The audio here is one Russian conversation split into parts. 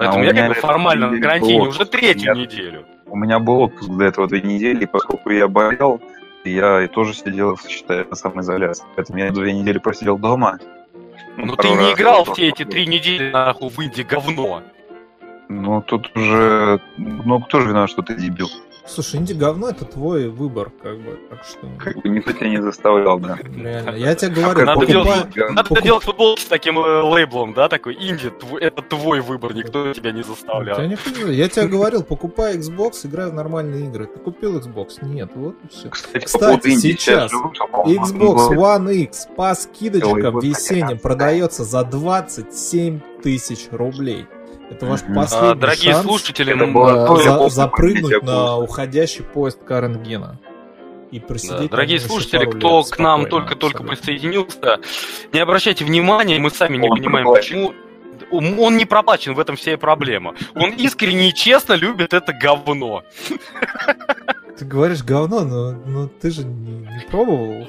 Поэтому А я как бы формально на карантине уже третью меня- неделю. У меня был отпуск до этого две недели, и поскольку я болел, я и тоже сидел, считай, на самоизоляции. Поэтому я две недели просидел дома. Ну пару ты не играл все эти три недели нахуй в инди говно. Ну, тут уже... Ну, кто же виноват, что ты дебил? Слушай, инди говно это твой выбор, как бы, так что... Как бы никто тебя не заставлял, да. Реально. Я тебе говорю, Надо покупай- делать, надо покуп- делать футболки с таким э, лейблом, да, такой инди, это твой выбор, никто тебя не Я, заставлял. не понимаю. я тебе говорил, покупай Xbox, играй в нормальные игры. Ты купил Xbox? Нет, вот и все. Кстати, Кстати, сейчас Xbox One X по скидочкам Ой, весенним продается за 27 тысяч рублей. Это ваш последний А, дорогие шанс слушатели, э, за- запрыгнуть на уходящий поезд Каренгена. И Да, дорогие слушатели, кто лет к нам только-только присоединился, не обращайте внимания, мы сами не Он понимаем, проплачен. почему. Он не проплачен, в этом вся и проблема. Он искренне и честно любит это говно. Ты говоришь говно, но, но ты же не, не пробовал.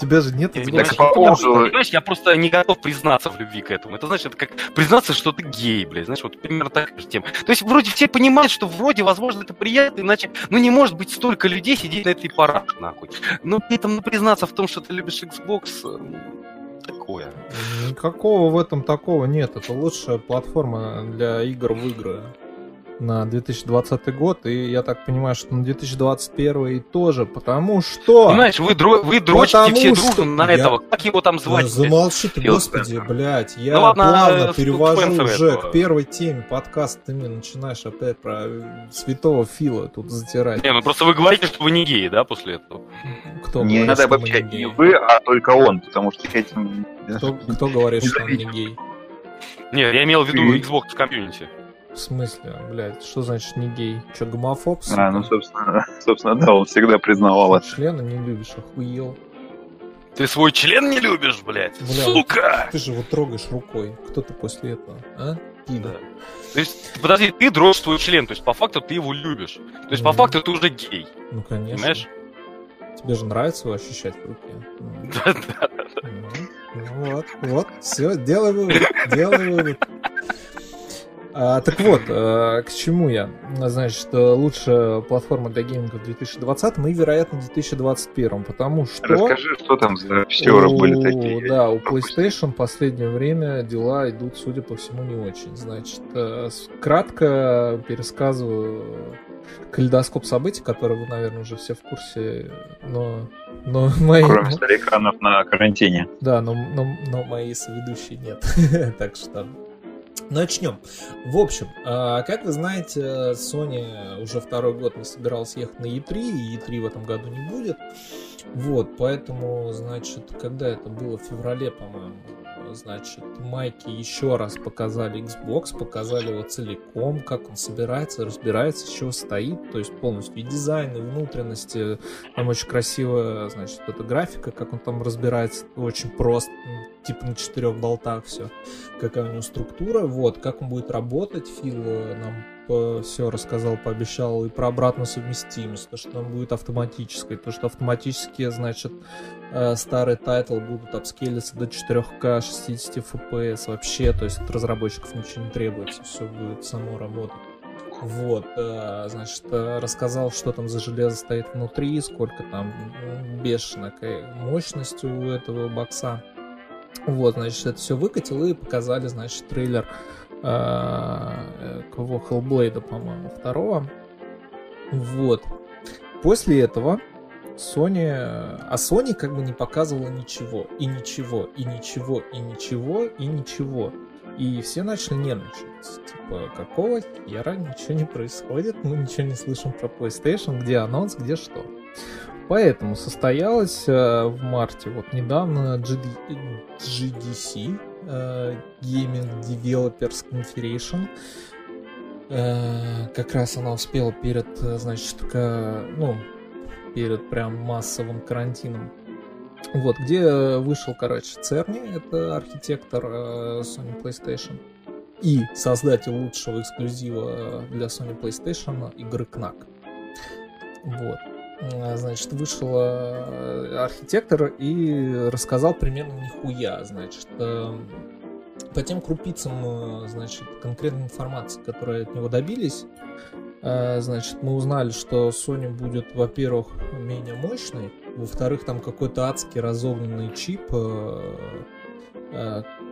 Тебя же нет Я, понимаешь, по я поводу- просто- понимаешь, я просто не готов признаться в любви к этому. Это значит, это как признаться, что ты гей, блядь. Знаешь, вот примерно такая же тема. То есть вроде все понимают, что вроде, возможно, это приятно, иначе, ну не может быть столько людей сидеть на этой параше, нахуй. Но при этом ну, признаться в том, что ты любишь Xbox, э, ну, такое. Никакого в этом такого нет. Это лучшая платформа для игр в игры на 2020 год. И я так понимаю, что на 2021 тоже, потому что... Понимаешь, вы, дро- вы дрочите Потому все что дружно на я- этого. Как его там звать? замолчи ты, господи, Спенсер. блядь. Я Ну ладно, плавно э, перевожу Спенсера уже этого. к первой теме подкаста. Ты мне начинаешь опять про э, святого Фила тут затирать. Не, ну просто вы говорите, что вы не геи, да, после этого? Кто Не говорит, надо обобщать не вы, а только он, потому что этим... Кто, кто говорит, что он не гей? Не, я имел в виду Xbox комьюнити. В смысле, блядь, что значит не гей? Че, гомофоб? А, ну, собственно, собственно, да, он всегда признавал это. Члена не любишь, охуел. Ты свой член не любишь, блядь? Бля, Сука! Ты же его трогаешь рукой. Кто ты после этого, а? Пидор. Да. То есть, подожди, ты дрожь свой член, то есть по факту ты его любишь. То есть по Мгм. факту ты уже гей, Ну, конечно. понимаешь? Тебе же нравится его ощущать в руке. Ну, Да-да. Ну, ну вот, вот, все, делай вывод, делай вывод. А, так вот, э, к чему я? Значит, лучшая платформа для гейминга в 2020 и, вероятно, в 2021, потому что... Расскажи, что там за актеры были такие. Да, у. PlayStation в последнее время дела идут, судя по всему, не очень. Значит, э, кратко пересказываю калейдоскоп событий, которые вы, наверное, уже все в курсе, но, но мои... Кроме экранов на карантине. Да, но, но, но мои соведущие нет. так что начнем. В общем, а, как вы знаете, Sony уже второй год не собиралась ехать на E3, и E3 в этом году не будет. Вот, поэтому, значит, когда это было в феврале, по-моему, значит, майки еще раз показали Xbox, показали его целиком, как он собирается, разбирается, из чего стоит, то есть полностью и дизайн, и внутренности, там очень красивая, значит, эта графика, как он там разбирается, очень просто, типа на четырех болтах все, какая у него структура, вот, как он будет работать, Фил э, нам все рассказал, пообещал и про обратную совместимость, то, что он будет автоматической, то, что автоматически, значит, э, старые тайтлы будут апскейлиться до 4К 60 FPS вообще, то есть от разработчиков ничего не требуется, все будет само работать. Вот, э, значит, э, рассказал, что там за железо стоит внутри, сколько там м, бешеная мощность у этого бокса. Вот, значит, это все выкатил и показали, значит, трейлер кого Hellblade, по-моему, второго. Вот. После этого Sony... А Sony как бы не показывала ничего. И ничего, и ничего, и ничего, и ничего. И все начали нервничать. Типа, какого хера ничего не происходит, мы ничего не слышим про PlayStation, где анонс, где что. Поэтому состоялась э, в марте, вот недавно, GD GDC, э, Gaming Developers Conference. Э, как раз она успела перед, э, значит, ка- ну, перед прям массовым карантином. Вот, где э, вышел, короче, Церни, это архитектор э, Sony PlayStation, и создатель лучшего эксклюзива э, для Sony PlayStation игры Knack. Вот. Э, Значит, вышел э, архитектор и рассказал примерно нихуя. Значит, э, по тем крупицам, значит, конкретной информации, которые от него добились, значит, мы узнали, что Sony будет, во-первых, менее мощный, во-вторых, там какой-то адский разогнанный чип,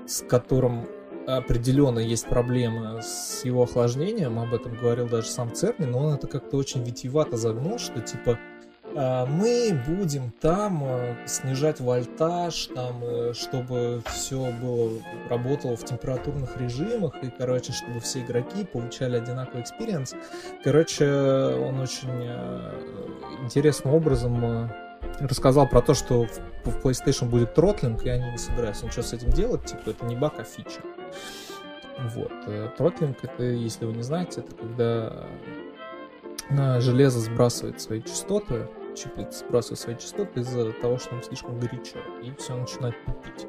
с которым определенно есть проблемы с его охлаждением, об этом говорил даже сам Церни, но он это как-то очень витиевато загнул, что типа «А, мы будем там э, снижать вольтаж, там, э, чтобы все было, работало в температурных режимах, и, короче, чтобы все игроки получали одинаковый experience. Короче, он очень э, интересным образом рассказал про то, что в PlayStation будет throttling, и они не собираются ничего с этим делать, типа, это не баг, а фича. Вот. Throttling, это, если вы не знаете, это когда железо сбрасывает свои частоты, чип сбрасывает свои частоты из-за того, что он слишком горячо, и все начинает тупить.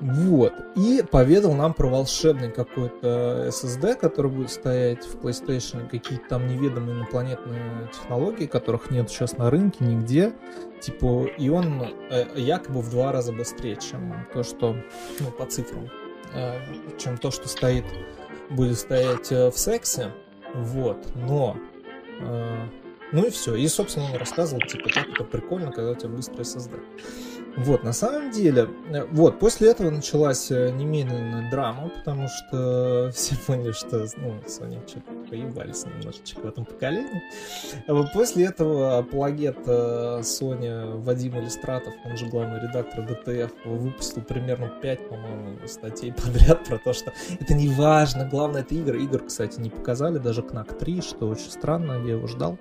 Вот. И поведал нам про волшебный какой-то SSD, который будет стоять в PlayStation, какие-то там неведомые инопланетные технологии, которых нет сейчас на рынке нигде. Типа, и он э, якобы в два раза быстрее, чем то, что, ну, по цифрам, э, чем то, что стоит, будет стоять э, в сексе. Вот. Но э, ну и все. И, собственно, он рассказывал, типа, как это прикольно, когда у тебя быстрый SSD. Вот, на самом деле, э, вот, после этого началась э, немедленная драма, потому что все поняли, что, ну, Sony что-то поебались немножечко в этом поколении. А после этого апологет э, Sony Вадим Иллюстратов, он же главный редактор DTF, выпустил примерно 5, по-моему, статей подряд про то, что это не важно, главное это игры. Игр, кстати, не показали, даже Knack 3, что очень странно, я его ждал.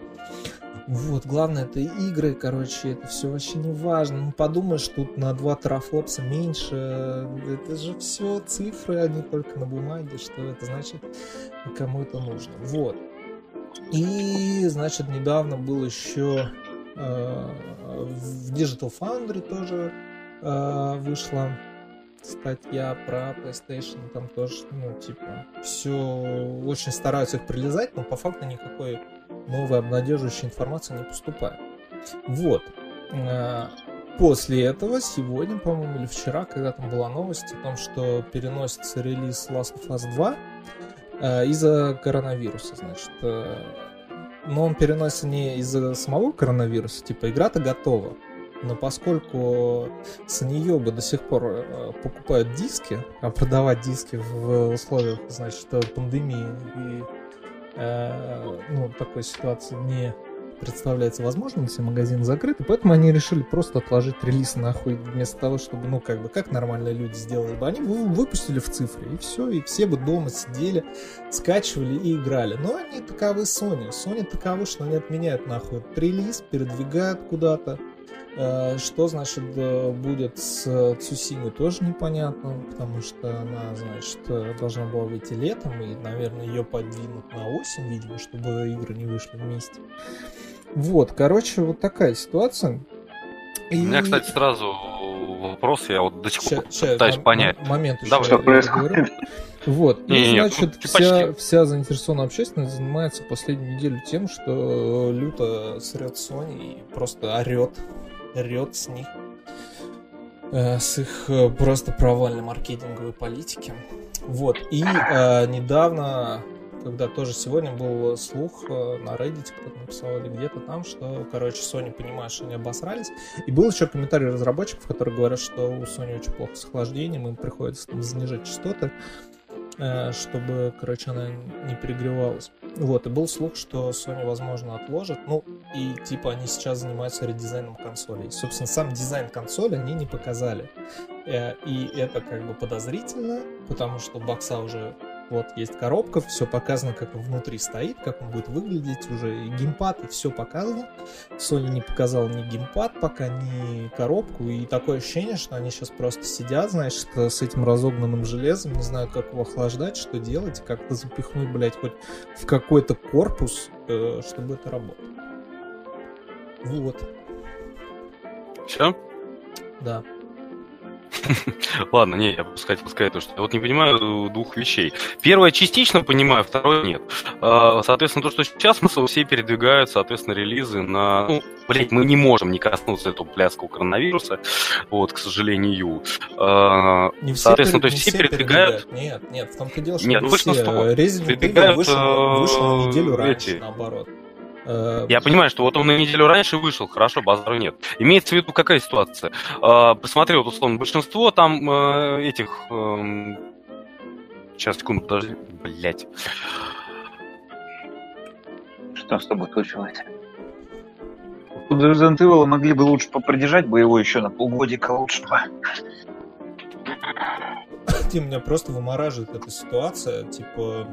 Вот, главное, это игры, короче, это все вообще не важно. Ну, подумаешь, тут на 2 трафлопса меньше. Это же все цифры, а не только на бумаге. Что это значит? Кому это нужно? Вот. И, значит, недавно был еще э, в Digital Foundry тоже э, вышла статья про PlayStation, там тоже, ну, типа, все очень стараются их прилезать, но по факту никакой новой обнадеживающей информации не поступает. Вот. А, после этого, сегодня, по-моему, или вчера, когда там была новость о том, что переносится релиз Last of Us 2 а, из-за коронавируса, значит. Э, но он переносится не из-за самого коронавируса, типа игра-то готова, но поскольку с нее бы до сих пор э, покупают диски, а продавать диски в условиях, значит, пандемии и э, ну, такой ситуации не представляется возможным, все магазины закрыты, поэтому они решили просто отложить релиз нахуй, вместо того, чтобы, ну, как бы, как нормальные люди сделали бы, они выпустили в цифре, и все, и все бы дома сидели, скачивали и играли. Но они таковы Sony. Sony таковы, что они отменяют нахуй релиз, передвигают куда-то, что, значит, э, будет с Цусимой, тоже непонятно, потому что она, значит, э, должна была выйти летом, и, наверное, ее подвинут на осень, видимо, чтобы игры не вышли вместе. Вот, короче, вот такая ситуация. И... У меня, кстати, сразу вопрос, я вот до сих пор пытаюсь понять. Момент еще да, что происходит? Вот, не, и, не, значит, ну, вся, вся заинтересованная общественность занимается последнюю неделю тем, что люто срет Sony и просто орет рет с них, э, с их э, просто провальной маркетинговой политики. Вот, и э, недавно, когда тоже сегодня был слух э, на Reddit, кто-то написал или где-то там, что, короче, Sony понимает, что они обосрались. И был еще комментарий разработчиков, которые говорят, что у Sony очень плохо с охлаждением, им приходится там занижать частоты. Э, чтобы, короче, она не перегревалась. Вот, и был слух, что Sony, возможно, отложит. Ну, и типа они сейчас занимаются редизайном консолей. Собственно, сам дизайн консоли они не показали. Э, и это как бы подозрительно, потому что бокса уже вот есть коробка, все показано, как он внутри стоит, как он будет выглядеть, уже и геймпад, и все показано. Sony не показал ни геймпад пока, ни коробку, и такое ощущение, что они сейчас просто сидят, значит, с этим разогнанным железом, не знают, как его охлаждать, что делать, как-то запихнуть, блядь, хоть в какой-то корпус, э, чтобы это работало. Вот. Все? Да. Ладно, не, я хотел сказать, что я вот не понимаю двух вещей. Первое частично понимаю, второе нет. А, соответственно, то, что сейчас мы все передвигают, соответственно, релизы на... Ну, блядь, мы не можем не коснуться этого пляского коронавируса, вот, к сожалению. А, не все соответственно, то есть все, все передвигают... Нет, нет, в том-то дело, что нет, не все. Resident Evil вышел, вышел неделю раньше, эти... наоборот. Э, Я понимаю, что вот он на неделю раньше вышел, хорошо, базара нет. Имеется в виду какая ситуация? Э, посмотри, вот условно, большинство там э, этих... Сейчас, секунду, подожди. Блять. Что с тобой случилось? Resident Evil могли бы лучше попридержать бы его еще на полгодика лучше бы. Тим, меня просто вымораживает эта ситуация. Типа,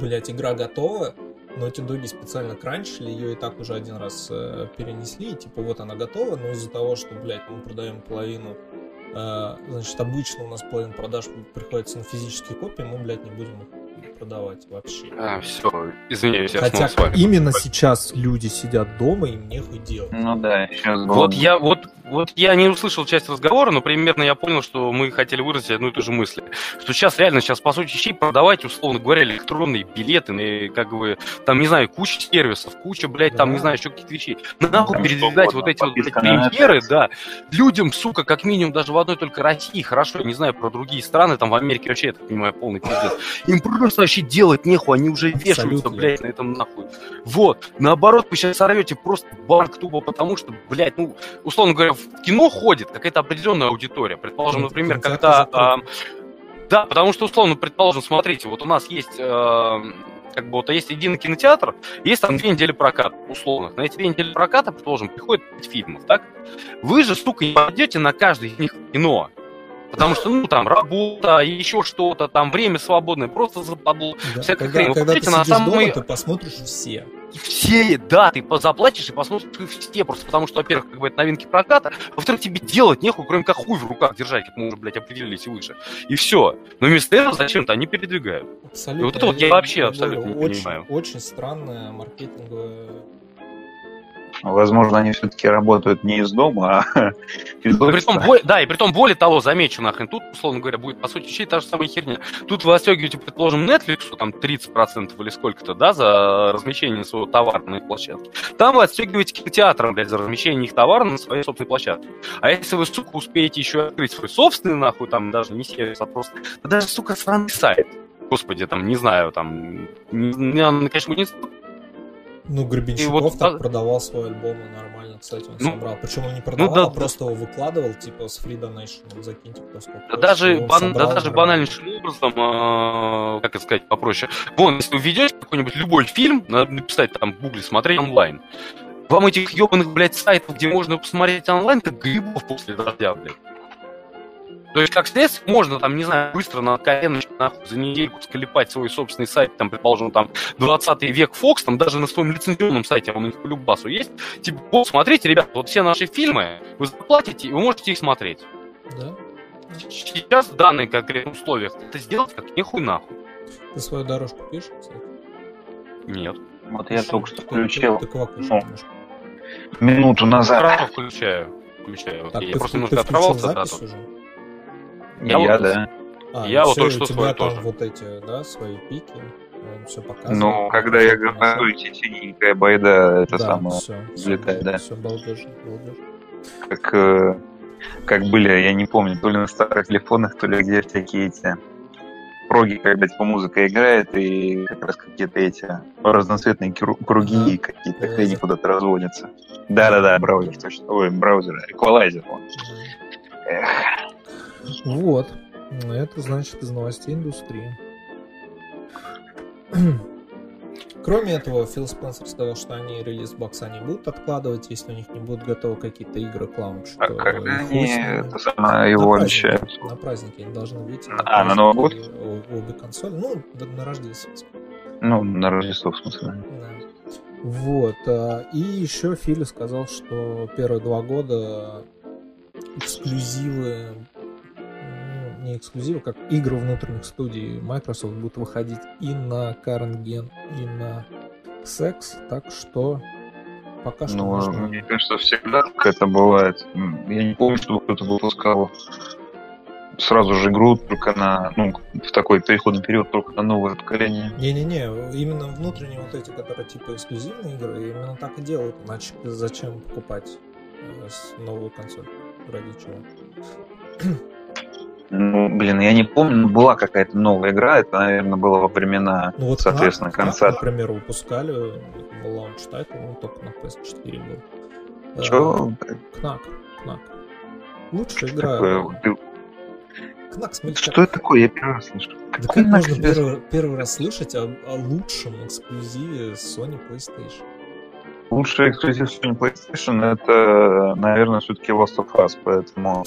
блять, игра готова, но эти доги специально кранчили, ее и так уже один раз э, перенесли, и типа вот она готова, но из-за того, что, блядь, мы продаем половину, э, значит, обычно у нас половина продаж приходится на физические копии, мы, блядь, не будем их продавать вообще. А, все, извиняюсь, я Хотя с вами. именно сейчас люди сидят дома, им нехуй делать. Ну да, сейчас Вот я, вот вот я не услышал часть разговора, но примерно я понял, что мы хотели выразить одну и ту же мысль. Что сейчас реально, сейчас по сути вещей продавать, условно говоря, электронные билеты, как бы, там, не знаю, куча сервисов, куча, блядь, да. там, не знаю, еще какие-то вещи. Нахуй передвигать вот эти вот премьеры, да, людям, сука, как минимум даже в одной только России, хорошо, я не знаю про другие страны, там в Америке вообще, я так понимаю, полный пиздец. Им просто вообще делать нехуй, они уже вешаются, блядь, на этом нахуй. Вот, наоборот, вы сейчас сорвете просто банк тупо потому, что, блядь, ну, условно говоря, в кино ходит какая-то определенная аудитория. Предположим, например, когда... А, да, потому что, условно, предположим, смотрите, вот у нас есть... А, как бы вот есть единый кинотеатр, есть там две недели проката, условно. На эти две недели проката, предположим, приходит 5 фильмов, так? Вы же, сука, не пойдете на каждый из них кино. Потому что, ну, там, работа, еще что-то, там, время свободное, просто западло. Да, всякая когда, хрень. Когда ты на самый... дома, ты посмотришь все. Все, да, ты заплатишь и посмотришь все, просто потому что, во-первых, как бы это новинки проката, во-вторых, тебе делать нехуй, кроме как хуй в руках держать, как мы уже, блядь, определились выше. И все. Но вместо этого зачем-то они передвигают. Абсолютно. И вот это вот я, я вообще абсолютно говорю, не очень, понимаю. Очень странная маркетинговая Возможно, они все-таки работают не из дома, а из ну, притом, более, Да, и при том более того, замечу нахрен, тут, условно говоря, будет, по сути, вещей та же самая херня. Тут вы отстегиваете, предположим, Netflix, там 30% или сколько-то, да, за размещение своего товара на их площадке. Там вы отстегиваете кинотеатрам, блядь, за размещение их товара на своей собственной площадке. А если вы, сука, успеете еще открыть свой собственный, нахуй, там, даже не сервис, а просто, да даже, сука, сраный сайт, господи, там, не знаю, там, не, конечно, не ну, Гребенщиков вот, так продавал свой альбом нормально, кстати, он ну, собрал. Причем он не продавал, ну, да, а просто да. его выкладывал, типа, с Free Donation, закиньте кто сколько. Да даже, бан, да даже банальнейшим образом, э, как это сказать попроще. Вон, если вы ведете какой-нибудь любой фильм, надо написать там в гугле, смотреть онлайн. Вам этих ебаных, блядь, сайтов, где можно посмотреть онлайн, как грибов после дождя, блядь. То есть, как следствие, можно, там, не знаю, быстро на коленочку, нахуй, за недельку сколепать свой собственный сайт, там, предположим, там, 20 век Fox, там, даже на своем лицензионном сайте, он их по любасу есть. Типа, вот, смотрите, ребята, вот все наши фильмы, вы заплатите, и вы можете их смотреть. Да. Сейчас в данных конкретных условиях это сделать как нехуй нахуй. Ты свою дорожку пишешь, кстати? Нет. Вот я только что включил. Ты, ты, ты ну, минуту назад. Сразу включаю. Включаю. Так, я просто немножко оторвался. Да, уже? Я, я вот, да. А, я вот только что свой тоже. вот эти, да, свои пики, все показывает. Ну, когда я говорю, синенькая байда, это да, самое все, взлетает, все, да. Все, балдеж, балдеж. Как, э, как были, я не помню, то ли на старых телефонах, то ли где всякие эти проги, когда типа музыка играет, и как раз какие-то эти разноцветные круги да. какие-то хрени куда-то разводятся. Да-да-да, браузер, точно. Ой, браузер, эквалайзер. Эх. Вот. Это значит из новостей индустрии. Кроме этого, Фил Спенсер сказал, что они релиз бокса не будут откладывать, если у них не будут готовы какие-то игры клаунч. А когда они это самое его обещают? На празднике они должны выйти. На а, на Новый год? Обе консоли. Ну, на Рождество. Ну, на Рождество, в смысле. Да. Вот. А, и еще Фили сказал, что первые два года эксклюзивы не эксклюзивы, как игры внутренних студий Microsoft будут выходить и на Current Gen, и на Sex, так что пока что ну, можно... Мне кажется, всегда это бывает. Я не помню, чтобы кто-то выпускал сразу же игру только на, ну, в такой переходный период только на новое поколение. Не-не-не, именно внутренние вот эти, которые типа эксклюзивные игры, именно так и делают. Иначе зачем покупать э, новую консоль? Ради чего? Ну, блин, я не помню, но была какая-то новая игра, это, наверное, было во времена, Ну вот соответственно, Knack, конца. Knack, например, выпускали, был launch title, он только на PS4 был. Э, Чё? Knack, Knack. Лучшая игра. Такое? Ты- Кнак, смотри, Что это такое? Я первый раз слышу. Да как нахер можно первый, первый раз слышать о, о лучшем эксклюзиве Sony PlayStation? Лучший эксклюзив Sony PlayStation это, наверное, все-таки Last of Us, поэтому...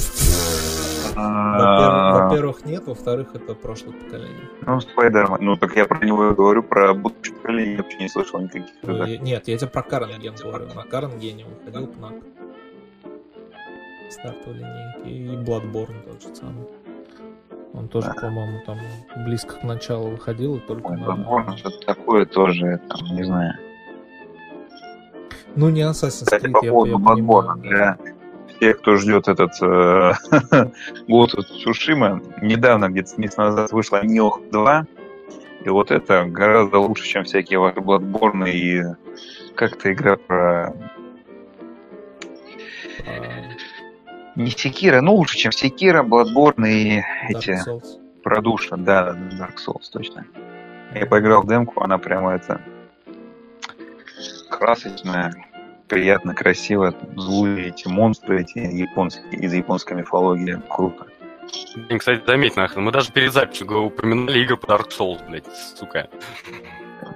Во-первых, а, во-первых, нет, во-вторых, это прошлое поколение. Ну, Spider-Man. Ну, так я про него говорю, про будущее поколение я вообще не слышал никаких. И- Нет, я тебе про Карнген говорю. На Карнгене выходил Кнак. Стартовой линейки. И Bloodborne тот же самый. Он тоже, Да. по-моему, там близко к началу выходил, и только Ой, на... Что-то такое тоже, там, не знаю. Ну, не Assassin's Кстати, Creed, по поводу Bloodborne, да. для тех, кто ждет этот э, год Сушима, недавно, где-то месяц назад, вышла Нioh 2, и вот это гораздо лучше, чем всякие ваши Bloodborne и как-то игра про... А, Не Секира, ну лучше, чем Секира, Bloodborne и Dark эти Souls. про душа, да, Dark Souls, точно. Я поиграл в демку, она прямо это красочная, приятно, красиво, злые эти монстры, эти японские, из японской мифологии, круто. Блин, Кстати, заметь нахрен, мы даже перед записью упоминали игры по Dark Souls, блядь, сука.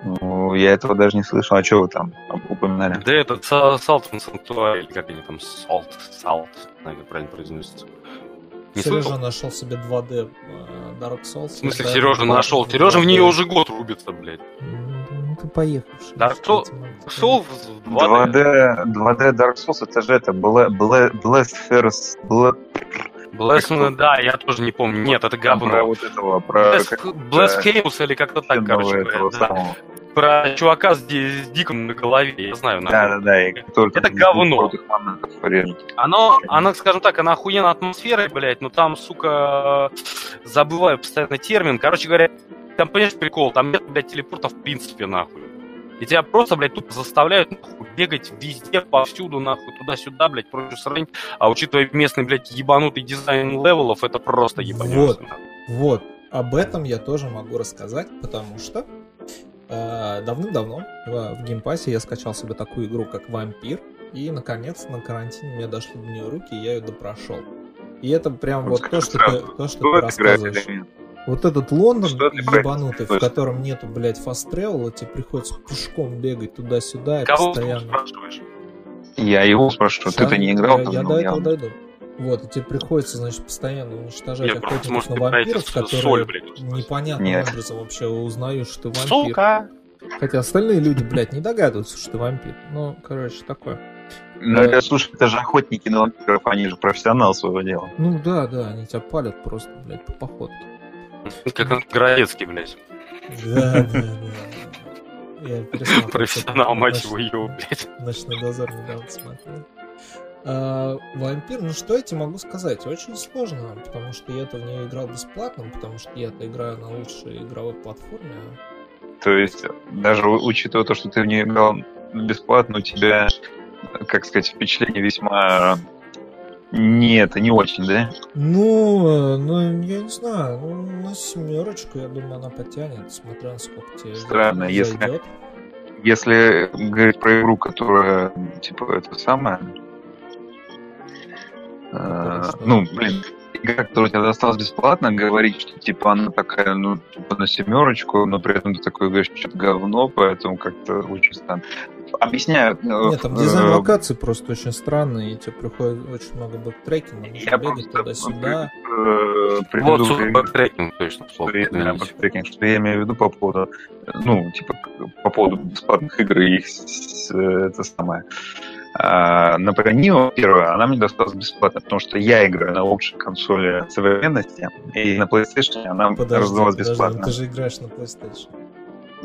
Ну, я этого даже не слышал, а что вы там упоминали? Да этот Salt and Sanctuary, или как они там, Salt, Salt, наверное, правильно произносится. Не Сережа слышал? нашел себе 2D э, Dark Souls. В смысле, Сережа нашел? 2D. Сережа в нее уже год рубится, блядь. Ну, ты поехавший. Dark что Soul- я тебе могу сказать? Soul в 2D. 2D, 2D Dark Souls, это же это, Bla- Bla- Blast First, Bla- Blessed, да, я тоже не помню. Нет, это там про говно. вот этого, про Bless Hamus или как-то так, короче этого говоря. да. самого. Про чувака с, ди- с диком на голове, я знаю. Да, да, да, Это говно. Оно, оно, скажем так, она охуенно атмосферой, блядь, но там, сука, забываю постоянно термин. Короче говоря, там, понимаешь, прикол, там нет, блядь, телепорта в принципе, нахуй. И тебя просто, блядь, тупо заставляют нахуй, бегать везде, повсюду, нахуй, туда-сюда, блядь, прочую срань. А учитывая местный, блядь, ебанутый дизайн левелов, это просто ебанется. Вот. Вот, об этом я тоже могу рассказать, потому что э, давным-давно в, в Game Pass е я скачал себе такую игру, как Vampyr, и, наконец, на карантине мне дошли до нее руки, и я ее допрошел. И это прям вот, Вот то, что ты, то, что ты рассказываешь. Вот этот Лондон Что ебанутый, в котором нету, блядь, fast travel а, тебе приходится пешком бегать туда-сюда и Кого постоянно... спрашиваешь? Я его спрашиваю, ты-то не играл я, там? я до я- этого дойду. Вот, и тебе приходится, значит, постоянно уничтожать Я охотников на вампиров, которые соль, блядь, непонятным Нет. образом вообще узнаешь, что ты вампир. Сука! Хотя остальные люди, блядь, не догадываются, что ты вампир. Ну, короче, такое. Ну, это, слушай, это же охотники на вампиров, они же профессионал своего дела. Ну да, да, они тебя палят просто, блядь, по походке. Как Городецкий, блядь. Да, да, да. Профессионал, мать его, его, блядь. Ночной дозор недавно смотрел. А, вампир, ну что я тебе могу сказать? Очень сложно, потому что я-то в нее играл бесплатно, потому что я-то играю на лучшей игровой платформе. То есть, даже учитывая то, что ты в нее играл бесплатно, у тебя, как сказать, впечатление весьма не это, не очень, да? Ну, э, ну, я не знаю, ну, на семерочку, я думаю, она потянет, смотря насколько тебе Странно, если- зайдет. Если говорить про игру, которая, типа, это самое... э, Конечно. ну, блин, игра, которая у тебя досталась бесплатно, говорить, что, типа, она такая, ну, типа, на семерочку, но при этом ты такой говоришь, что-то говно, поэтому как-то очень странно. Объясняю. э, Нет, там э, дизайн локаций просто очень странный, и тебе приходит очень много backtracking а, нужно Я бегать туда-сюда. э, Вот, backtracking, точно, backtracking, что я имею в виду по поводу, ну, типа, по поводу бесплатных игр и их это самое. А, например, Nio первая, она мне досталась бесплатно, потому что я играю на лучшей консоли современности, и на PlayStation она Подожди, раздалась подожди, бесплатно. ну ты же играешь на PlayStation.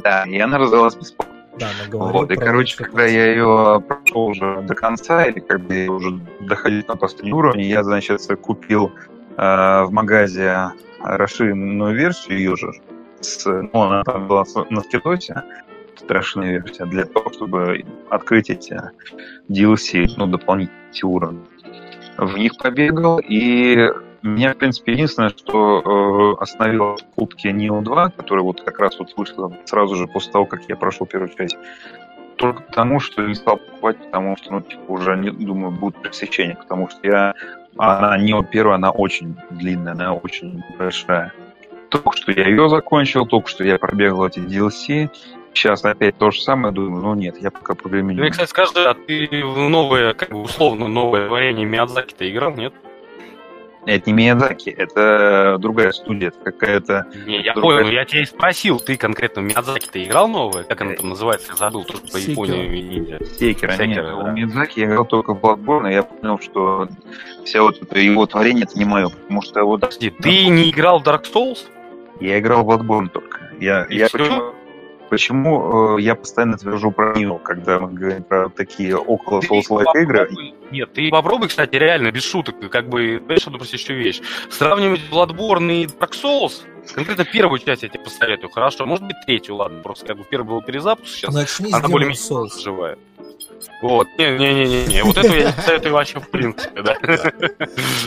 Да, и она раздалась бесплатно. Да, мы говорим Вот, и, короче, когда я ее прошел уже до конца, или когда я уже доходил на последний уровень, я, значит, купил э, в магазе расширенную версию ее же. С, ну, она там была на скидосе, страшная версия, для того, чтобы открыть эти DLC, ну, дополнительные уровни. В них побегал, и меня, в принципе, единственное, что э, остановило кубке Neo 2, который вот как раз вот вышел сразу же после того, как я прошел первую часть, только потому, что не стал покупать, потому что, ну, типа, уже, не, думаю, будет пресечение, потому что я... Она не первая, она очень длинная, она очень большая. Только что я ее закончил, только что я пробегал эти DLC, сейчас опять то же самое, думаю, ну нет, я пока по времени... Ну, кстати, скажи, а ты в новое, как бы условно, новое творение Миядзаки-то играл, нет? Это не Миядзаки, это другая студия, это какая-то... Не, я другая... понял, я тебя и спросил, ты конкретно Миядзаки ты играл новое? Как она там называется? Я забыл, тоже по Японии и Индии. Секера, Секера, нет, да. у Миядзаки я играл только в Bloodborne, и я понял, что все вот это его творение, это не мое, потому что вот... Подожди, ты не играл в Dark Souls? Я играл в Bloodborne только. Я, и я почему, почему э, я постоянно твержу про него, когда мы говорим про такие около Souls-like игры? Нет, ты попробуй, кстати, реально, без шуток, как бы, знаешь, одну еще вещь. Сравнивать Bloodborne и Dark Souls, конкретно первую часть я тебе посоветую, хорошо, может быть третью, ладно, просто как бы первый был перезапуск, сейчас Начни она более-менее живая. Вот. Не-не-не-не, вот эту я не советую вообще в принципе, да.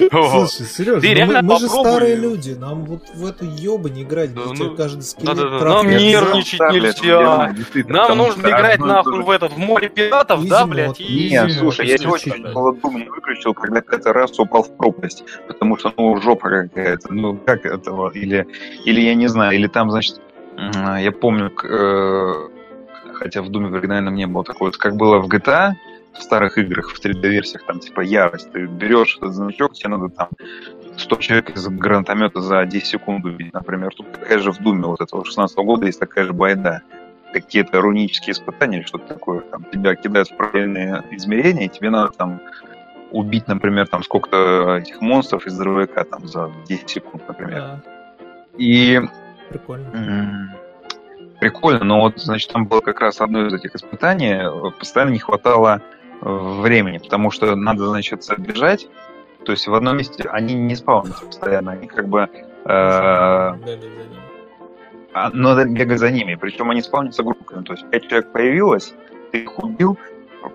Слушай, Сережа, мы, же старые люди, нам вот в эту ёбу не играть, где каждый скелет Нам нервничать нельзя. Нам нужно играть нахуй в этот, в море пиратов, да, блядь? Нет, слушай, я сегодня Холодум не выключил, когда какой-то раз упал в пропасть, потому что, ну, жопа какая-то, ну, как этого, или, или я не знаю, или там, значит, я помню, э, хотя в Думе в оригинальном не было такого. Как было в GTA, в старых играх, в 3D-версиях, там, типа, ярость. Ты берешь этот значок, тебе надо там 100 человек из гранатомета за 10 секунд убить, например. Тут такая же в Думе вот этого 16 -го года есть такая же байда. Какие-то рунические испытания или что-то такое. Там, тебя кидают в правильные измерения, и тебе надо там убить, например, там сколько-то этих монстров из дробовика там за 10 секунд, например. Да. И... Прикольно. прикольно, но вот, значит, там было как раз одно из этих испытаний, постоянно не хватало э, времени, потому что надо, значит, бежать, то есть в одном месте они не спаунятся постоянно, они как бы... Э, а, надо бегать за ними, причем они спаунятся группами, то есть пять человек появилось, ты их убил,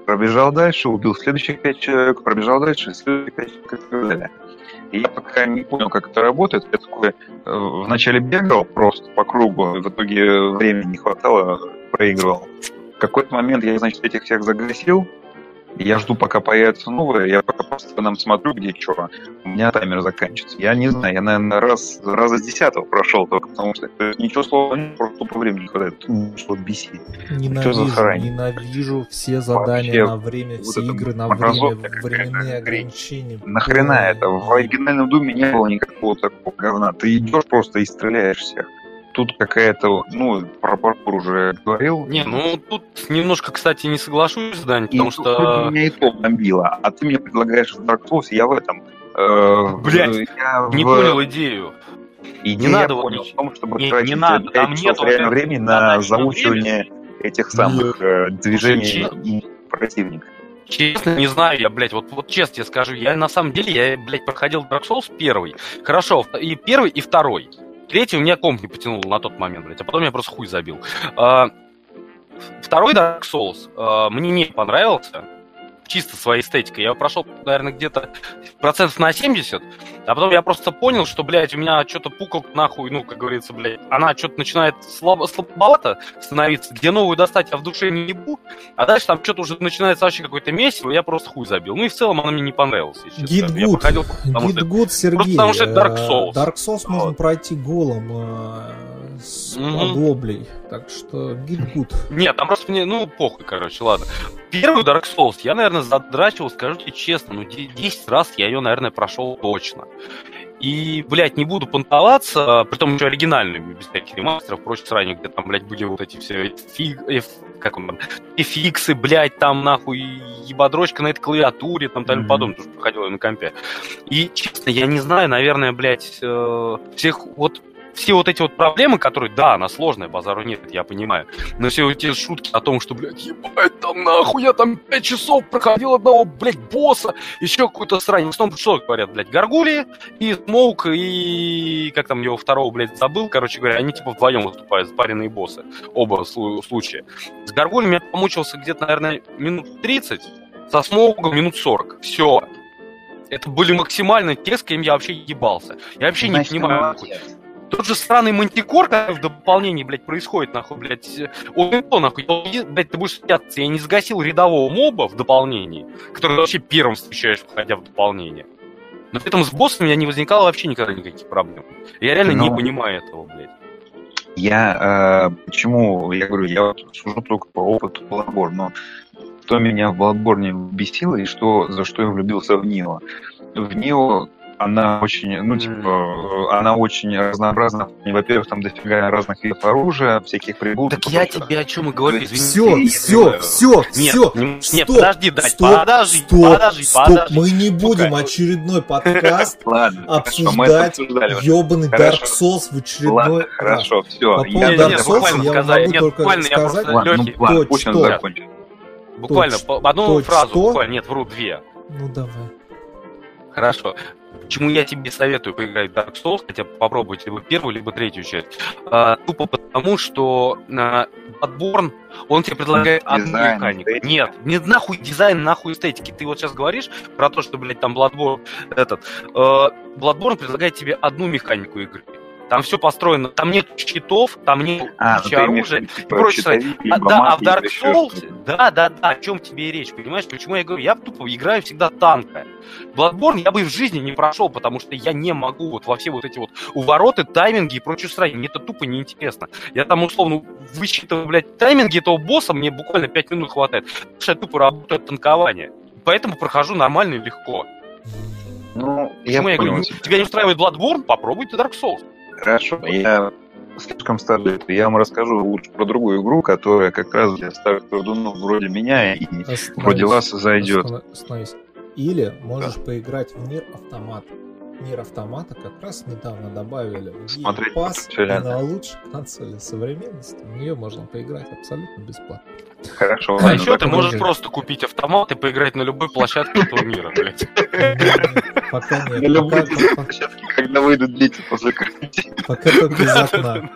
пробежал дальше, убил следующих пять человек, пробежал дальше, следующих пять человек и так далее. Я пока не понял, как это работает. Я такой э, вначале бегал просто по кругу, и в итоге времени не хватало, проигрывал. В какой-то момент я, значит, этих всех загасил, я жду, пока появится новое, я пока просто нам смотрю, где что. У меня таймер заканчивается. Я не знаю, я, наверное, раз, раза с десятого прошел только, потому что то есть, ничего слова нет, просто по времени не хватает. Что бесит. Ненавижу, ненавижу все задания Вообще, на время, все вот игры на время, временные ограничения. Нахрена это? В оригинальном Думе не было никакого такого говна. Ты идешь просто и стреляешь всех тут какая-то, ну, про паркур уже говорил. Не, ну тут немножко, кстати, не соглашусь, Дань, потому и что... меня и то бомбило, а ты мне предлагаешь в Dark Souls, я в этом... Э, Блять, не в... понял идею. И не надо вот в том, чтобы не, тратить не надо, там нет реально времени на заучивание этих самых э, движений и противника. Честно, не знаю я, блядь, вот, вот честно тебе скажу, я на самом деле, я, блядь, проходил Dark Souls первый. Хорошо, и первый, и второй. Третий у меня комп не потянул на тот момент, блядь, а потом я просто хуй забил. А, второй Dark Souls а, мне не понравился, чисто своей эстетикой. Я прошел, наверное, где-то процентов на 70, а потом я просто понял, что, блядь, у меня что-то пукал нахуй, ну, как говорится, блядь, она что-то начинает слабо, слабовато становиться, где новую достать я в душе не ебу, а дальше там что-то уже начинается вообще какое-то месиво, я просто хуй забил. Ну и в целом она мне не понравилась. Git gud, git gud, Сергей. Просто потому что это Dark э, Souls. Dark Souls вот. можно пройти голым э, с mm-hmm. оглоблей, так что git gud. Нет, там просто мне, ну, похуй, короче, ладно. Первый Dark Souls я, наверное, задрачивал, скажу тебе честно, ну, 10 раз я ее, наверное, прошел точно. И, блядь, не буду понтоваться, притом еще оригинальный, без всяких ремастеров, прочих сравнений, где там, блядь, были вот эти все фиг, эф, как он там, эфиксы, блядь, там, нахуй, ебадрочка на этой клавиатуре, там, тому mm-hmm. подобное, тоже проходила на компе. И, честно, я не знаю, наверное, блядь, э, всех, вот все вот эти вот проблемы, которые, да, она сложная, базару нет, я понимаю, но все эти шутки о том, что, блядь, ебать, там нахуй, я там 5 часов проходил одного, блядь, босса, еще какую-то срань. В основном, что говорят, блядь, Гаргули и Смоук, и как там его второго, блядь, забыл, короче говоря, они типа вдвоем выступают, спаренные боссы, оба случая. С Гаргулем я помучился где-то, наверное, минут 30, со Смоугом минут 40. Все. Это были максимально те, с кем я вообще ебался. Я вообще Значит, не понимаю. Тот же странный мантикор, который в дополнении, блядь, происходит, нахуй, блядь, он то, нахуй, блядь, ты будешь смеяться, я не сгасил рядового моба в дополнении, который вообще первым встречаешь, входя в дополнение. Но при этом с боссом у меня не возникало вообще никогда никаких проблем. Я реально Но... не понимаю этого, блядь. Я э, почему, я говорю, я вот сужу только по опыту Bloodborne, но что меня в Bloodborne бесило и что, за что я влюбился в Нио. В Нио она очень, ну, типа, она очень разнообразна. Во-первых, там дофига разных видов оружия, всяких приборов. Так я тебе о чем и говорю, извини. Все, все, все, нет, все. Нет, подожди, дать, стоп, подожди, стоп, подожди, стоп. подожди. Мы не будем очередной подкаст обсуждать ебаный Dark Souls в очередной Хорошо, все. По поводу Dark Souls я могу только сказать, точно. Буквально, одну фразу, буквально, нет, вру, две. Ну давай. Хорошо. Почему я тебе советую поиграть в Dark Souls, хотя попробовать либо первую, либо третью часть? А, тупо потому, что а, Bloodborne, он тебе предлагает одну дизайн, механику. Эстетика. Нет, не нахуй дизайн, нахуй эстетики. Ты вот сейчас говоришь про то, что, блядь, там Bloodborne, этот, э, Bloodborne предлагает тебе одну механику игры. Там все построено, там нет щитов, там нет а, кучи ну, оружия и типа, прочее. А, да, а в Dark Souls, да, да, да, о чем тебе и речь, понимаешь? Почему я говорю, я тупо играю всегда танка. Bloodborne я бы в жизни не прошел, потому что я не могу вот во все вот эти вот увороты, тайминги и прочую срань. Мне это тупо неинтересно. Я там условно высчитываю, блядь, тайминги этого босса, мне буквально 5 минут хватает. Потому что я тупо работаю от танкования. Поэтому прохожу нормально и легко. Ну, Почему я, я говорю, тебя не устраивает Bloodborne, попробуйте Dark Souls. Хорошо, я слишком стар для этого. Я вам расскажу лучше про другую игру, которая как раз для старых пердунов вроде меня и остановись, вроде вас зайдет. Остановись. Или можешь да. поиграть в мир автомата. Мир автомата как раз недавно добавили в Смотреть Pass на лучшей консоли современности. В нее можно поиграть абсолютно бесплатно. Хорошо. А еще ты можешь просто купить автомат и поиграть на любой площадке этого мира, блядь. Пока нет. На любой площадке, когда выйдут дети после карантина. Пока только из окна.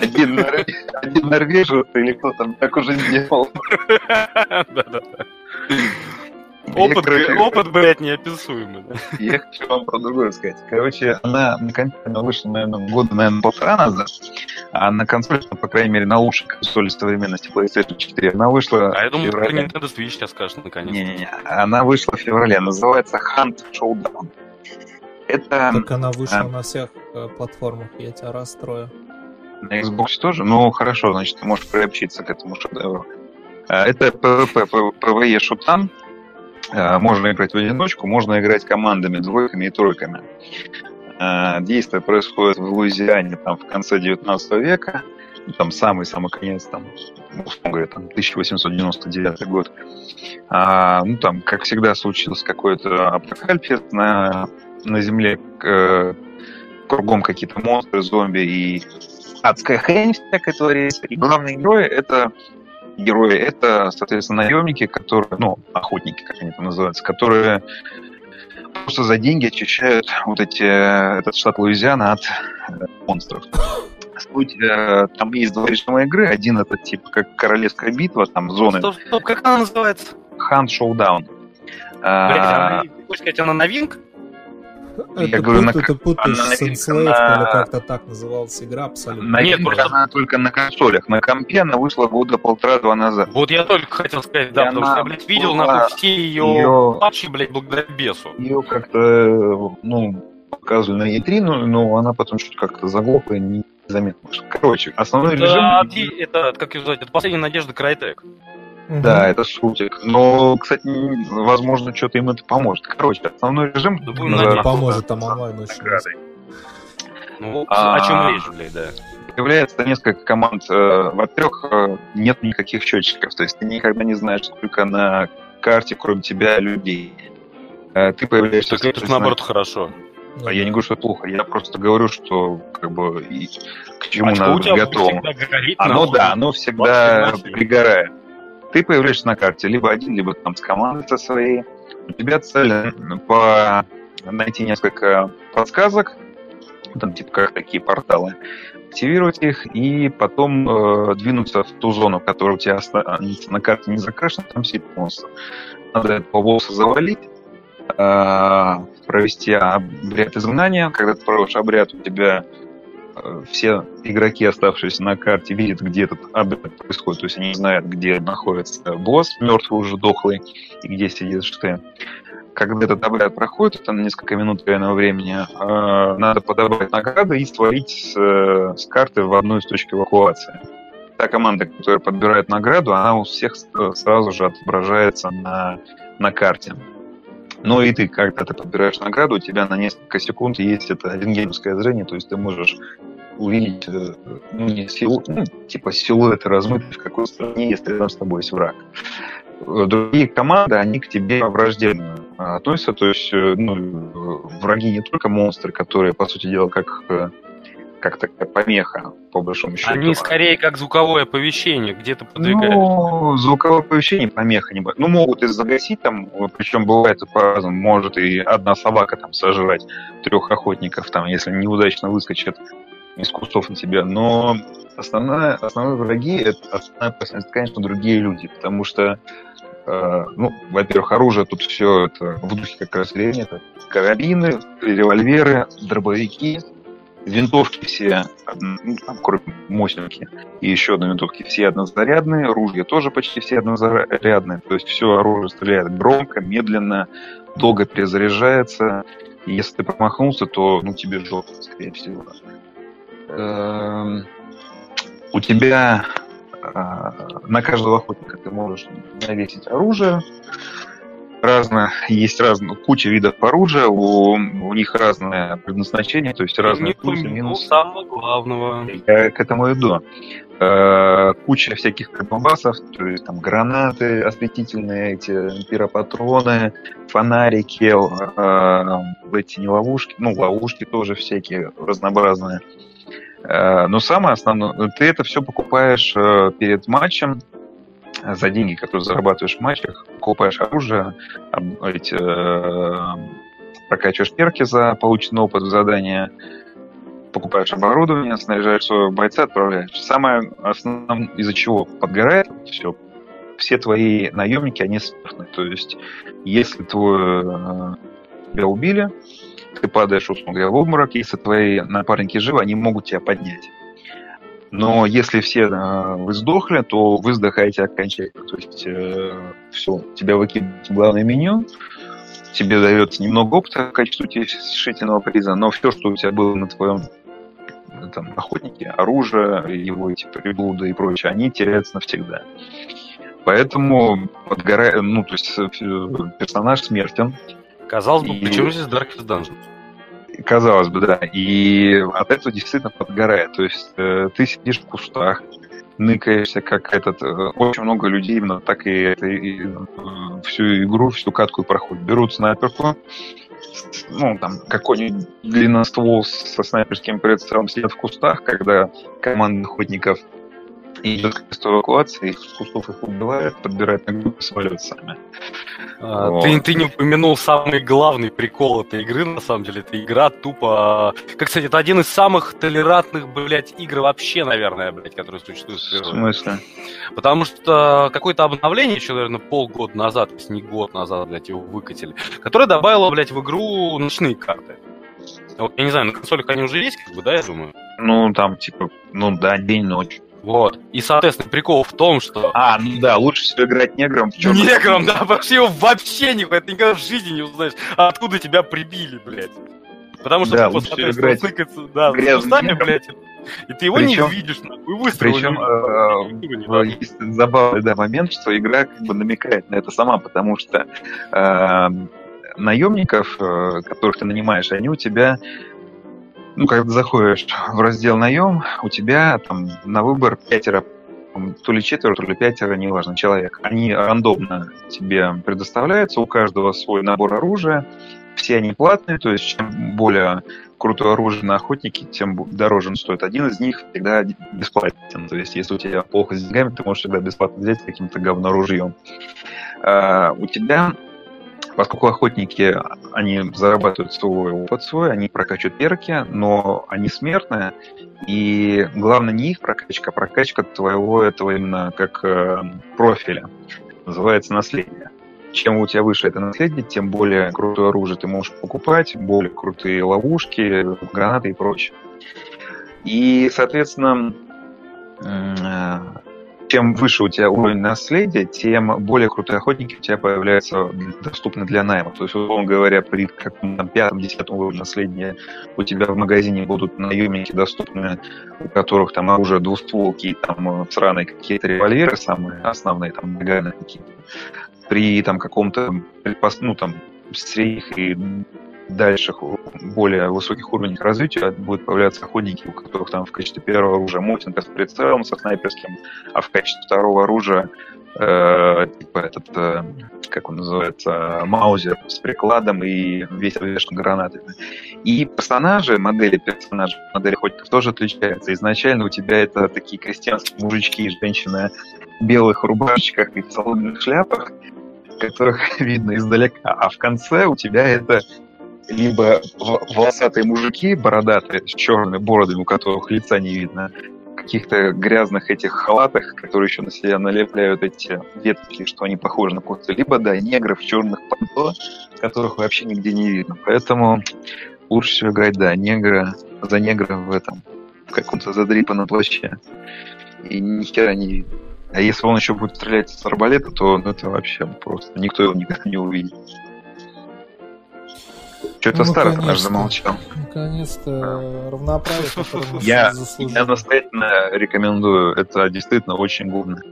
Один, нор... Один норвежец или кто там так уже сделал. Да-да-да. Опыт, короче, опыт, блядь, неописуемый. Да? Я хочу вам про другое сказать. Короче, она на компьютере вышла, наверное, года, наверное, полтора назад, а на консоли, ну, по крайней мере, на лучшей консоли современности PlayStation 4, она вышла А я думаю, про Nintendo Switch сейчас скажешь, наконец. Не-не-не, она вышла в феврале, называется Hunt Showdown. Это... Так она вышла а... на всех э, платформах, я тебя расстрою. На Xbox тоже? Ну, хорошо, значит, ты можешь приобщиться к этому шедевру. А, это PvP, PvE шутан, можно играть в одиночку, можно играть командами, двойками и тройками. Э, действие происходит в Луизиане там, в конце 19 века, там самый-самый конец, там, условно говоря, там, 1899 год. А, ну, там, как всегда, случился какой-то апокалипсис на, на Земле, э, кругом какие-то монстры, зомби и адская хрень всякая творится. И главный герой — это герои, это, соответственно, наемники, которые, ну, охотники, как они там называются, которые просто за деньги очищают вот эти, этот штат Луизиана от э, монстров. Суть, э, там есть два режима игры. Один это типа как королевская битва, там зоны. Стоп, стоп, как она называется? Hunt Showdown. Блядь, а, хочешь сказать, она новинка? Это я говорю, пут, на, это путаешь Enslave, на... или как-то так называлась игра абсолютно. На, нет, просто она только на консолях. На компе она вышла года полтора-два назад. Вот я только хотел сказать, да, и потому что я, блядь, видел на все ее, ее патчи, блядь, благодаря бесу. Ее как-то, ну, показывали на E3, но, но она потом что-то как-то заглохла и незаметно. Короче, основной это, режим... Это, как ее сказать, это последняя надежда Крайтек. Угу. Да, это шутик. Но, кстати, возможно, что-то им это поможет. Короче, основной режим... Да, ну, поможет, там онлайн очень. Ну, а, о чем речь, блядь, да. Появляется несколько команд. Э, во-первых, э, нет никаких счетчиков. То есть ты никогда не знаешь, сколько на карте, кроме тебя, людей. Э, ты появляешься... Так это, наоборот, хорошо. Ну, а я не говорю, что это плохо, я просто говорю, что как бы и к чему а надо быть готовым. Оно, да, оно всегда пригорает. Ты появляешься на карте либо один, либо там с командой со своей. У тебя цель по найти несколько подсказок, там типа как такие порталы, активировать их и потом э, двинуться в ту зону, которая у тебя на карте не закрашена, там сидит монстр. Надо этого босса завалить, э, провести обряд изгнания. Когда ты проводишь обряд, у тебя все игроки, оставшиеся на карте, видят, где этот обряд происходит. То есть они знают, где находится босс, мертвый уже дохлый, и где сидит ты. Когда этот обряд проходит, это на несколько минут реального времени, э, надо подобрать награды и створить с, э, с карты в одну из точек эвакуации. Та команда, которая подбирает награду, она у всех сразу же отображается на, на карте. Ну и ты, когда ты подбираешь награду, у тебя на несколько секунд есть это рентгеновское зрение, то есть ты можешь увидеть э, ну, не силу, ну, типа силуэты размытые, в какой стороне, если рядом с тобой есть враг. Другие команды, они к тебе враждебно относятся, то есть э, ну, враги не только монстры, которые, по сути дела, как э, как такая помеха, по большому счету. Они скорее как звуковое оповещение, где-то подвигают. Ну, звуковое оповещение помеха не будет. Ну, могут и загасить там, причем бывает по-разному. Может и одна собака там сожрать трех охотников, там, если неудачно выскочат из кустов на тебя. Но основная, основные враги, это основная опасность, конечно, другие люди, потому что э, ну, во-первых, оружие тут все это в духе как раз Ленина. Это карабины, револьверы, дробовики, Винтовки все, ну, там, кроме мощники, и еще одной винтовки, все однозарядные, ружья тоже почти все однозарядные, то есть все оружие стреляет громко, медленно, долго перезаряжается, и если ты промахнулся, то ну, тебе жопа, скорее всего. Эм, у тебя а, на каждого охотника ты можешь навесить оружие, разно, есть разные, куча видов оружия, у, у них разное предназначение, то есть разные плюсы, минусы. самого главного. Я к этому иду. Э, куча всяких карбамбасов, то есть там гранаты осветительные, эти пиропатроны, фонарики, э, эти не ловушки, ну, ловушки тоже всякие разнообразные. Э, но самое основное, ты это все покупаешь э, перед матчем, за деньги, которые зарабатываешь в матчах, покупаешь оружие, эти, э, прокачиваешь перки за полученный опыт в задания, покупаешь оборудование, снаряжаешь своего бойца, отправляешь. Самое основное, из-за чего подгорает все, все твои наемники, они смертны. То есть, если твой, э, тебя убили, ты падаешь, условно говоря, в обморок, если твои напарники живы, они могут тебя поднять. Но если все э, вы сдохли, то вы сдыхаете окончательно. То есть э, все, тебя выкидывают в главное меню, тебе дается немного опыта в качестве утешительного приза, но все, что у тебя было на твоем там, охотнике, оружие, его эти приблуды и прочее, они теряются навсегда. Поэтому подгора... ну, то есть э, персонаж смертен. Казалось бы, и... почему здесь Darkest Dungeon? Казалось бы, да. И от этого действительно подгорает. То есть э, ты сидишь в кустах, ныкаешься, как этот... Э, очень много людей именно так и, это, и э, всю игру, всю катку проходят. Берут снайперку, ну, там, какой-нибудь длинноствол со снайперским прицелом сидят в кустах, когда команда охотников идет к эвакуации, их с кустов их убивают, подбирают на группу и сваливают сами. А, вот. ты, ты не упомянул самый главный прикол этой игры, на самом деле. Это игра тупо... Как, кстати, это один из самых толерантных, блядь, игр вообще, наверное, блядь, которые существуют. В смысле? Потому что какое-то обновление еще, наверное, полгода назад, если не год назад, блядь, его выкатили, которое добавило, блядь, в игру ночные карты. Вот, я не знаю, на консолях они уже есть, как бы, да, я думаю? Ну, там, типа, ну да, день-ночь. Вот. И, соответственно, прикол в том, что... А, ну да, лучше всего играть негром. В негром, да, вообще его вообще никуда, ты никогда в жизни не узнаешь, откуда тебя прибили, блядь. Потому что да, ты, лучше играть сныкаться, да, с кустами, блядь, и ты его причем, не видишь, нахуй, выстрела Причем э, э, есть забавный да, момент, что игра как бы намекает на это сама, потому что э, наемников, э, которых ты нанимаешь, они у тебя ну, когда заходишь в раздел наем, у тебя там на выбор пятеро, то ли четверо, то ли пятеро, неважно, человек. Они рандомно тебе предоставляются, у каждого свой набор оружия, все они платные, то есть чем более крутое оружие на охотнике, тем дороже он стоит. Один из них всегда бесплатен. То есть, если у тебя плохо с деньгами, ты можешь всегда бесплатно взять каким-то говноружьем. А, у тебя Поскольку охотники, они зарабатывают свой опыт свой, они прокачивают перки, но они смертные, и главное не их прокачка, а прокачка твоего этого именно как э, профиля. Называется наследие. Чем у тебя выше это наследие, тем более крутое оружие ты можешь покупать, более крутые ловушки, гранаты и прочее. И, соответственно, э, чем выше у тебя уровень наследия, тем более крутые охотники у тебя появляются доступны для найма. То есть, условно говоря, при каком-то пятом-десятом уровне наследия у тебя в магазине будут наемники доступны, у которых там оружие двустволки там э, сраные какие-то револьверы, самые основные, там, наганы какие-то. При там каком-то, ну, там, средних и дальших, более высоких уровнях развития будут появляться охотники, у которых там в качестве первого оружия мотинга с прицелом, со снайперским, а в качестве второго оружия э, типа этот, э, как он называется, маузер с прикладом и весь обвешан гранатами. И персонажи, модели персонажей, модели охотников тоже отличаются. Изначально у тебя это такие крестьянские мужички и женщины в белых рубашечках и в соломенных шляпах, которых видно издалека, а в конце у тебя это либо волосатые мужики бородатые с черными бородами, у которых лица не видно, каких-то грязных этих халатах, которые еще на себя налепляют эти ветки, что они похожи на куцы, либо, да, негров в черных пальто, которых вообще нигде не видно. Поэтому лучше всего играть, да, негра, за негра в этом, в каком-то задрипанном плаще. И ни хера не видно. А если он еще будет стрелять с арбалета, то ну, это вообще просто никто его никогда не увидит. Что-то ну, старый наш замолчал. Наконец-то равноправие, я, я настоятельно рекомендую. Это действительно очень годно.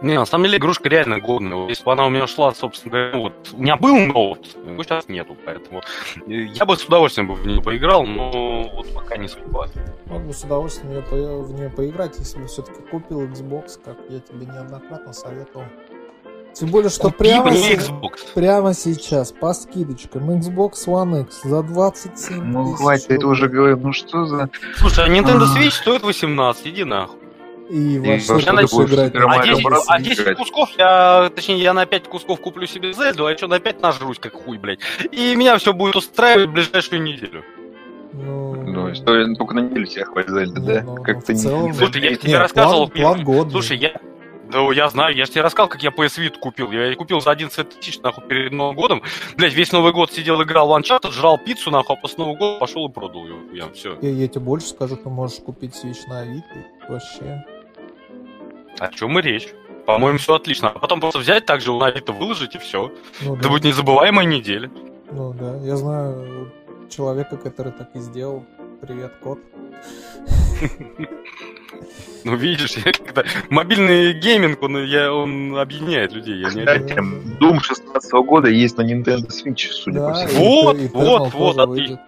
Не, на самом деле игрушка реально годная. Если бы она у меня шла, собственно говоря, ну, вот, у меня был ноут, его сейчас нету, поэтому я бы с удовольствием бы в нее поиграл, но вот пока не судьба. Мог бы с удовольствием в нее поиграть, если бы все-таки купил Xbox, как я тебе неоднократно советовал. Тем более, что прямо, прямо сейчас по скидочкам Xbox One X за 27 Ну, хватит, это уже говорю, ну что за... Слушай, а Nintendo Switch стоит 18, иди нахуй. И вообще я начну играть. А 10, а 10 кусков, я, точнее, я на 5 кусков куплю себе Зельду, а еще на 5 нажрусь, как хуй, блядь. И меня все будет устраивать в ближайшую неделю. Ну, ну что, только на неделю тебя хватит Зельда, да? Ну, Как-то не... Слушай, я тебе рассказывал... План, план Слушай, я, да, я знаю, я же тебе рассказал, как я PS Vita купил. Я купил за 11 тысяч, нахуй, перед Новым годом. Блять, весь Новый год сидел, играл в Uncharted, жрал пиццу, нахуй, а после Нового года пошел и продал ее. Я, все. Я, я тебе больше скажу, ты можешь купить Switch на Авито. Вообще. О чем и речь? По-моему, все отлично. А потом просто взять так же на Авито выложить и все. Ну, Это да. будет незабываемая неделя. Ну да, я знаю человека, который так и сделал. Привет, кот. Ну, видишь, я когда... мобильный гейминг, он, я, он объединяет людей. Я Кстати, не Doom 16 года есть на Nintendo Switch, судя да, по всему. Вот, и, вот, вот, отлично.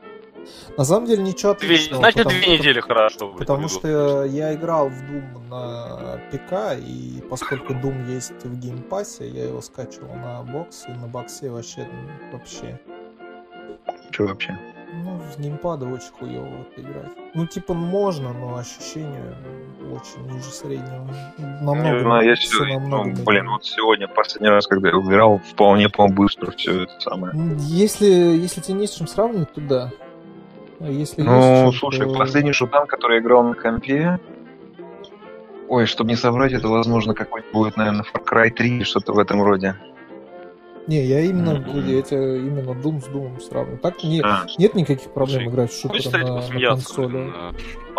На самом деле ничего отличного. Значит, потому, две недели хорошо. Потому что я играл в Doom на ПК, и поскольку Doom есть в геймпассе, я его скачивал на бокс, и на боксе вообще... вообще. Что вообще? Ну, с геймпада очень хуево вот играть. Ну, типа, можно, но ощущение очень ниже среднего. Намного, не знаю, я все, намного ну, блин, вот сегодня, последний раз, когда я играл, вполне, по-моему, быстро все это самое. Если, если тебе не с чем сравнивать, то да. А если ну, есть слушай, то... последний шутан, который я играл на компе, Ой, чтобы не соврать, это, возможно, какой-нибудь будет, наверное, Far Cry 3, что-то в этом роде. Не, я именно, mm-hmm. я тебя именно Doom с Doom сравниваю. Так нет, а. нет никаких проблем Слушай, играть в шутер на, на консоли.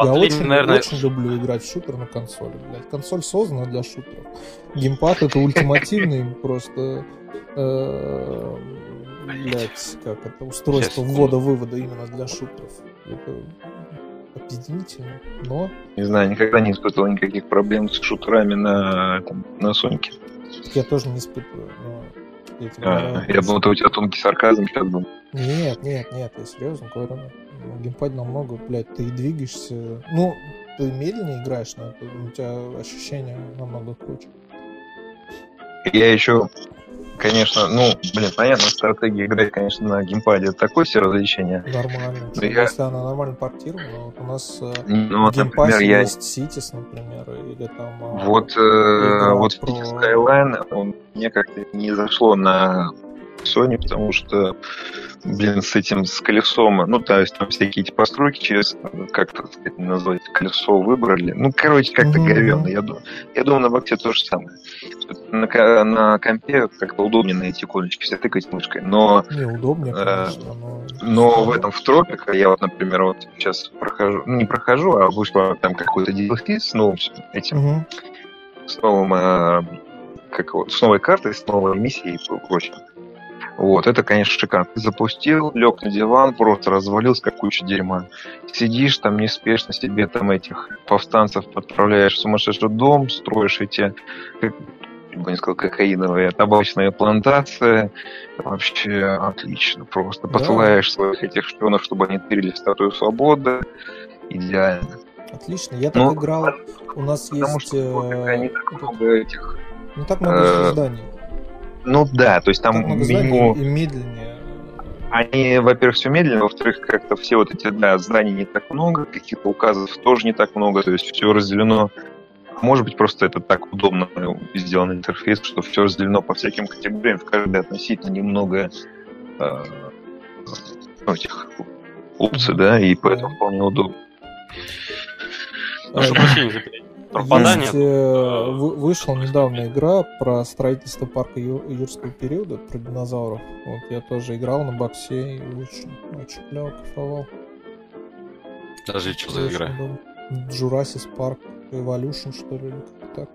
Я очень, наверное... очень люблю играть в шутер на консоли, блядь. Консоль создана для шутеров. Геймпад это ультимативный просто э, блядь, как это устройство ввода-вывода именно для шутеров. Это опизденительно, но... Не знаю, никогда не испытывал никаких проблем с шутерами на, там, на Соньке. Я тоже не испытываю, но я, тебе а, я думал, это у тебя тонкий сарказм сейчас был. Нет, нет, нет, я серьезно говорю. Ну, геймпад намного, блядь, ты двигаешься. Ну, ты медленнее играешь, но у тебя ощущения намного круче. Я еще конечно, ну, блин, понятно, стратегия играть, конечно, на геймпаде это такое себе развлечение. Нормально. Типа, я- Если она нормально портирована, вот у нас э, Ну, вот, например, я есть Cities, например, или там... а, Вот, э, вот про- City Skyline, он мне как-то не зашло на Sony, потому что, блин, с этим, с колесом, ну, то есть там всякие эти постройки через, как это сказать, назвать, колесо выбрали. Ну, короче, как-то Мгм. говенно. Я думаю, я думаю, на боксе то же самое. На, на компе как-то удобнее на эти иконочки все тыкать мышкой, но Неудобнее, Э, конечно, но... но в этом в тропика я вот, например, вот сейчас прохожу, ну не прохожу, а вышло там какой-то DLC с новым этим Мгм. с новым, э, как вот, с новой картой, с новой миссией и прочим. Вот, это, конечно, шикарно. Ты запустил, лег на диван, просто развалился, как куча дерьма. Сидишь там неспешно себе там этих повстанцев отправляешь в сумасшедший дом, строишь эти, как, бы не сказал, кокаиновые, табачные плантации. Вообще отлично просто. Да. Посылаешь своих этих шпионов, чтобы они тырили статую свободы. Идеально. Отлично. Я так Ну, играл. У нас Потому есть... что э, они так много этих... Не так много э, зданий. Ну да, то есть там меню... и медленнее. Они, во-первых, все медленно, во-вторых, как-то все вот эти, да, зданий не так много, каких-то указов тоже не так много, то есть все разделено. Может быть, просто это так удобно сделан интерфейс, что все разделено по всяким категориям, в каждой относительно немного э, ну, этих опций, да, и поэтому вполне удобно. Прошу прощения за пропадание. Есть, э, вы- вышла недавно игра про строительство парка ю- юрского периода, про динозавров. Вот я тоже играл на боксе и очень, очень клево кайфовал. Даже что за игра? Jurassic Park Evolution, что ли, или как-то так.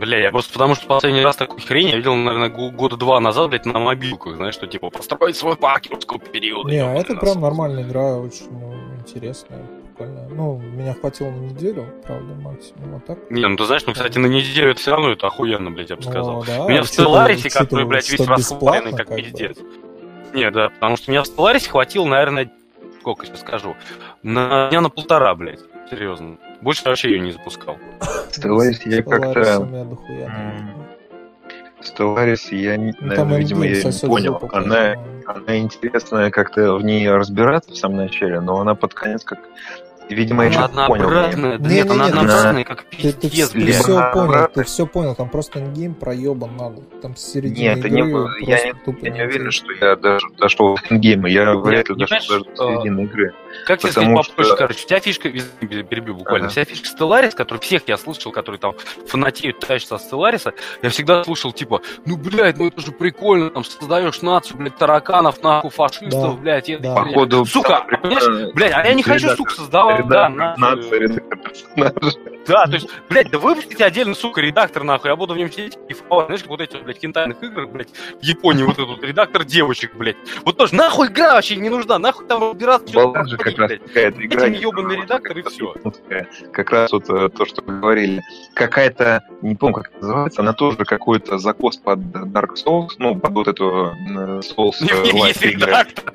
Бля, я просто потому что последний раз такую хрень я видел, наверное, года два назад, блядь, на мобилку, знаешь, что типа построить свой парк юрского периода. Не, а это прям нормальная игра, очень ну, интересная, прикольная. Ну, меня хватило на неделю, правда, максимум, а так. Не, ну ты знаешь, ну, кстати, на неделю это все равно это охуенно, блядь, я бы Ну, сказал. да, У меня в учитывая- Stellaris, который, учитывая, блядь, весь расхваленный, как бы. пиздец. Не, да, потому что у меня в Stellaris хватило, наверное, сколько сейчас скажу, на дня на полтора, блядь, серьезно. Больше вообще ее не запускал. Stellaris я как-то-. Stellaris я, не- Ну, наверное, видимо, я не понял. Она, она интересная как-то в ней разбираться в самом начале, но она под конец как... Видимо, я что-то понял. однообразная, да Не, нет, не, она не, однообразная, как Ты, ты, пиздец, ты все понял, ты все понял, там просто endgame проебан нагло. Там с середины Нет, это не. Я не, тупо я не уверен, что я даже дошел до эндгейма. Я вряд ли дошел даже до середины игры. Как тебе сказать Потому попроще, что- короче, у тебя фишка, перебью буквально, вся фишка Stellaris, который всех я слышал, которые там фанатеют, тащатся от Stellaris, я всегда слушал, типа, ну, блядь, ну это же прикольно, там, создаешь нацию, блядь, тараканов, нахуй, фашистов, блядь, это. Походу, Сука, понимаешь, Блядь, а я не хочу, сука, создавать, да, персонажа. Да, то есть, блядь, да выпустите отдельно, сука, редактор, нахуй, я буду в нем сидеть и фауать. Знаешь, как вот эти, блядь, хентайных играх, блядь, в Японии вот этот редактор девочек, блядь. Вот тоже, нахуй игра вообще не нужна, нахуй там разбираться, Была же как раз какая-то игра. Ебаный редактор и все. Как раз вот э, то, что вы говорили. Какая-то, не помню, как это называется, она тоже какой-то закос под Dark Souls, ну, под вот эту э, Souls э, есть игры. редактор.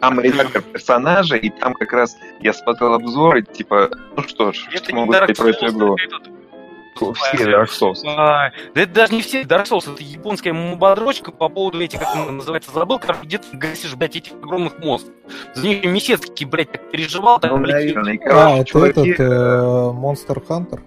Там редактор персонажа, и там как раз я смотрел обзоры, типа, ну что ж, Это что не могу сказать про эту игру? Все Dark Souls. Ай, Да это даже не все Dark Souls, это японская мободрочка по поводу этих, как она называется, забыл, короче, где ты гасишь, блядь, этих огромных монстров. За них Месецкий, блядь, так переживал, так, Ну, блядь, наверное, и, А, это чуваки, этот э, Monster Hunter.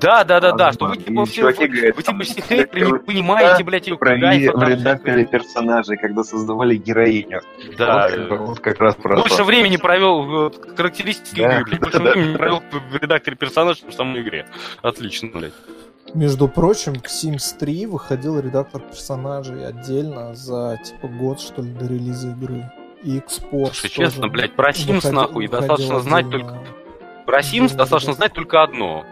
Да, да, да, да, что вы типа вы, говорят, вы типа хейтеры не понимаете, блядь, ее провели кайфа в там, редакторе персонажей, когда создавали героиню. Да, вот, как, вот как раз про Больше то. времени провел в э, характеристике Да. игры, блядь. Больше времени провел в редакторе персонажа, чем в самой игре. Отлично, блядь. Между прочим, к Sims 3 выходил редактор персонажей отдельно за типа год, что ли, до релиза игры. И экспорт. Слушай, тоже честно, блядь, про Sims выходил- нахуй выходил достаточно знать отдельно. только... Про Sims достаточно знать только одно.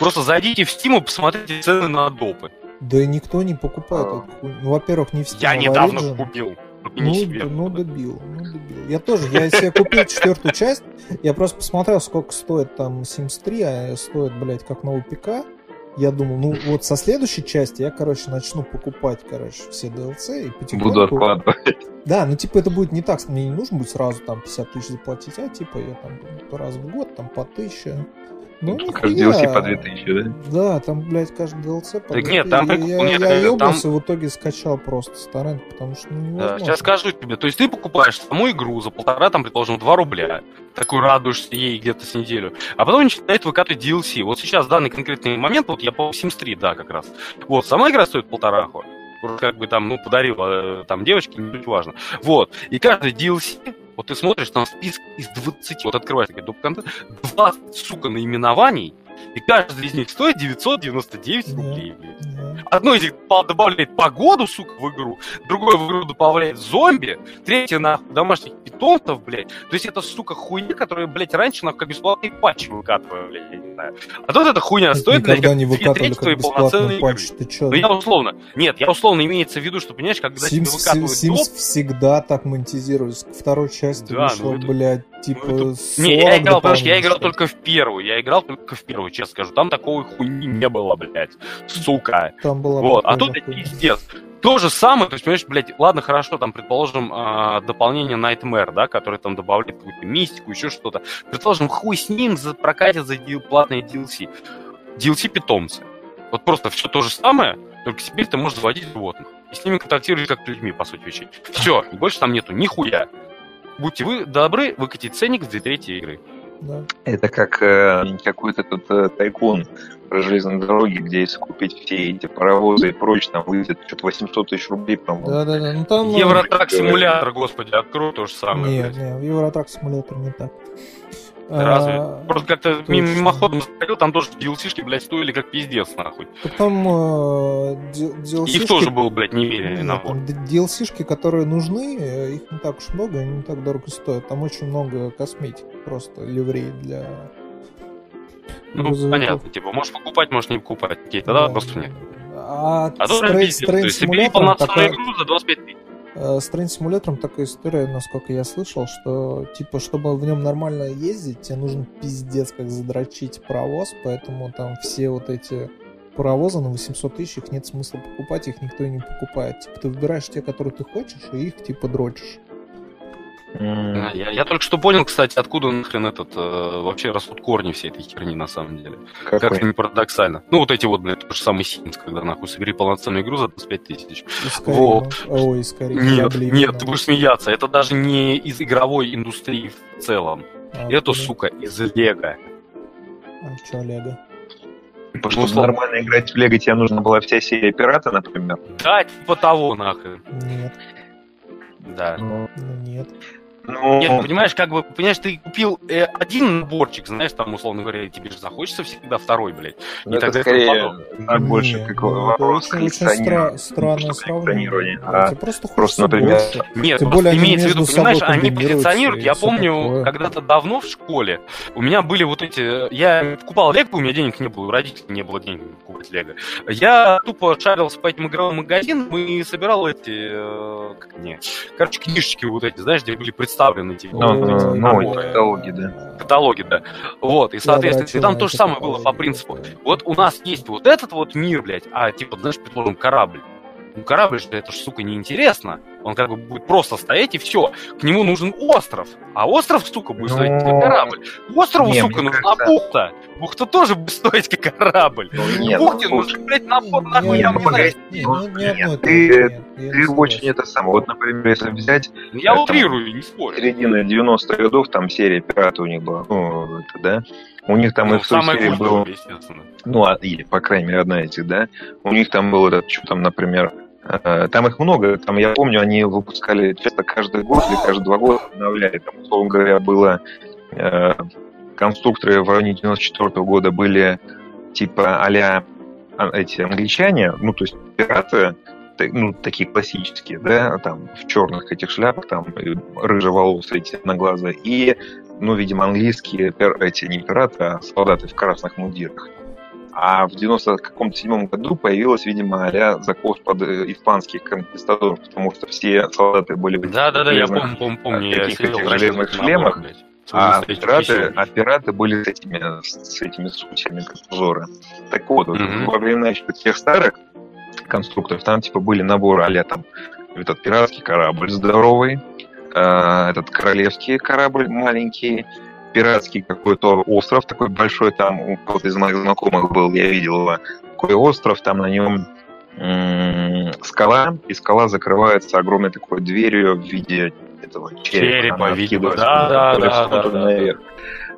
Просто зайдите в Steam и посмотрите цены на допы. Да и никто не покупает А. эту хуйню. Ну, во-первых, не в Steam, Я а недавно Origin. купил. Ну, себе. ну, добил, ну, добил. Я тоже, я себе купил четвертую часть, я просто посмотрел, сколько стоит там Sims 3, а стоит, блядь, как новый ПК. Я думал, ну вот со следующей части я, короче, начну покупать, короче, все DLC и потихоньку... Буду откладывать. Да, ну типа это будет не так, мне не нужно будет сразу там 50 тысяч заплатить, а типа я там раз в год там по 1000 Ну, Каждый нихуя. DLC по 2000, да? Да, там, блядь, каждый DLC по Так 2000. нет, там Я, нет, я там- ёбнулся, в итоге скачал просто с торрента, потому что ну, Да, сейчас скажу тебе. То есть ты покупаешь саму игру за полтора, там, предположим, 2 рубля. Такой радуешься ей где-то с неделю. А потом начинает выкатывать DLC. Вот сейчас в данный конкретный момент, вот я по Sims 3, да, как раз. Вот, сама игра стоит полтора Как бы там, ну, подарила э, там девочке, не суть важно. Вот. И каждый DLC, вот ты смотришь, там список из 20, вот открываешь такой доп. контент, 20, сука, наименований, и каждый из них стоит 999 Да. рублей, блядь. Одно из них добавляет погоду, сука, в игру, другое в игру добавляет зомби, третье, нахуй, домашних питомцев, блядь. То есть это, сука, хуйня, которая, блядь, раньше, нахуй, как бесплатные патчи выкатывали, блядь, я не знаю. А тут эта хуйня стоит, блядь, как не выкатывали как бесплатный патч. Ты чё? Ну, я условно, нет, я условно имеется в виду, что, понимаешь, когда тебе Sims, выкатывают Sims доп, всегда так монетизируется. Второй части Да, вышло, ну это- блядь, типа ну 40 Не, я играл, понимаешь, я играл только в первую, я играл только в первую, честно скажу. Там такой хуйни не было, блядь, сука. Там была Вот, а тут это хуйня. пиздец. То же самое, то есть, понимаешь, блядь, ладно, хорошо, там, предположим, а, дополнение Nightmare, да, который там добавляет какую-то мистику, еще что-то. Предположим, хуй с ним за, прокатит за платные DLC. DLC питомцы. Вот просто все то же самое, только теперь ты можешь заводить животных. И с ними контактировать как с людьми, по сути вещей. Все, больше там нету нихуя. Будьте вы добры выкатить ценник с две трети игры. Да. Это как э, какой-то тут э, тайкун про железной дороги, где если купить все эти паровозы и прочее, там выйдет что-то 800 тысяч рублей, по-моему. Да, да, да. Ну там. ну, Евротрак симулятор, господи, открой то же самое. Нет, блядь. нет, в Евротрак симулятор не так. Разве? А, Просто как-то мимоходом заходил, там тоже DLC-шки, блядь, стоили как пиздец, нахуй. так там э, DLC-шки... Их тоже был, блядь, немеренный набор. DLC-шки, которые нужны, их не так уж много, они не так дорого стоят. Там очень много косметики, просто ливрей для Ну, грузовиков. понятно, типа, можешь покупать, можешь не покупать. Окей, тогда вопросов нет. А, А с прям пиздец. То есть, симулятором полноценную такая- игру за 25 тысяч. Э, С трейн симулятором такая история, насколько я слышал, что типа, чтобы в нем нормально ездить, тебе нужно пиздец как задрочить паровоз, поэтому там все вот эти паровозы на 800 тысяч, их нет смысла покупать, их никто и не покупает. Типа ты выбираешь те, которые ты хочешь, и их типа дрочишь. Я, я только что понял, кстати, откуда нахрен этот э, вообще растут корни всей этой херни на самом деле. Как Какой? это не парадоксально. Ну, вот эти вот, блядь, тот же самый Sims, когда нахуй собери полноценную игру за 25 тысяч. Карима. Вот. Ой, из Карима. Нет, корабли нет, ты будешь смеяться. Это даже не из игровой индустрии в целом. А Это, откуда? сука, из Лего. А Олега? Типа, чтобы условно. нормально играть в Лего, тебе нужна была вся серия Пирата, например. Да, типа того, нахрен. Нет, Да. Ну, ну нет. Ну, Нет, ну, понимаешь, как бы, понимаешь, ты купил э, один наборчик, знаешь, там, условно говоря, тебе же захочется всегда второй, блядь. ну, и это тогда это скорее Не, больше ну, как это вопрос коллекционирования. стра- странное сравнение. а тебе просто просто, например, больше. Нет, Тем просто более они имеется в виду, понимаешь, они позиционируют. Я помню, такое. когда-то давно в школе у меня были вот эти... Я покупал Лего, у меня денег не было, у родителей не было денег покупать Лего. Я тупо шарился по этим игровым магазинам и собирал эти... э, Как не... Короче, книжечки вот эти, знаешь, где были представлены эти Ну, ну, Ой, ну, наборы. каталоги, да. каталоге, да. Вот, и, соответственно, и там дрочил то же эти самое было по каталоги, принципу. Вот у нас есть вот этот вот мир, блядь, а, типа, знаешь, предположим, корабль. Ну, корабль же, это ж, сука, неинтересно. Он как бы будет просто стоять, и все. К нему нужен остров. А остров, сука, будет Ну, стоить как корабль. Острову, не, сука, нужна кажется- бухта. Бухта тоже будет стоить как корабль. Ну, В нет, бухте ну, нужен, блядь, набор, нахуй, Не, я ну, не знаю. погоди. не, ну, не Нет, и то ты- нет, не Ты очень это самое. Вот, например, если взять Я Это- утрирую, не спорю. середины 90-х годов, там серия Пирата у них была, ну, это, да, у них там Ну, из той самое серии было, ну, а- или, по крайней мере, одна из этих, да, у них там был этот, что там, например, э, там их много, там, я помню, они выпускали часто каждый год или каждые два года обновляли, там, условно говоря, было э, конструкторы в районе 94 года были типа а, эти англичане, ну, то есть пираты, ну, такие классические, да, там, в черных этих шляпах, там, рыжеволосые, темноглазые, и, ну, видимо, английские, эти, не пираты, а солдаты в красных мундирах. А в 90 каком-то седьмом году появилась, видимо, а закос под э, испанских конкистадоров, потому что все солдаты были в этих Да-да-да, я помню, помню, помню. Я таких сидел этих в железных шлемах, а пираты, а пираты были с этими, с этими сучьями, как узоры. Так вот, Мгм. во времена еще тех старых конструкторов, там типа были наборы а там этот пиратский корабль здоровый, э, этот королевский корабль маленький, пиратский какой-то остров такой большой, там у кого-то из моих знакомых был, я видел его, такой остров, там на нем скала, и скала закрывается огромной такой дверью в виде этого черепа. Черепа, видимо, да, да, да, да, да, наверх.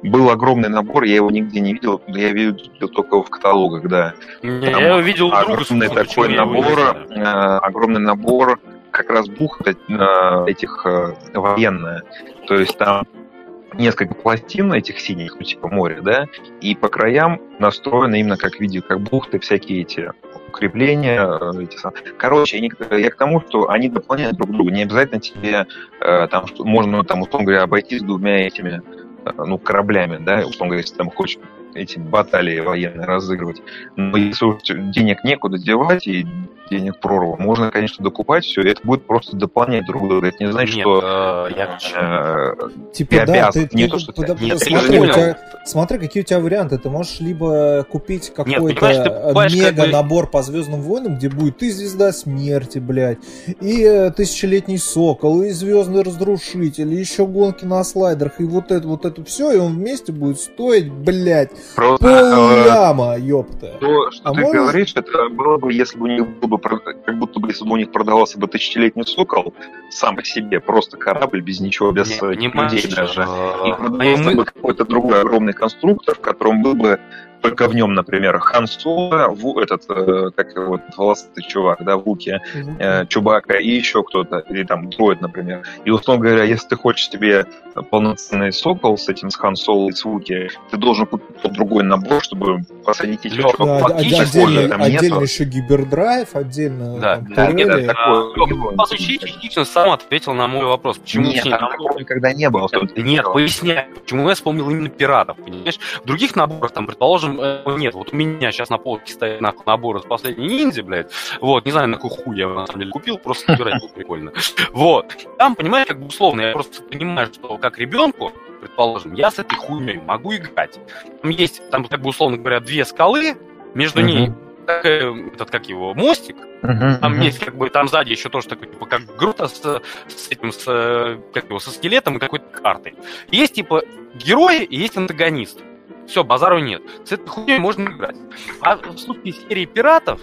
Был огромный набор, я его нигде не видел, я видел только в каталогах, да. Не, я его видел друга, огромный собственно, такой набор, э, огромный набор как раз бухт э, этих э, военная. То есть там несколько пластин этих синих, ну, типа моря, да, и по краям настроены именно как видео, как бухты, всякие эти укрепления, э, эти Короче, они- я к тому, что они дополняют друг друга. Не обязательно тебе э, там что- можно там, условно говоря, обойтись двумя этими э, ну, кораблями, да, условно говоря, если там хочешь эти баталии военные разыгрывать. Но если уж денег некуда девать и денег прорва, можно, конечно, докупать все, это будет просто дополнять друг друга. Это не значит, Нет, что э, я... э, Типа, Ты да, обязан, ты, не ты- то, что ты- Нет, смотри, не у понял. тебя- смотри, какие у тебя варианты. Ты можешь либо купить какой-то покупаешь как мега бы- набор по Звездным войнам, где будет и Звезда Смерти, блядь, и э, Тысячелетний Сокол, и Звездный Разрушитель, и еще гонки на слайдерах, и вот это, вот это все, и он вместе будет стоить, блядь, просто э, полляма, ёпта. то, что А ты можешь- говоришь, это было бы, если бы у них был бы, как будто бы, если бы у них продавался бы тысячелетний сокол сам по себе, просто корабль без ничего, без Не, э, понимаешь, людей даже. э, И продавался мы- бы какой-то другой огромный конструктор, в котором был бы только в нем, например, Хан Соло, Ву- этот, э, как его, этот волосатый чувак, да, Вуки, э, Чубака и еще кто-то, или там дроид, например. И, условно говоря, если ты хочешь себе полноценный сокол с этим, с Хан Соло и с Вуки, ты должен купить другой набор, чтобы посадить этих чуваков. Да, фактически отдельно, там отдельно нету. еще гибердрайв, отдельно Да, там, да, турели. нет, такое, А, частично сам ответил на мой вопрос. Почему Нет, там такого никогда не было. Нет, поясняю, почему я вспомнил именно пиратов, понимаешь? В других наборах, там, предположим, э, нет, вот у меня сейчас на полке стоит нахуй набор из последней ниндзя, блядь, вот, не знаю, на какой хуй я его на самом деле купил, просто собирать было прикольно. Вот, там, понимаешь, как бы условно, я просто понимаю, что как ребенку, предположим, я с этой хуйней могу играть. Там есть, там, как бы, условно говоря, две скалы, между ней такая, этот, как его, мостик, Мгм, там мгм. есть, как бы, там сзади еще тоже такой, типа, как грута с, с этим, с, э, как его, со скелетом и какой-то картой. Есть, типа, герои и есть антагонист. Все, базару нет. С этой хуйней можно играть. А в случае серии пиратов,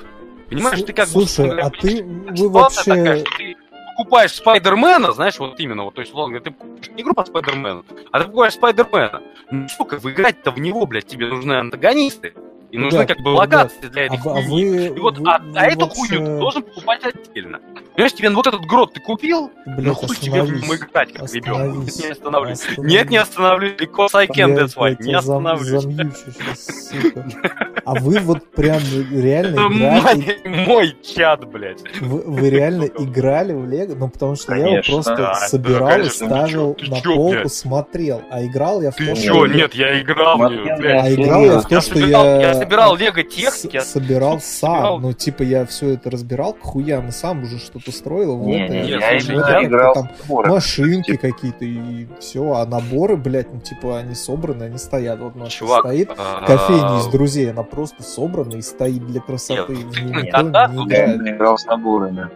понимаешь, ты как бы... Слушай, а ты, вы вообще... такая, что ты покупаешь Спайдермена, знаешь, вот именно, вот, то есть, говоря, ты покупаешь не игру по Спайдермену, а ты покупаешь Спайдермена. Ну, сука, в играть-то в него, блядь, тебе нужны антагонисты. И нужны, Ребят, как бы, ребят, локации для А, этой вы- а хуйни. вы, И вот, вы- а, вы а эту вообще- хуйню ты должен покупать отдельно. Понимаешь, тебе вот этот грот ты купил, ну Блядь, хуй тебе нем играть, как ребенок. Остановись. Не остановлюсь. Остановись. Нет, не остановлюсь. Because I can, that's why. Не зам- остановлюсь. замьючу щас, сука. А вы вот прям реально Это играли, мой, мой чат, блядь. вы, вы реально играли в Лего? Ну, потому что я его просто да, собирал и конечно. ставил Ты на ты чё, полку, блядь? смотрел. А играл я в Ты то, чё? что... Нет, я играл. А играл я в то, что я... я собирал лего техники, с- я собирал сам. Ну, типа, я все это разбирал к хуям, и сам уже что-то строил. Вот, Не, я играл машинки какие-то и все, а наборы, блядь, ну типа они собраны, они стоят. Вот наша Чувак, стоит а, кофейня из друзей, она просто собрана и стоит для красоты. Нет, ну, никто да, не играет. играл с наборами.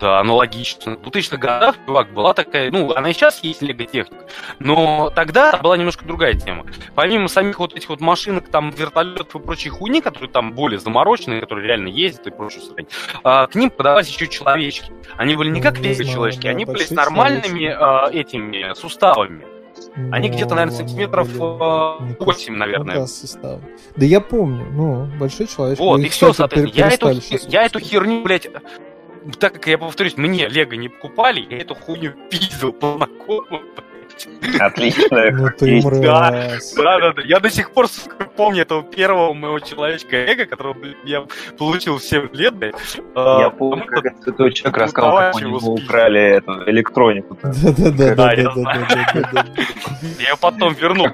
Да, аналогично. В 2000-х годах, чувак, была такая, ну, она и сейчас есть Лего техника, но тогда была немножко другая тема. Помимо самих вот этих вот машинок, там, вертолетов и прочей хуйни, которые там более замороченные, которые реально ездят и прочее, срань, а, к ним подавались еще человечки. Они были не как Не Лего знаю, человечки, да, они были с нормальными а, этими суставами. Они Ну, где-то, наверное, сантиметров блин, а, мне 8, кажется, наверное. да, состав. Да я помню, ну, большой человек. Вот, и все, соответственно. Я эту, я эту херню, блядь, так как я повторюсь, мне Лего не покупали, я эту хуйню пиздил по знакомым, Отлично. Ну ты мразь. Да, да, да. Я до сих пор помню этого первого моего человечка эго, которого я получил в 7 лет. А, Я помню, как что- этот человек рассказал, как у его него украли эту электронику. Да-да-да. Да, я да-да-да-да-да-да. Я ее потом вернул.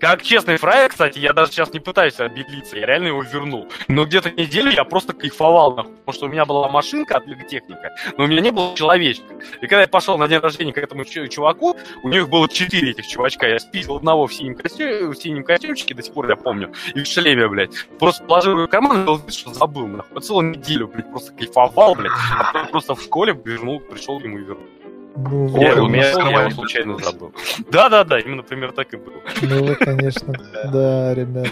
Как честный фраер, кстати, я даже сейчас не пытаюсь обелиться, я реально его вернул. Но где-то неделю я просто кайфовал, потому что у меня была машинка от Лего Техника, но у меня не было человечка. И когда я пошел на день рождения к этому чу- чуваку, у них было четыре этих чувачка, я спиздил одного в синем, костюме, в синем костюмчике, до сих пор я помню, и в шлеме, блядь. Просто положил его в карман и был что забыл, нахуй. Я целую неделю, блядь, просто кайфовал, блядь. А потом просто в школе вернул, пришел ему и вернул. Ну, Я- Я вот, у меня его нормально. случайно забыл. Да-да-да, именно пример так и был. ну конечно, да, ребята.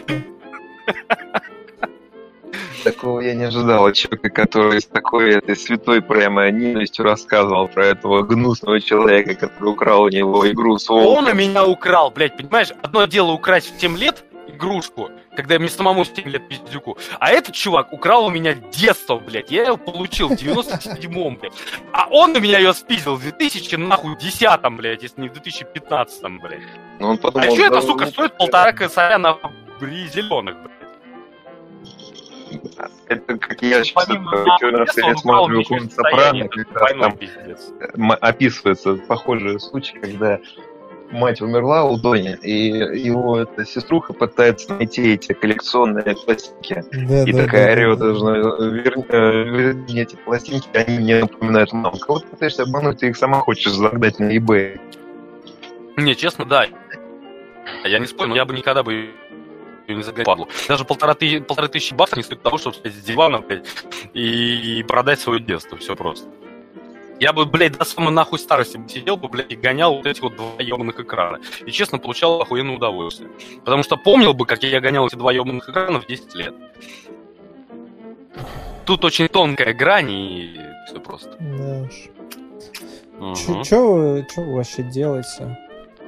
Такого я не ожидал от человека, который с такой этой святой прямо ненавистью рассказывал про этого гнусного человека, который украл у него игру с Он волком. у меня украл, блядь, понимаешь? Одно дело украсть в 7 лет игрушку, когда мне самому 7 лет пиздюку, а этот чувак украл у меня детство, блядь. Я его получил в 97-м, блядь. А он у меня ее спиздил в 2000, нахуй, 10 блядь, если не в 2015, блядь. Но он А подумал, еще эта да, сука ну, стоит полтора косаря на зеленых, блядь. Это как я сейчас Помимо мне какой-нибудь еще состояние, Сопрано, как раз там пиздец. описывается похожий случай, когда мать умерла у Дони, и его эта сеструха пытается найти эти коллекционные пластинки. Да, И да, такая да, орет, да. верни, э, верни эти пластинки, они не напоминают маму. Кого ты пытаешься обмануть, ты их сама хочешь загнать на eBay. Не, честно, да. Я не спорю, но я бы никогда бы не загонял падлу. Даже полтора, ты- полторы тысячи баксов не стоит того, чтобы встать с дивана, блядь, и, и продать свое детство. Все просто. Я бы, блядь, до самой нахуй старости бы сидел бы, блядь, и гонял вот эти вот два ебаных экрана. И, честно, получал охуенное удовольствие. Потому что помнил бы, как я гонял эти два ебаных экрана в 10 лет. Тут очень тонкая грань, и все просто. Да уж. Чё вы вообще делаете,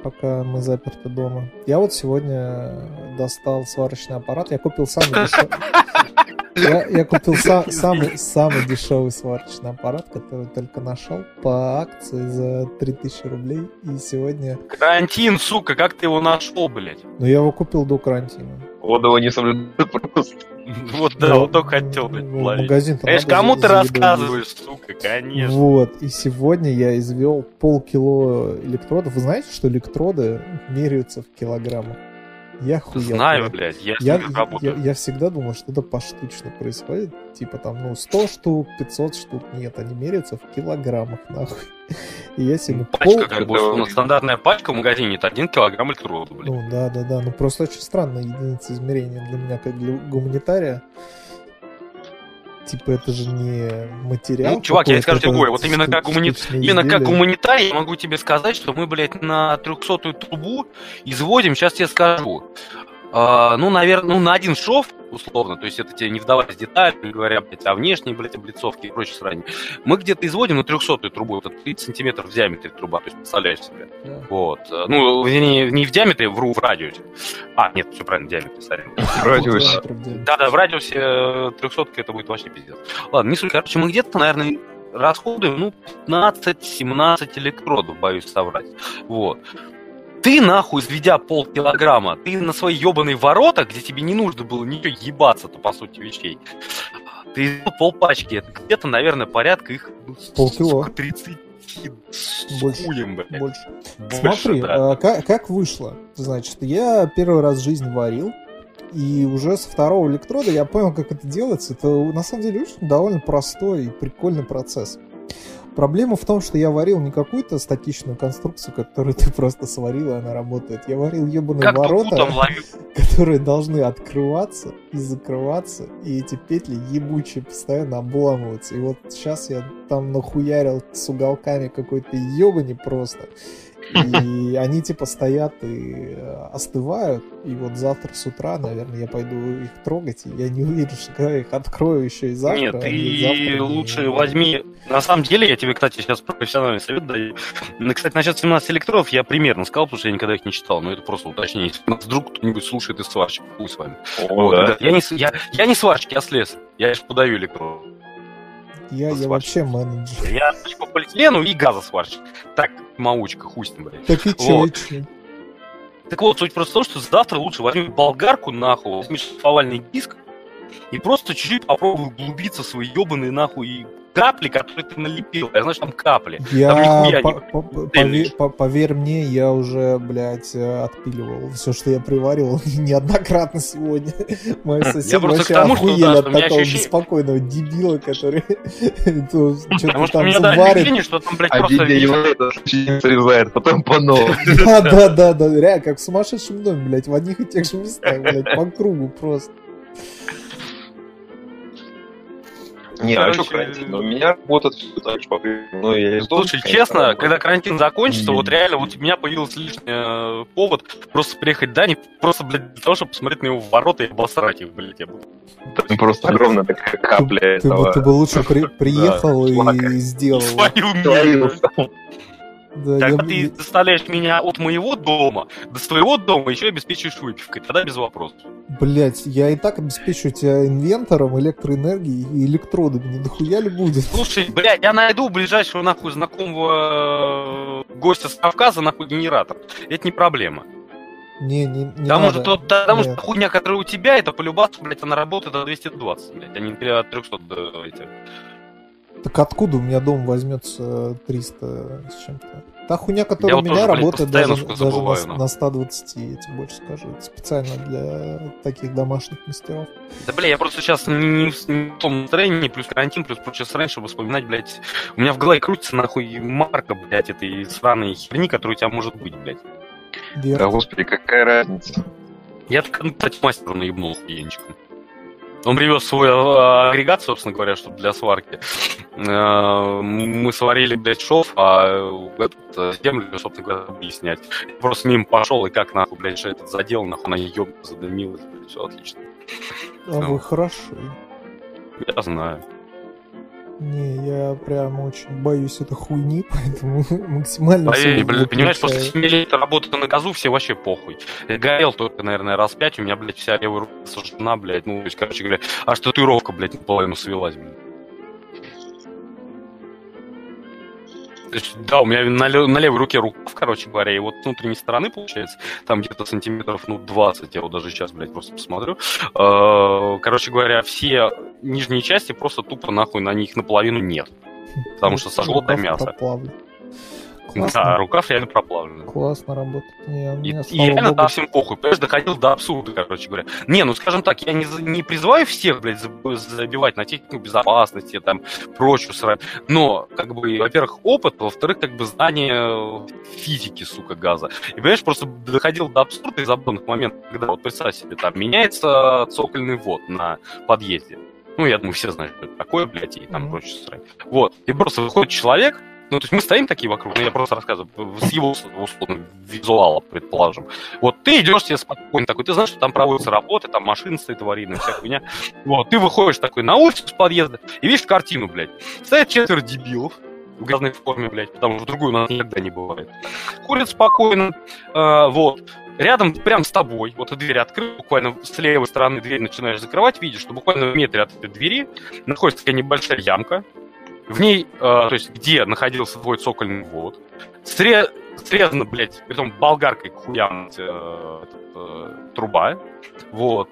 пока мы заперты дома? Я вот сегодня достал сварочный аппарат. Я купил самый дешевый... Я, я купил са- самый, самый дешевый сварочный аппарат, который только нашел по акции за 3000 рублей. И сегодня... Карантин, сука, как ты его нашел, блядь? Ну, я его купил до карантина. Его не соблюдают просто. Вот да, вот только хотел, блядь, ловить. магазин Конечно, кому ты рассказываешь, сука, конечно. Вот, и сегодня я извел полкило электродов. Вы знаете, что электроды меряются в килограммах? Я хуя. Знаю, блядь, я, Я, я, я всегда думал, что это поштучно происходит. Типа там, ну, 100 штук, 500 штук. Нет, они меряются в килограммах, нахуй. И я сегодня Пачка, пол- как бы, ну, стандартная пачка в магазине, это один килограмм электрода, блядь. Ну, да, да, да. Ну, просто очень странная единица измерения для меня, как для гуманитария. Типа, это же не материал. Ну, чувак, я тебе скажу другое. Вот именно как гумани- Именно как гуманитарий я могу тебе сказать, что мы, блядь, на 300 трубу изводим, сейчас тебе скажу. А, ну, наверное, ну, на один шов, условно, то есть это тебе не вдаваясь в детали, не говоря, блядь, о внешней, блядь, облицовке и прочей срани. Мы где-то изводим на 300 трубу, это 30 сантиметров в диаметре труба, то есть представляешь себе. Да. Вот. Ну, вернее, не в диаметре, вру, в радиусе. А, нет, все правильно, в диаметре, сорян. В радиусе. Да-да, в радиусе 300 это будет вообще пиздец. Ладно, не суть. Короче, мы где-то, наверное, расходуем, ну, 15-17 электродов, боюсь соврать. Вот. Ты, нахуй, изведя полкилограмма, ты на свои ебаные ворота, где тебе не нужно было ничего ебаться-то, по сути, вещей, ты извел полпачки. Это где-то, наверное, порядка их ну, Полкило. сука, 30 с Больше. хуем, блядь. Больше. Больше, Смотри, да. а, как, как вышло? Значит, я первый раз в жизни варил, и уже со второго электрода я понял, как это делается. Это на самом деле очень довольно простой и прикольный процесс. Проблема в том, что я варил не какую-то статичную конструкцию, которую ты просто сварил, и она работает. Я варил ебаные Как ворота, которые должны открываться и закрываться, и эти петли ебучие постоянно обламываются. И вот сейчас я там нахуярил с уголками какой-то ебани просто. И они типа стоят и э, остывают. И вот завтра с утра, наверное, я пойду их трогать. И я не уверен, что когда я их открою еще и завтра. Нет, ты завтра не- лучше возьми... На самом деле, я тебе, кстати, сейчас профессиональный совет даю. Ну, Кстати, насчет 17 электродов я примерно сказал, потому что я никогда их не читал, но это просто уточнение. Если нас вдруг кто-нибудь слушает из сварщиков, хуй с вами. О, Вот, да. я, не, я, я не сварщик, я слесарь. Я лишь подаю электроды. Я, я вообще менеджер. Я по полиэтилену и газосварщик. Так, маучка, хуй с ним, блядь. Так и чё, Вот. чё? Так вот, суть просто в том, что завтра лучше возьми болгарку, нахуй, возьми шлифовальный диск и просто чуть-чуть попробуй углубиться в свои ебаные, нахуй, и капли, которые ты налепил. Я знаю, что там капли. Я, Там по- по- по- поверь мне, я уже, блядь, э, отпиливал все, что я приваривал неоднократно сегодня. Мои соседи просто вообще охуели от такого беспокойного дебила, который то Потому что-то там варит. что там, блядь, А просто... срезает, потом по новому. Да, да, да, да, реально, как в сумасшедшем доме, блядь, в одних и тех же местах, блядь, по кругу просто. Не, а что Короче, карантин? Ну, У меня работает все так же по-прежнему. Ну, я из дома, Слушай, конечно, честно, работаю. когда карантин закончится, Мгм. вот реально, вот у меня появился лишний э, повод просто приехать в Дани, просто, блядь, для того, чтобы посмотреть на его ворота и обосрать их, блядь. Я буду. Там просто огромная такая капля Ты, этого. ты бы лучше при- приехал и сделал. Свою. Да, Когда я- ты доставляешь меня от моего дома до своего дома, еще обеспечиваешь выпивкой, тогда без вопросов. Блять, я и так обеспечу тебя инвентором, электроэнергией и электродами. Не дохуя ли будет? Слушай, блядь, я найду ближайшего нахуй знакомого э, гостя с Кавказа нахуй генератор. Это не проблема. Не, не, не потому надо. что, потому Нет. что хуйня, которая у тебя, это полюбаться, блядь, она работает до 220, блядь, а не от 300 до этих. Так откуда у меня дом возьмется 300 с чем-то? Та хуйня, которая Я у меня тоже, работает постоянно даже, даже забываю, на, на 120, я тебе больше скажу. Это специально для таких домашних мастеров. Да, бля, я просто сейчас не, не в, том настроении, плюс карантин, плюс прочее срань, чтобы вспоминать, блядь, у меня в голове крутится, нахуй, марка, блядь, этой сраной херни, которая у тебя может быть, блядь. Вверх. Да, господи, какая разница? Я так, ну, кстати, мастеру наебнул хуенчиком. Он привез свой э, агрегат, собственно говоря, чтобы для сварки. Э, Мы сварили, блядь, шов, а этот, э, землю, собственно говоря, забыли снять. Я просто мимо пошел, и как, нахуй, блядь, что этот задел, нахуй, она еб задымилась, блядь, все отлично. А вы хороши. Я знаю. Не, я прям очень боюсь этой хуйни, поэтому максимально Поверь, всё блядь, понимаешь, после 7 лет работы на газу все вообще похуй. Я горел только, наверное, раз пять, у меня, блядь, вся левая рука сожжена, блядь, ну, то есть, короче говоря, аж татуировка, блядь, наполовину свелась, блядь. То есть, да, у меня на, лев- на левой руке рукав, короче говоря, и вот с внутренней стороны, получается, там где-то сантиметров, ну, 20, я вот даже сейчас, блядь, просто посмотрю. Э, Короче говоря, все нижние части просто тупо нахуй на них наполовину нет. Потому что сошло до мяса. Проплавлен. Да, Классно, рукав реально проплавленный. классно работает. Не, И, и реально богу, да, всем похуй. Понимаешь, доходил до абсурда, короче говоря. Не, ну скажем так, я не, не призываю всех, блядь, заб- забивать на технику безопасности, там, прочую срань. Но, как бы, во-первых, опыт, во-вторых, как бы, знание физики, сука, газа. И, понимаешь, просто доходил до абсурда и забавных моментов, когда, вот представь себе, там, меняется цокольный ввод на подъезде. Ну, я думаю, все знают, что это такое, блядь, и там Мгм. прочее срань. Вот. И просто выходит человек, ну, то есть мы стоим такие вокруг, ну, я просто рассказываю, с его условно визуала, предположим. Вот ты идешь себе спокойно такой, ты знаешь, что там проводятся работы, там машина стоит аварийная, вся хуйня. Вот, ты выходишь такой на улицу с подъезда и видишь картину, блядь. Стоят четверо дебилов в грязной форме, блядь, потому что другую у нас никогда не бывает. Курят спокойно, э, вот. Рядом, прям с тобой, вот и дверь открыта, буквально с левой стороны дверь начинаешь закрывать, видишь, что буквально в метре от этой двери находится такая небольшая ямка, в ней, э, то есть, где находился твой цокольный ввод, сре- срезана, блядь, притом болгаркой хуям э, э, труба, вот,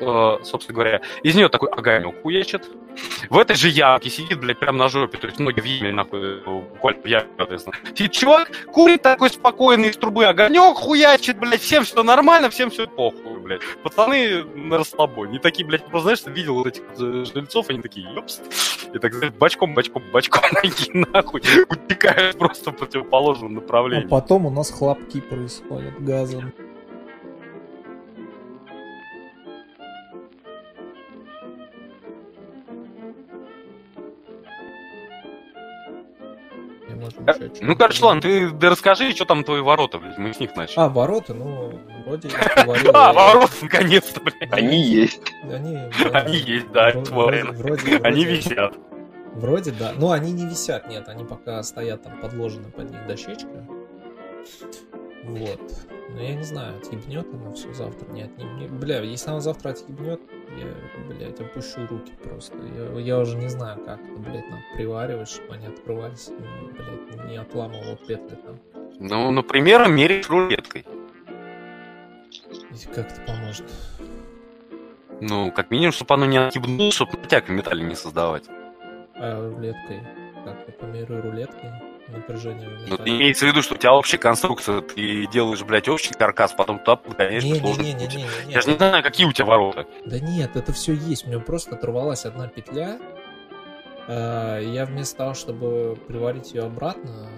э, собственно говоря, из нее такой огонек хуячит. В этой же ямке сидит, блядь, прям на жопе, то есть ноги в яме, нахуй, буквально в яме, соответственно. Сидит чувак, курит такой спокойный из трубы огонек, хуячит, блядь, всем все нормально, всем все похуй, блядь. Пацаны на расслабоне. Не такие, блядь, просто, знаешь, видел вот этих э, жильцов, они такие, ёпс, и так, знаешь, бочком, бочком, бочком, такие нахуй, утекают просто в противоположном А направлении. потом у нас хлопки происходят газом. Может, ещё что-нибудь Ну, короче, ладно, ты да расскажи, что там твои ворота, блядь, мы с них начали. А, ворота, ну, вроде я говорил. А, ворота, наконец-то, блядь. Они есть. Они, Они есть, да, твари. вроде- Они висят. Вроде да. Но они не висят, нет, они пока стоят там подложены под них дощечка. Вот. Но я не знаю, отъебнет она все завтра, не отъебнет. Бля, если она завтра отъебнет, я, блядь, опущу руки просто. Я, я уже не знаю, как это, блядь, надо приваривать, чтобы они открывались, ну, блядь, не отламывал петли там. Ну, например, мерить рулеткой. И как это поможет? Ну, как минимум, чтобы оно не отъебнуло, чтобы натяг в металле не создавать. А рулеткой? Как я померю рулеткой? Напряжение Ну, имеется в виду, что у тебя общая конструкция, ты делаешь, блядь, общий каркас, потом туда конечно, сложный путь. Не-не-не-не-не. Я же не знаю, какие у тебя ворота. Да нет, это все есть. У меня просто оторвалась одна петля. А, Я вместо того, чтобы приварить ее обратно,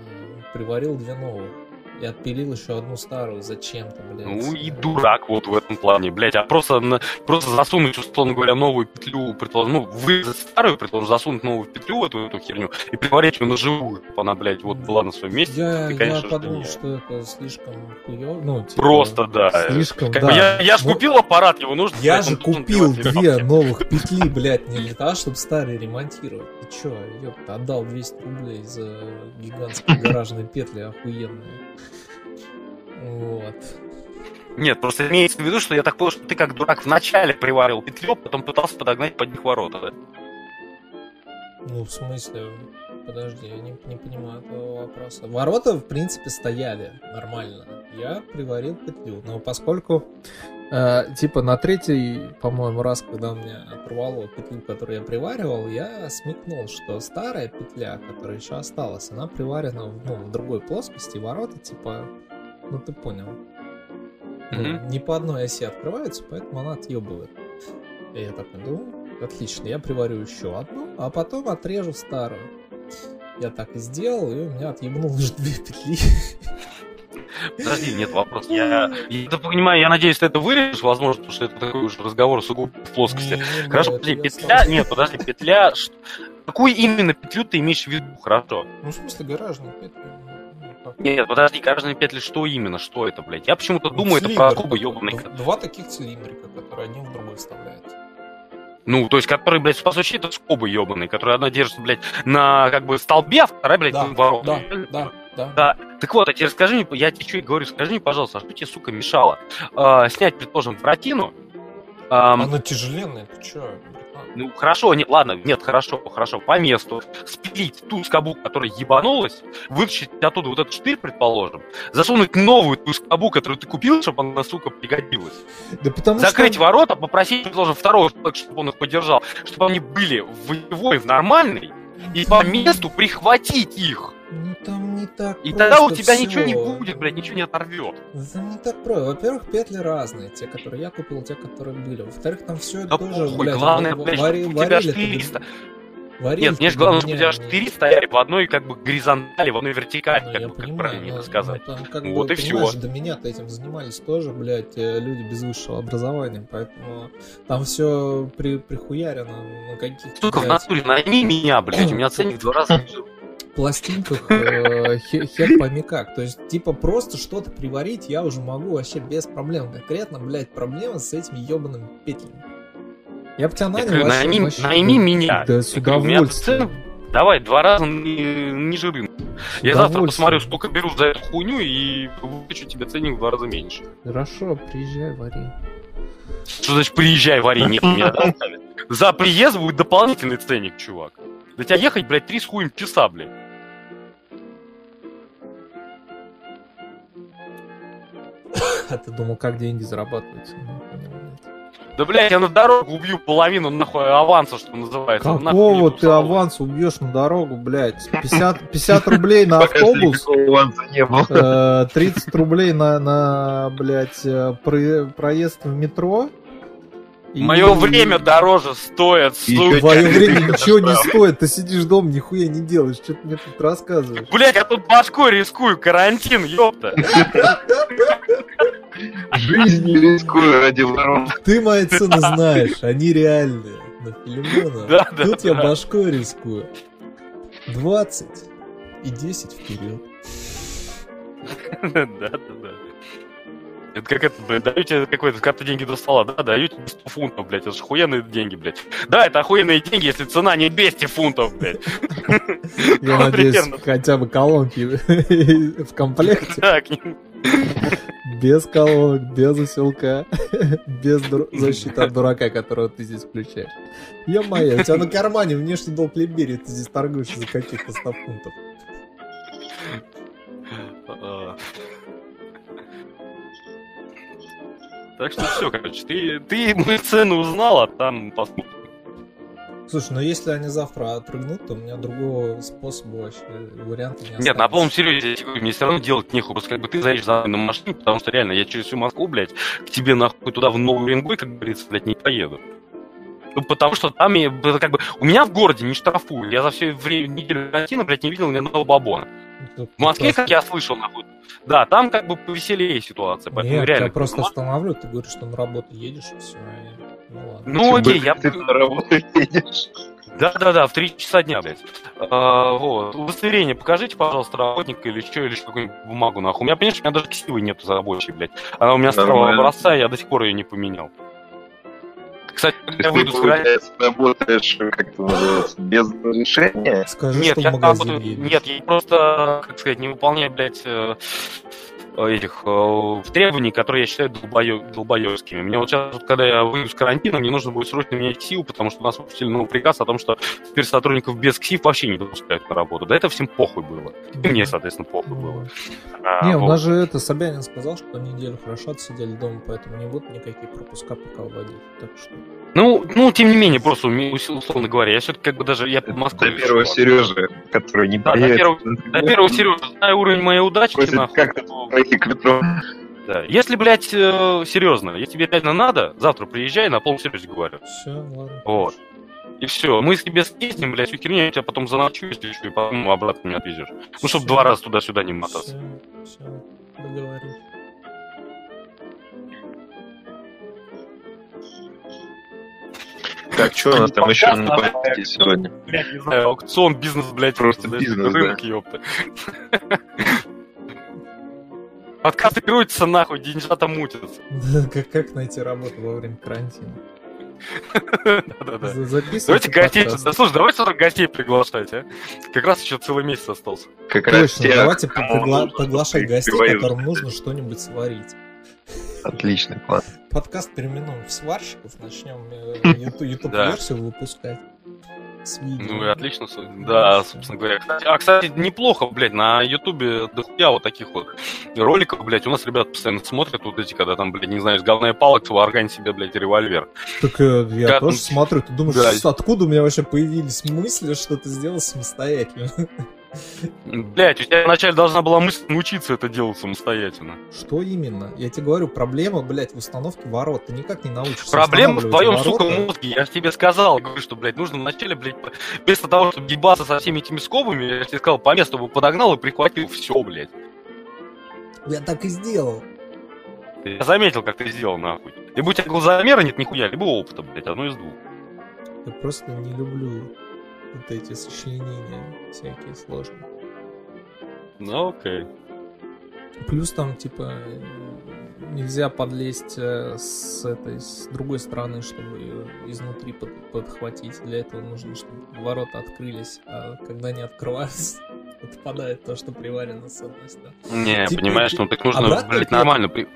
приварил две новых. И отпилил еще одну старую зачем-то, блядь. Ну и дурак вот в этом плане, блядь. А просто, на- просто засунуть, условно говоря, новую петлю, предположим, ну, вырезать старую, предположим, засунуть новую петлю в эту, эту херню и приварить ее на живую, чтобы она, блядь, вот была на своем месте. Я, ты, я конечно, подумал, не- что это слишком хуёво. Ну, типа, Просто, да. Слишком, Как да. бы я, я ж Вот купил аппарат, его нужно... Я же купил две новых петли, блядь, не для того, чтобы старые ремонтировать. Ты чё, ёпта, отдал 200 рублей за гигантские гаражные петли охуенные. Вот. Нет, просто имеется в виду, что я так понял, что ты как дурак вначале приварил петлю, потом пытался подогнать под них ворота, да? Ну, в смысле? Подожди, я не, не понимаю этого вопроса. Ворота, в принципе, стояли нормально. Я приварил петлю, но поскольку, э, типа, на третий, по-моему, раз, когда у меня оторвало петлю, которую я приваривал, я смекнул, что старая петля, которая еще осталась, она приварена в, ну, в другой плоскости, ворота, типа, ну, ты понял. Мгм. не по одной оси открываются, поэтому она отъебывает. И я такой, ну, отлично, я приварю еще одну, а потом отрежу старую. Я так и сделал, и у меня отъебнулось две петли. Подожди, нет вопрос. Я, я это понимаю, я надеюсь, ты это вырежешь, возможно, потому что это такой уже разговор сугубо в плоскости. Не, не, Хорошо, подожди, петля... сам. Нет, подожди, петля... Какую именно петлю ты имеешь в виду? Хорошо. Ну, в смысле, гаражные петли. Нет, подожди, каждая петля, что именно? Что это, блядь? Я почему-то Ну, думаю, это про скобы такой, ебаный. дв- Два таких цилиндрика, которые один в другой вставляются. Ну, то есть, которые, блядь, по сути, это скобы ебаные, которые одна держится, блядь, на, как бы, столбе, а вторая, блядь, Да, на ворот. да, да, да. Да. Так вот, а теперь скажи мне, я тебе что и говорю, скажи мне, пожалуйста, а что тебе, сука, мешало а, снять, предположим, воротину? ам, Она тяжеленная, ты чё? Ну, хорошо, нет, ладно, нет, хорошо, хорошо, по месту. Спилить ту скобу, которая ебанулась, вытащить оттуда вот этот штырь, предположим, засунуть новую ту скобу, которую ты купил, чтобы она, сука, пригодилась. Да потому Закрыть что... ворота, попросить, предложим, второго человека, чтобы он их поддержал, чтобы они были в волевой, в нормальной, и по месту прихватить их. Ну, там не так И тогда у тебя всё. ничего не будет, блядь, ничего не оторвет. Там не так просто. Во-первых, петли разные. Те, которые я купил, те, которые были. Во-вторых, там все Да тоже, похуй, блядь, главное, в- блядь, вари- у тебя варили-то штыри без- ста- варили Нет, мне же главное, чтобы у меня тебя они- штыри стояли в одной, как бы, горизонтали, в одной вертикали, Ну, как бы, как понимаю, правильно но- это сказать. там, как Ну, бы, вот и всё. до меня-то этим занимались тоже, блядь, э, люди без высшего образования, поэтому там все при, прихуярено на каких-то, Сука, в блядь, натуре найми меня, блядь, у меня ценник в два раза ниже. Пластинках э, хе- хер пойми как. То есть, типа, просто что-то приварить я уже могу вообще без проблем. Конкретно, блядь, проблема с этими ебаными петлями. Я бы тебя Я нанял вообще- найми, вообще- найми меня. Да, с удовольствием. Давай, два раза ни- ниже рынка. Я завтра посмотрю, сколько берут за эту хуйню, и выкачу тебе ценник в два раза меньше. Хорошо, приезжай, вари. Что значит приезжай, вари? Нет, меня доставят. За приезд будет дополнительный ценник, чувак. До тебя ехать, блядь, три с хуем часа, блядь. А ты думал, как деньги зарабатываются? Ну. Да, блядь, я на дорогу убью половину, нахуй, аванса, что называется. Какого ты в салон. аванс убьешь на дорогу, блядь? 50, 50 рублей на автобус, никакого аванса не было. э, 30 рублей на, на блядь, э, про- проезд в метро. И- Мое время дороже стоит, И сука. Твое время ничего не стоит, ты сидишь дома, нихуя не делаешь, что ты мне тут рассказываешь? Блять, я тут башкой рискую, карантин, ёпта. Жизнью рискую ради ворот. Ты мои цены знаешь, они реальные. На Филимона. Да, да, Тут я башкой рискую. 20 и 10 вперед. Да, да, да. Это как это, блядь, даю тебе какой-то карты деньги до стола, да, даю тебе 100 фунтов, блядь, это же охуенные деньги, блядь. Да, это охуенные деньги, если цена не 200 фунтов, блядь. Я надеюсь, хотя бы колонки в комплекте. Да, к ним- Без колонок, без усилка, без дур- защиты от дурака, которого ты здесь включаешь. Ё-моё, у тебя на кармане внешний долг Либерии, ты здесь торгуешься за каких-то 100 фунтов. Так что все, короче, ты, ты мою цену узнал, а там посмотрим. Слушай, ну если они завтра отрыгнут, то у меня другого способа вообще, варианта не Нет, на полном серьезе, мне все равно делать нехуй, просто как бы ты заедешь за мной на машине, потому что реально я через всю Москву, блядь, к тебе нахуй туда в Новый Уренгой, как говорится, блядь, не поеду. Ну, потому что там я, как бы, у меня в городе не штрафуют, я за все время неделю карантина, блядь, не видел ни одного бабона. В Москве, как я слышал, нахуй. Да, там как бы повеселее ситуация, поэтому Нет, реально. я просто ну, останавливаю, ты говоришь, что на работу едешь, и все. Ну ладно. Ну окей, я... Ты на работу едешь. Да-да-да, в 3 часа дня, блядь. А, вот. Удостоверение покажите, пожалуйста, работника или что, или какую-нибудь бумагу, нахуй. У меня, понимаешь, у меня даже ксивы нету за рабочей, блядь. Она у меня старого образца, я до сих пор ее не поменял. Кстати, когда я выйду ты, с границы... работаешь, как это называется, без разрешения? Скажи, Нет, что я в магазин работаю- едешь. Нет, я просто, как сказать, не выполняю, блядь, э, этих э, требований, которые я считаю долбоё- долбоёбскими. Мне вот сейчас, вот, когда я выйду с карантина, мне нужно будет срочно менять КСИУ, потому что у нас выпустили новый приказ о том, что теперь сотрудников без КСИВ вообще не допускают на работу. Да это всем похуй было. И мне, соответственно, похуй было. А, Не, у вот. нас же это Собянин сказал, что неделю хорошо отсидели дома, поэтому не будут никакие пропуска пока вводить. Так что. Ну, ну, тем не менее, просто условно говоря, я все-таки как бы даже я под Москвой. До первого Сережи, который не Да, до появится. первого- До первого Сережа, знаю уровень моей удачи, Просит нахуй. как-то к метро. Да. Если, блядь, э, серьезно, если тебе реально надо, завтра приезжай, на полном серьезе говорю. Все, ладно. Вот. И все. Мы с тебе съездим, блядь, всю херню, я тебя потом заночую, если что, и потом обратно меня отвезешь. Ну, чтобы два раза туда-сюда не мотаться. Все, все, договорились. Так, что у нас там еще на пакете сегодня? Блядь, не знаю, аукцион, бизнес, блядь, Просто бизнес, рынок, ёпта. Подкасты крутятся нахуй, деньжата мутятся. Да, Как, как найти работу во время карантина? Да-да-да. Давайте гостей, слушай, давайте сюда гостей приглашать, а? Как раз еще целый месяц остался. Как раз Точно, давайте приглашать гостей, которым нужно что-нибудь сварить. Отличный план. Подкаст переименуем в сварщиков, начнем э, юту- ютуб-версию выпускать. С видео. Ну и отлично, да, собственно говоря. Кстати, а, кстати, неплохо, блядь, на Ютубе дохуя вот таких вот роликов, блядь, у нас ребята постоянно смотрят вот эти, когда там, блядь, не знаю, с говной палок сваргань себе, блядь, револьвер. Так э, я Как- тоже смотрю, ты думаешь, Да. откуда у меня вообще появились мысли, что ты сделал самостоятельно? Блядь, у тебя вначале должна была мысль научиться это делать самостоятельно. Что именно? Я тебе говорю, проблема, блядь, в установке ворот. Ты никак не научишься Проблема в твоем, сука, ворота. мозге. Я же тебе сказал, я говорю, что, блядь, нужно вначале, блядь, вместо того, чтобы ебаться со всеми этими скобами, я тебе сказал, по месту бы подогнал и прихватил все, блядь. Я так и сделал. Я заметил, как ты сделал, нахуй. Либо у тебя глазомера нет нихуя, либо опыта, блядь, одно из двух. Я просто не люблю вот эти сочленения всякие сложные. Ну, окей. Плюс там, типа, нельзя подлезть э, с этой, с другой стороны, чтобы ее изнутри под- подхватить. Для этого нужно, чтобы ворота открылись, а когда они открываются, отпадает то, что приварено с одной стороны. Не, Типа, понимаешь, ну так нужно, блядь, нормально. при-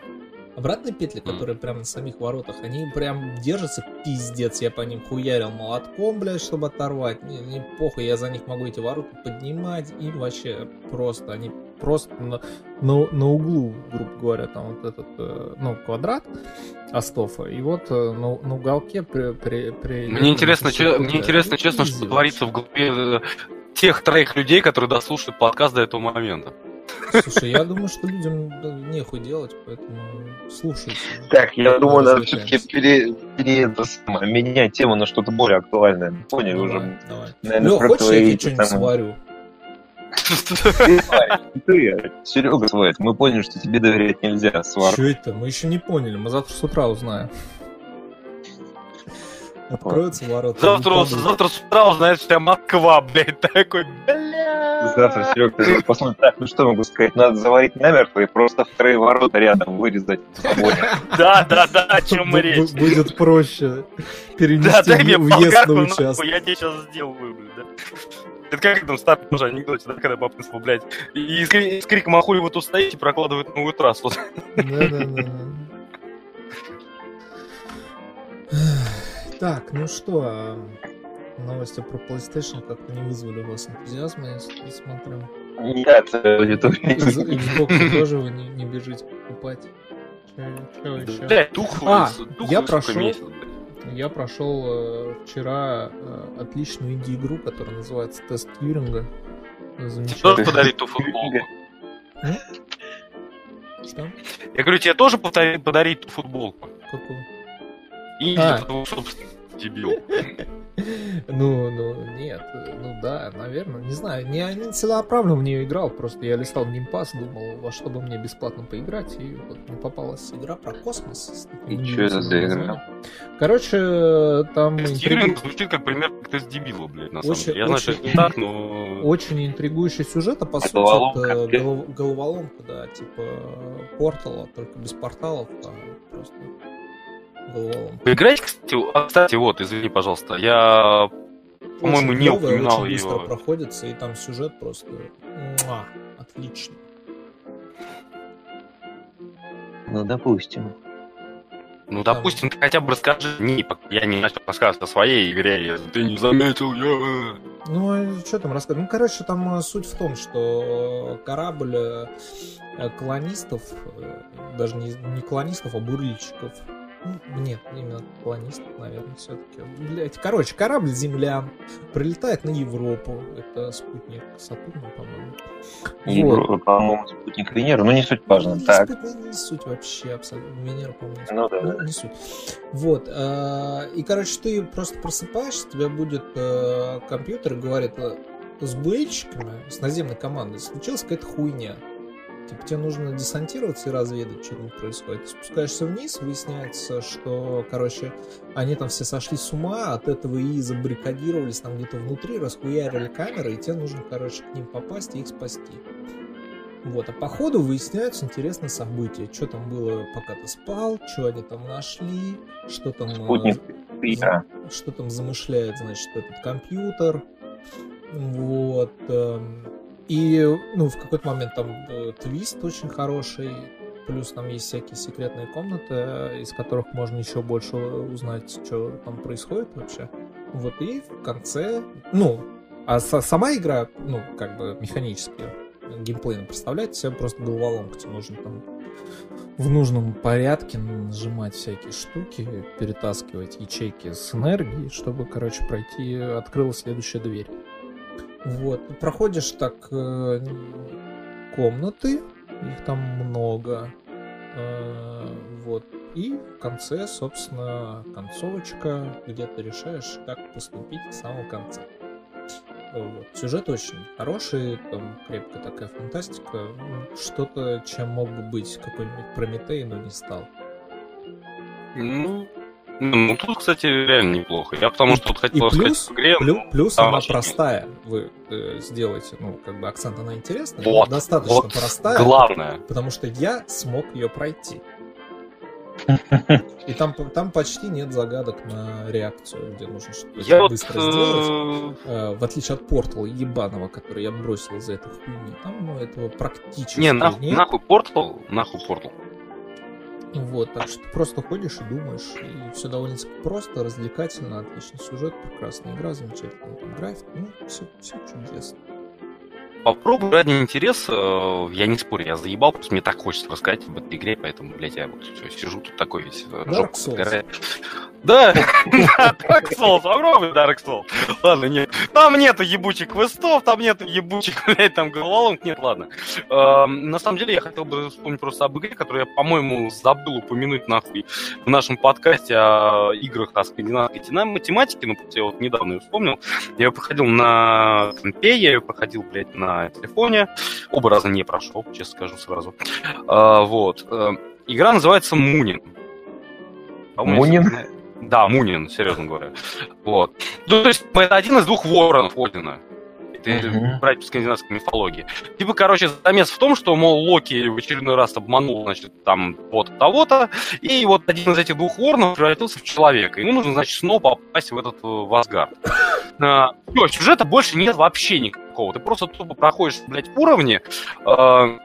Обратные петли, которые прямо на самих воротах, они прям держатся пиздец. Я по ним хуярил молотком, блядь, чтобы оторвать. Не, не похуй, я за них могу эти ворота поднимать. И вообще просто, они просто на, на, на углу, грубо говоря, там вот этот, э, ну, квадрат Астофа. И вот э, на, на уголке при... при, при Мне интересно, че- мне интересно, честно, что творится в голове э, тех троих людей, которые дослушают подкаст до этого момента. Слушай, я думаю, что людям нехуй делать, поэтому слушайте. Так, я думаю, надо все-таки пере, пере- менять тему на что-то более актуальное. Поняли Давай, уже? давай. Наверное, Лё, хочешь, я твои тебе эти что-нибудь самые- сварю? Ты, Серега сварит. Мы поняли, что тебе доверять нельзя, свар. Что это? Мы еще не поняли. Мы завтра с утра узнаем. Откроются ворота. Завтра, завтра с утра узнаешь, вся Москва, блядь, такой, бля. Завтра, Серега, ты посмотри, так, ну что могу сказать, надо заварить намертво и просто вторые ворота рядом вырезать. Да, да, да, о чем мы речь. бу- Будет проще Да, перенести дай мне болгарку, участок. я тебе сейчас сделаю, блядь, да. Это как там старый тоже анекдоте, да, когда папа сказал, блядь, и с криком «Ахуй вы тут стоите?» прокладывают новую трассу. Да-да-да. Так, ну что, а, новости про PlayStation как-то не вызвали у вас энтузиазма, я смотрю. Нет, это Из- Xbox тоже вы не, не бежите покупать. Че еще? Блядь, тух, А, тух, я прошел. месяц. Я прошел э, вчера э, отличную инди-игру, которая называется Тест Тьюринга. Тебе Замечательно. тоже подарить ту футболку? Что? Я говорю, тебе тоже подарить ту футболку? Какую? И А. для твоего собственного дебил. Ну, ну, нет, ну да, наверное, не знаю. Не, не целенаправленно в нее играл, просто я листал геймпас, думал, во что бы мне бесплатно поиграть, и вот мне попалась игра про космос. И что это за игра? Короче, там... Тестирование звучит как пример как тест дебила, блядь, на самом деле. Я знаю, что это не так, но... Очень интригующий сюжет, а по сути это головоломка, да, типа портала, только без порталов, там просто головоломка. Поиграть, кстати, а, кстати, вот, извини, пожалуйста, я, по-моему, не упоминал очень его. быстро проходится, и там сюжет просто муа, отлично. Ну, допустим. Ну, там... допустим, ты хотя бы расскажи, не, я не начал рассказывать о своей игре, ты не заметил, я... Ну, что там рассказывать? Ну, короче, там э, суть в том, что корабль э, колонистов, э, даже не, не колонистов, а бурильщиков, нет, именно колонист, наверное, все-таки. Блять, короче, корабль Земля прилетает на Европу. Это спутник Сатурна, по-моему. Европа, вот. по-моему, спутник Венеры, но не суть важно. Не, так. Спутник, не, суть вообще абсолютно. Венера, по-моему, не ну, да, ну, не суть. Вот. Э, и, короче, ты просто просыпаешься, тебя будет э, компьютер и говорит, э, с боечками, с наземной командой случилась какая-то хуйня. Типа тебе нужно десантироваться и разведать, что там происходит. Ты спускаешься вниз, выясняется, что, короче, они там все сошли с ума, от этого и забаррикадировались там где-то внутри, расхуярили камеры, и тебе нужно, короче, к ним попасть и их спасти. Вот, а по ходу выясняются интересные события. Что там было, пока ты спал, что они там нашли, что там... Э, Спутник. За, что там замышляет, значит, этот компьютер. Вот. Эм, и, ну, в какой-то момент там э, твист очень хороший, плюс там есть всякие секретные комнаты, из которых можно еще больше узнать, что там происходит вообще. Вот, и в конце, ну, а сама игра, ну, как бы механически, геймплейно представляет себе просто головоломка, тебе нужно там в нужном порядке нажимать всякие штуки, перетаскивать ячейки с энергией, чтобы, короче, пройти, открылась следующая дверь. Вот. Проходишь так э, комнаты, их там много. Э, вот. И в конце, собственно, концовочка, где ты решаешь, как поступить в самом конце. Вот. Сюжет очень хороший, там крепкая такая фантастика. Что-то, чем мог бы быть какой-нибудь Прометей, но не стал. Ну, ну, тут, кстати, реально неплохо. Я потому что тут хотел и плюс, сказать в игре... Плюс, ну, плюс она простая. Вы э, сделаете, ну, как бы акцент она интересная. Вот, достаточно вот простая. Главное. Потому что я смог ее пройти. И там, там почти нет загадок на реакцию, где нужно что-то я быстро вот, сделать. Э... В отличие от портала ебаного, который я бросил за эту хуйню. Там ну, этого практически не, нах, нет. нахуй портал, нахуй портал. Вот, так что просто ходишь и думаешь, и все довольно просто, развлекательно, отличный сюжет, прекрасная игра, замечательный график, ну, все, все чудесно. Попробуй ради интереса, э, я не спорю, я заебал, просто мне так хочется рассказать об этой игре, поэтому, блядь, я вот все, сижу тут такой весь э, Dark Souls. Да, Dark Souls, огромный Dark Souls. Ладно, нет. Там нету ебучих квестов, там нету ебучих, блядь, там головоломок, нет, ладно. Эм, на самом деле, я хотел бы вспомнить просто об игре, которую я, по-моему, забыл упомянуть нахуй в нашем подкасте о играх о скандинавской тематике, ну, я вот недавно ее вспомнил. Я ее проходил на компе, я ее проходил, блядь, на телефоне. Оба раза не прошел, честно скажу сразу. А, вот. Э, игра называется Мунин. Мунин? Да, Мунин, серьезно говоря. Вот. Ну, то есть, это один из двух воронов Одина. Это uh-huh. брать по скандинавской мифологии. Типа, короче, замес в том, что, мол, Локи в очередной раз обманул, значит, там вот того-то, и вот один из этих двух воронов превратился в человека. Ему нужно, значит, снова попасть в этот э, в Асгард. А, все, сюжета больше нет вообще никакого. Ты просто тупо проходишь, блядь, уровни, э,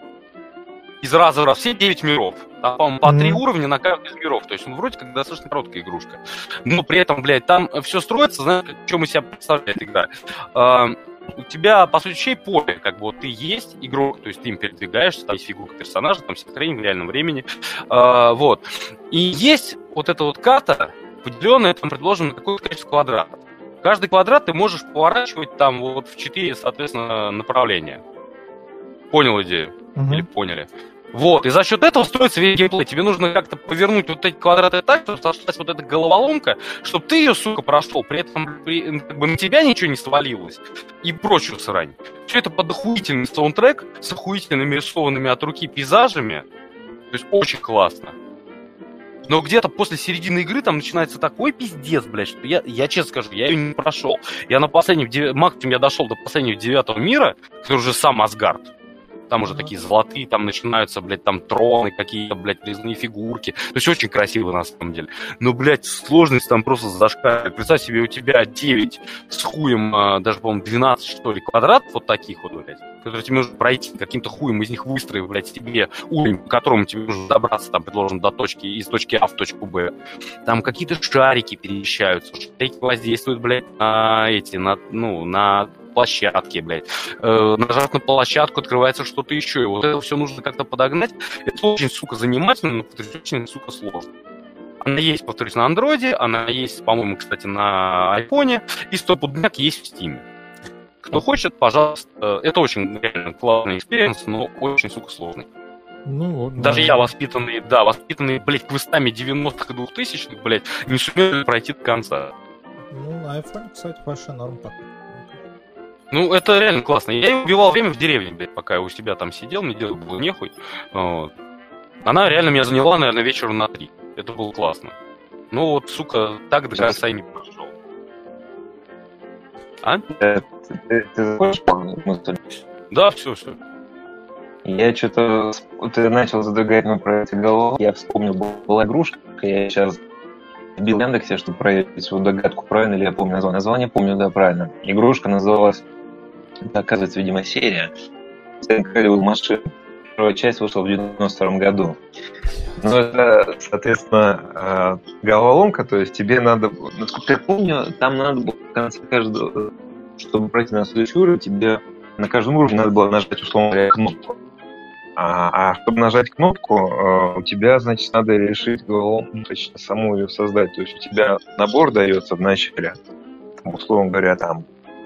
из раза в раз все 9 миров. Там, по-моему, по mm-hmm. уровня на каждый из миров. То есть, ну, вроде как достаточно короткая игрушка. Но при этом, блядь, там все строится, знаешь, что мы себя представляет игра. Uh, у тебя, по сути, чей поле, как бы вот ты есть игрок, то есть ты им передвигаешься, там есть фигурка персонажа, там тренинг в реальном времени, uh, вот. И есть вот эта вот карта, поделенная, там предложено какое-то количество квадратов. Каждый квадрат ты можешь поворачивать там вот в четыре, соответственно, направления. Понял идею? Угу. Или поняли? Вот, и за счет этого строится весь геймплей. Тебе нужно как-то повернуть вот эти квадраты так, чтобы сошлась вот эта головоломка, чтобы ты ее, сука, прошел, при этом при, как бы на тебя ничего не свалилось и прочую срань. Все это под охуительный саундтрек с охуительными рисованными от руки пейзажами. То есть очень классно. Но где-то после середины игры там начинается такой пиздец, блядь, что я, я честно скажу, я ее не прошел. Я на последнем, максимум я дошел до последнего девятого мира, который уже сам Асгард. Там уже такие золотые, там начинаются, блядь, там троны какие-то, блядь, резные фигурки. То есть очень красиво на самом деле. Но, блядь, сложность там просто зашкаливает. Представь себе, у тебя 9 с хуем, а, даже, по-моему, 12, что ли, квадратов вот таких вот, блядь, которые тебе нужно пройти, каким-то хуем из них выстроив, блядь, тебе уровень, по которому тебе нужно добраться, там, предложен до точки, из точки А в точку Б. Там какие-то шарики перемещаются, шарики воздействуют, блядь, на эти, на, ну, на площадке, блядь. Э, нажав на площадку, открывается что-то еще. И вот это все нужно как-то подогнать. Это очень, сука, занимательно, но, повторюсь, очень, сука, сложно. Она есть, повторюсь, на андроиде, она есть, по-моему, кстати, на айфоне, и стопудняк есть в стиме. Кто хочет, пожалуйста. Это очень реально классный experience, но очень, сука, сложный. Ну, вот, Даже да. я, воспитанный, да, воспитанный, блядь, квестами 90-х и 2000-х, блядь, не сумел пройти до конца. Ну, на iPhone, кстати, вообще норм пока. Ну, это реально классно. Я убивал время в деревне, блядь, пока я у себя там сидел, мне делать было нехуй. Вот. Она реально меня заняла, наверное, вечером на три. Это было классно. Ну вот, сука, так до конца и не прошел. А? Ты, ты, ты закончил мысль? Да, все, все. Я что-то... Ты начал задвигать мне про эти головы. Я вспомнил, была игрушка, я сейчас вбил в Яндексе, чтобы проверить свою догадку, правильно ли я помню название. Название помню, да, правильно. Игрушка называлась оказывается, видимо, серия. Голливуд машин. Первая часть вышла в 92 году. Ну, это, соответственно, э, головоломка, то есть тебе надо, насколько я помню, там надо было в конце каждого, чтобы пройти на следующий уровень, тебе на каждом уровне надо было нажать, условно говоря, кнопку. А, а чтобы нажать кнопку, э, у тебя, значит, надо решить головоломку, ну, точнее, саму ее создать. То есть у тебя набор дается в начале, условно говоря, там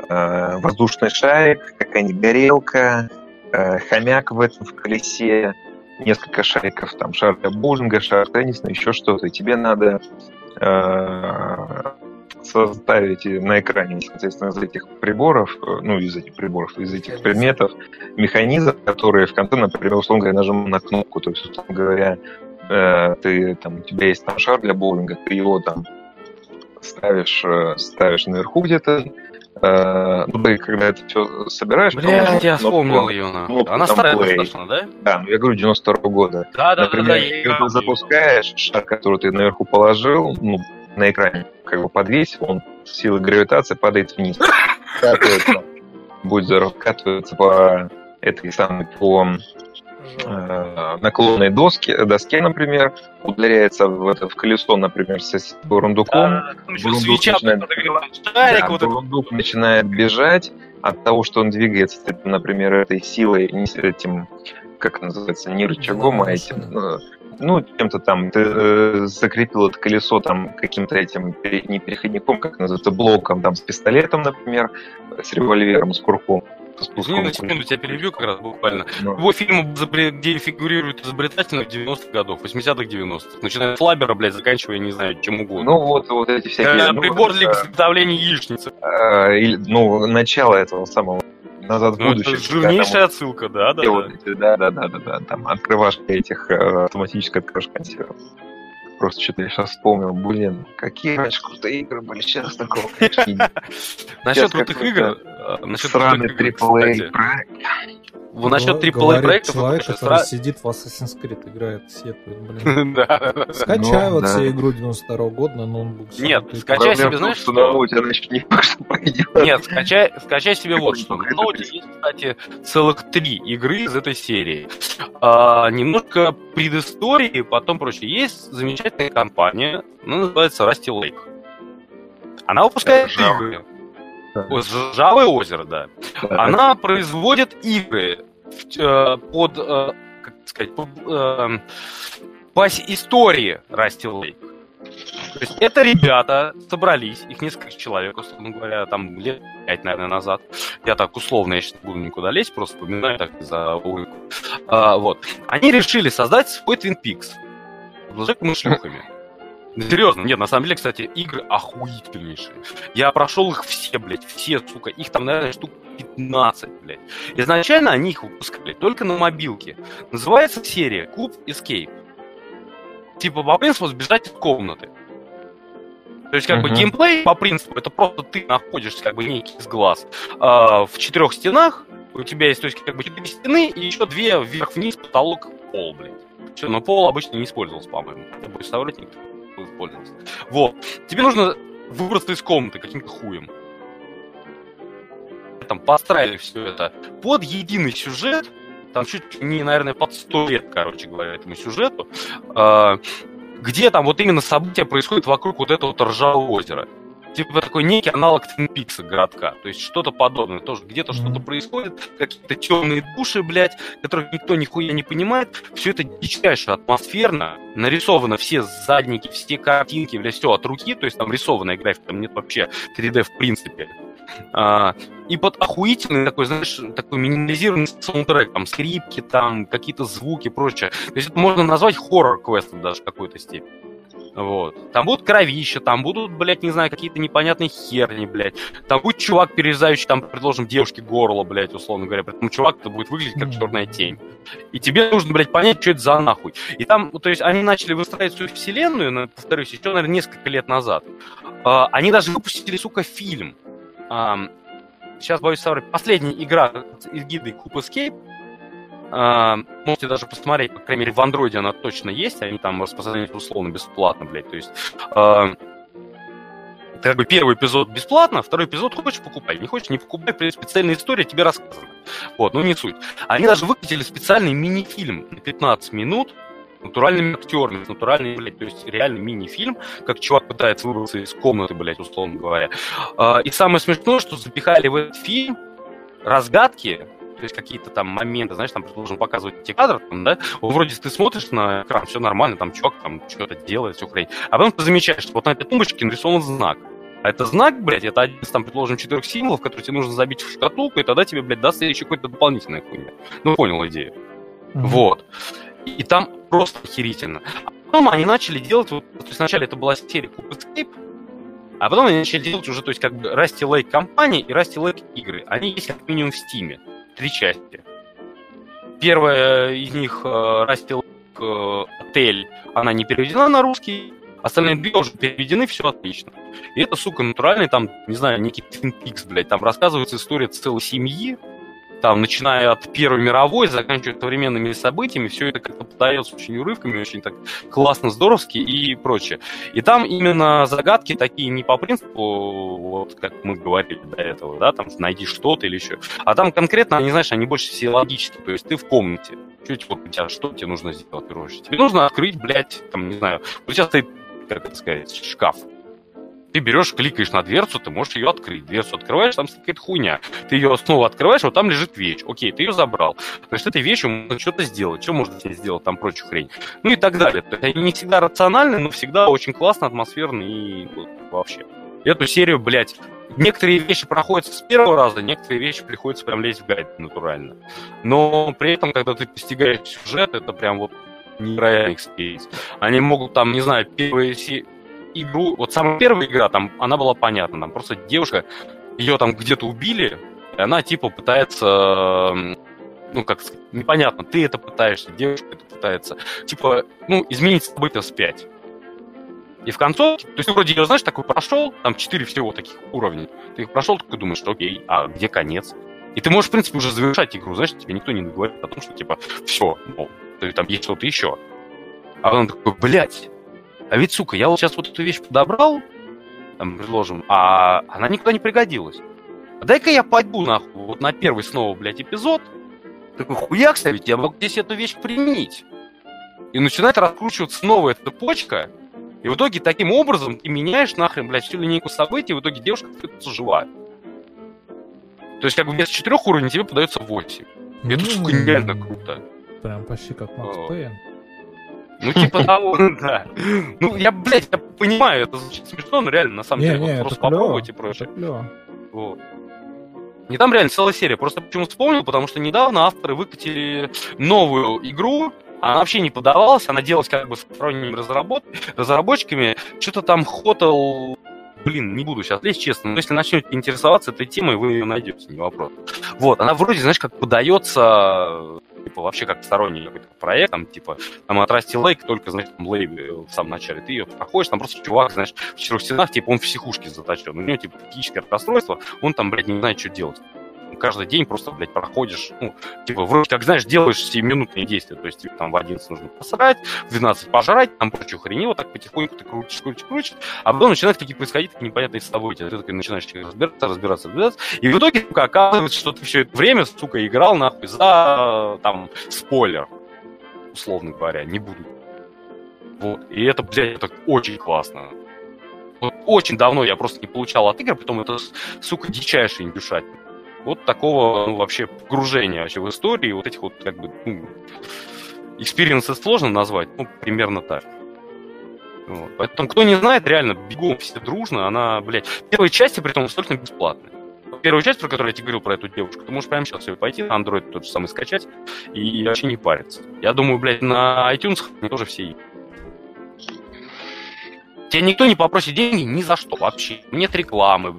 э, воздушный шарик, какая-нибудь горелка, э, хомяк в этом в колесе, несколько шариков, там шар для боулинга, шар тенниса, еще что-то. И тебе надо э, составить на экране, соответственно, из этих приборов, ну, из этих приборов, из этих предметов, механизм, которые в конце, например, условно говоря, нажимаем на кнопку. То есть, условно говоря, э, ты, там, у тебя есть там шар для боулинга, ты его там ставишь, ставишь наверху где-то, Э, ну, ты когда это все собираешь... Блядь, я вспомнил ее. Она старая достаточно, да? Да, ну я говорю, 92 -го года. Да, да, Например, да, да, ты запускаешь шар, который ты наверху положил, ну, на экране как бы подвесил, он силой гравитации падает вниз. Катывается, будь здоров, катывается по этой самой, по наклонной доске, доске, например, ударяется в, это, в колесо, например, с бурундуком. Да, бурундук, свеча, начинает, шарик, да, вот бурундук это. начинает бежать от того, что он двигается, например, этой силой, не этим, как называется, не рычагом, а этим, ну, ну, чем-то там, ты э, закрепил это колесо там каким-то этим, не переходником, как называется, блоком, там, с пистолетом, например, с револьвером, с курком Не, на секунду тебя перебью как раз буквально. Но. Его фильм, где фигурирует изобретательно 90-х годов, 80-х, 90-х. Начиная с Флабера, блядь, заканчивая, не знаю, чем угодно. Ну вот, вот эти всякие... Э, прибор для изготовления яичницы. Э, или, ну, начало этого самого назад в ну, будущее. Это жирнейшая там, отсылка, да, да, да. Да, да, да, да, там открывашка этих, э, автоматическая открывашка консервов. Просто что-то я сейчас вспомнил, блин, какие раньше крутые игры были, сейчас такого, конечно, Насчет крутых игр, насчет сраный AAA проект. Вот насчет AAA проектов... Человек, который стра... сидит в Assassin's Creed, играет, сетует, блин. Скачай вот себе игру 92 года на ноутбук. Нет, скачай себе, знаешь, что... На ноуте она еще не. Нет, скачай, себе вот что. На ноуте есть, кстати, целых три игры из этой серии. А, немножко предыстории, потом прочее. Есть замечательная компания, она называется Rusty Lake. Она выпускает игры. Жавое озеро, да. Она производит игры э, под, э, как сказать, под, э, по истории Расти Лейк. есть это ребята собрались, их несколько человек, условно говоря, там лет пять, наверное, назад. Я так условно, я сейчас буду никуда лезть, просто вспоминаю так за улыбку. А, вот. Они решили создать свой Twin Peaks. С шлюхами. Серьезно, нет, на самом деле, кстати, игры охуительнейшие. Я прошел их все, блядь, все, сука. Их там, наверное, штук 15, блядь. Изначально они их выпускали только на мобилке. Называется серия Клуб Escape. Типа по принципу сбежать из комнаты. То есть, как uh-huh. бы, геймплей, по принципу, это просто ты находишься, как бы, некий из глаз э, в четырех стенах, у тебя есть, то есть, как бы, четыре стены и еще две вверх-вниз, потолок, пол, блядь. Все, но пол обычно не использовался, по-моему. Буду вставлять никто использовался. Вот. Тебе нужно выбраться из комнаты каким-то хуем. Там построили все это под единый сюжет, там чуть не, наверное, под сто лет, короче говоря, этому сюжету, э, где там вот именно события происходят вокруг вот этого вот ржавого озера типа такой некий аналог Твин Пикса городка. То есть что-то подобное. Тоже где-то mm-hmm. что-то происходит, какие-то темные души, блядь, которых никто нихуя не понимает. Все это дичайше атмосферно. Нарисовано все задники, все картинки, блядь, все от руки. То есть там рисованная графика, там нет вообще 3D в принципе. А, и под охуительный такой, знаешь, такой минимализированный саундтрек, там скрипки, там какие-то звуки, прочее. То есть это можно назвать хоррор-квестом даже в какой-то степени. Вот. Там будут кровища, там будут, блядь, не знаю, какие-то непонятные херни, блядь. Там будет чувак, перерезающий, там, предложим, девушке горло, блядь, условно говоря. Поэтому чувак-то будет выглядеть как черная тень. И тебе нужно, блядь, понять, что это за нахуй. И там, то есть, они начали выстраивать свою вселенную, повторюсь, еще, наверное, несколько лет назад. А, они даже выпустили, сука, фильм. Сейчас, боюсь соврать, последняя игра из гиды Куб Escape, можете даже посмотреть, по крайней мере, в андроиде она точно есть, они там распространяются условно бесплатно, блядь. То есть э, как бы первый эпизод бесплатно, второй эпизод хочешь покупай, не хочешь не покупай, специальная история тебе рассказана. Вот, ну не суть. Они даже выкатили специальный мини-фильм на 15 минут, натуральными актерами, натуральный, блядь, то есть реальный мини-фильм, как чувак пытается выбраться из комнаты, блядь, условно говоря. И самое смешное, что запихали в этот фильм разгадки, то есть какие-то там моменты, знаешь, там, предположим, показывать тебе кадры, там, да, вроде ты смотришь на экран, все нормально, там чувак там что-то делает, все хрень. А потом ты замечаешь, что вот на этой тумбочке нарисован знак. А это знак, блядь, это один из, там, предположим, четырех символов, которые тебе нужно забить в шкатулку, и тогда тебе, блядь, даст еще какой-то дополнительная хуйня. Ну, понял идею. Mm-hmm. Вот. И там просто охерительно. А потом они начали делать, вот, то есть вначале это была серия Cube Escape, а потом они начали делать уже, то есть как бы Rusty Lake компании и Rusty Lake игры. Они есть как минимум в Steam три части. Первая из них э, Растил э, отель, она не переведена на русский, остальные две уже переведены, все отлично. И это, сука, натуральный, там, не знаю, некий Twin Peaks, блядь, там рассказывается история целой семьи, там, начиная от Первой мировой, заканчивая современными событиями, все это как-то подается очень урывками, очень так классно, здоровски и прочее. И там именно загадки такие не по принципу, вот как мы говорили до этого, да, там найди что-то или еще, а там конкретно, они, знаешь, они больше все логические, то есть ты в комнате, чуть вот у тебя что тебе нужно сделать, короче, тебе нужно открыть, блядь, там, не знаю, вот сейчас ты, как это сказать, шкаф, ты берешь, кликаешь на дверцу, ты можешь ее открыть. Дверцу открываешь, там какая-то хуйня. Ты ее снова открываешь, вот там лежит вещь. Окей, ты ее забрал. Есть этой вещью можно что-то сделать. Что можно ней сделать, там прочую хрень. Ну и так далее. То есть они не всегда рациональны, но всегда очень классно, атмосферно и вот, вообще. Эту серию, блядь, некоторые вещи проходят с первого раза, некоторые вещи приходится прям лезть в гайд натурально. Но при этом, когда ты постигаешь сюжет, это прям вот невероятный experience. Они могут там, не знаю, первые игру, вот самая первая игра, там, она была понятна, там просто девушка, ее там где-то убили, и она типа пытается, ну как сказать, непонятно, ты это пытаешься, девушка это пытается, типа, ну, изменить события вспять. И в концовке, то есть вроде ее, знаешь, такой прошел, там четыре всего таких уровней, ты их прошел, такой думаешь, что окей, а где конец? И ты можешь, в принципе, уже завершать игру, знаешь, тебе никто не говорит о том, что, типа, все, ну, там есть что-то еще. А он такой, блядь, а ведь, сука, я вот сейчас вот эту вещь подобрал, там, предложим, а она никуда не пригодилась. А дай-ка я пойду, нахуй, вот на первый снова, блядь, эпизод. Такой хуяк ведь я могу здесь эту вещь применить. И начинает раскручиваться новая эта почка, и в итоге таким образом ты меняешь нахрен, блядь, всю линейку событий, и в итоге девушка остается жива. То есть, как бы вместо четырех уровней тебе подается восемь. И это, сука, нереально круто. Прям почти как Макс Пейн. Ну, типа того, да. Ну, я, блядь, я понимаю, это звучит смешно, но реально, на самом Не, деле, не, вот просто клево. попробуйте проще. Это клево. Вот. Не там реально целая серия. Просто почему вспомнил, потому что недавно авторы выкатили новую игру. Она вообще не подавалась, она делалась как бы с сторонними разработ... разработчиками. Что-то там хотел... Блин, не буду сейчас лезть, честно, но если начнете интересоваться этой темой, вы ее найдете, не вопрос. Вот, она вроде, знаешь, как подается, типа, вообще как сторонний какой-то проект, там, типа, там от Rusty Lake, только, знаешь, там, лейбе в самом начале, ты ее проходишь, там просто чувак, знаешь, в четырех стенах, типа, он в психушке заточен, у него, типа, психическое расстройство, он там, блядь, не знает, что делать. Каждый день просто, блядь, проходишь, ну, типа, вроде как, знаешь, делаешь 7-минутные действия, то есть, тебе там в 11 нужно посрать, в 12 пожрать, там прочую хрень, вот так потихоньку ты крутишь, крутишь, крутишь, а потом начинают какие происходить такие непонятные события, ты такой начинаешь разбираться, разбираться, разбираться, и в итоге, сука, оказывается, что ты все это время, сука, играл, нахуй, за, там, спойлер, условно говоря, не буду. Вот, и это, блядь, это очень классно. Вот очень давно я просто не получал от игр, потом это, сука, дичайший индюшать. Вот такого ну, вообще погружения вообще в истории, вот этих вот как бы ну, сложно назвать, ну, примерно так. Вот. Поэтому, кто не знает, реально, бегом все дружно, она, блядь, первые части, при том, абсолютно бесплатные. Первую часть, про которую я тебе говорил, про эту девушку, ты можешь прямо сейчас ее пойти на Android тот же самый скачать и вообще не париться. Я думаю, блядь, на iTunes тоже все есть. Тебя никто не попросит деньги ни за что вообще. Нет рекламы,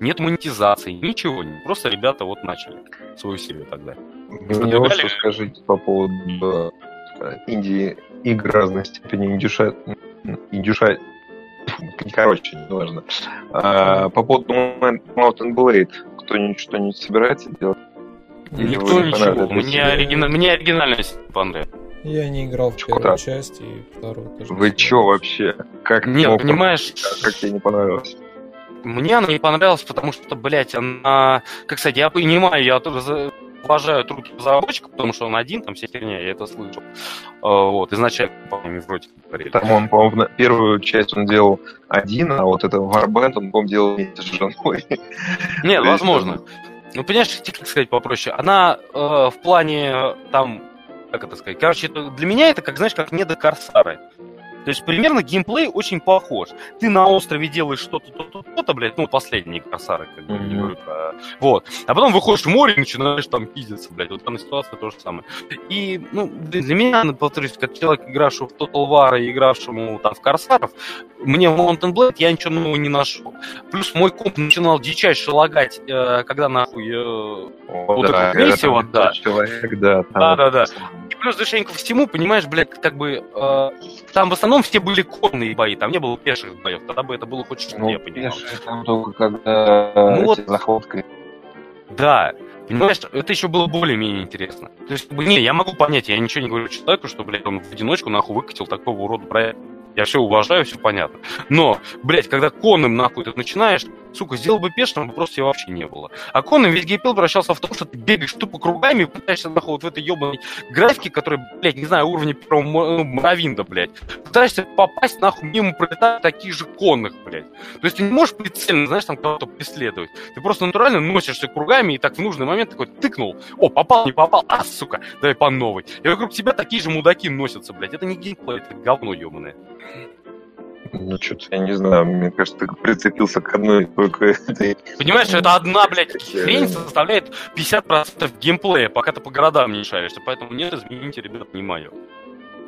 нет монетизации, ничего. не- Просто ребята вот начали свою серию тогда. Вы мне вот что скажите по поводу э, инди игр разной степени индюша... индюша... Короче, неважно. А, по поводу Mountain Blade, кто-нибудь что-нибудь собирается делать? Или Никто не ничего. Мне, оригина- мне оригинальность не понравилась. Я не играл в первую часть и вторую тоже. Вы чё вообще? Как Нет, мог- понимаешь, Как тебе не понравилось? Мне она не понравилась, потому что, блядь, она... Как, кстати, я понимаю, я тоже за- уважаю труд разработчика, потому что он один, там вся херня, я это слышал. А, Вот, изначально, по-моему, вроде говорили. Там он, по-моему, на- первую часть он делал один, а вот это Warband он, по-моему, делал вместе с женой. Нет, возможно. Ну, понимаешь, тебе как сказать попроще. Она э, в плане э, там, как это сказать, короче, это, для меня это, как знаешь, как не до Корсары. То есть примерно геймплей очень похож. Ты на острове делаешь что-то, то-то, то-то, блядь, ну, последние Корсары, как бы, не говорю про... Вот. А потом выходишь в море и начинаешь там пиздиться, блядь. Вот в данной ситуации то же самое. И, ну, для меня, ну, повторюсь, как человек, игравший в Total War и игравшему там в Корсаров, мне в Mountain Blade я ничего нового не нашел. Плюс мой комп начинал дичайше лагать, э, когда нахуй... э, Вот да, это там да. Человек, да. там- Да-да-да. Плюс ко всему, понимаешь, блядь, как бы... э, там в основном все были конные бои, там не было пеших боев. Тогда бы это было хоть что-то, Ну, я понимал. пешие там только когда Ну эти вот. захватки. Да. Понимаешь, это еще было более-менее интересно. То есть, не, я могу понять, я ничего не говорю человеку, что, блядь, он в одиночку нахуй выкатил такого урода проект. Я все уважаю, все понятно. Но, блядь, когда конным нахуй ты начинаешь, сука, сделал бы пешным, просто его вообще не было. А конным весь геймплей превращался в то, что ты бегаешь тупо кругами и пытаешься нахуй вот в этой ебаной графике, которая, блядь, не знаю, уровня первого ну, Моровинда, блядь. Пытаешься попасть, нахуй, мимо пролетают такие же конных, блядь. То есть ты не можешь прицельно, знаешь, там кого-то преследовать. Ты просто натурально носишься кругами и так в нужный момент такой тыкнул. О, попал, не попал. А, сука, давай по новой. И вокруг тебя такие же мудаки носятся, блядь. Это не геймплей, это говно ебаное. Ну, что-то я не знаю, мне кажется, ты прицепился к одной только этой. Понимаешь, это одна, блядь, хрень составляет 50% геймплея, пока ты по городам не шаришься. Поэтому нет, извините, ребят, не мое.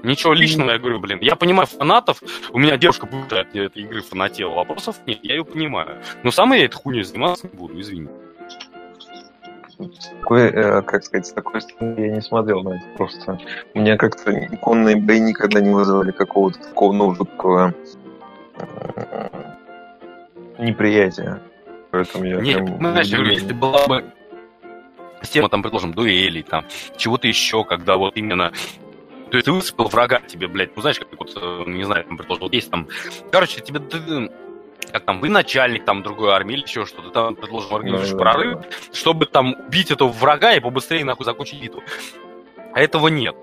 Ничего личного, я говорю, блин. Я понимаю фанатов. У меня девушка бывшая от этой игры фанатела. Вопросов нет, я ее понимаю. Но сам я этой хуйней заниматься не буду, извини. С такой, э, как сказать, с такой стороны я не смотрел на это просто. У меня как-то конные бои никогда не вызывали какого-то такого ну, жуткого э, неприятия. Поэтому я Нет, прям я говорю, удивлен. если была бы система, там, предположим, дуэлей, там, чего-то еще, когда вот именно то есть ты высыпал врага тебе, блядь, ну знаешь, как вот, э, не знаю, там, предположим, вот есть там, короче, тебе, ты, как там, вы начальник там другой армии или еще что-то, там, предложим, организуешь Да, да, прорыв, чтобы там убить этого врага и побыстрее нахуй закончить битву. А этого нет.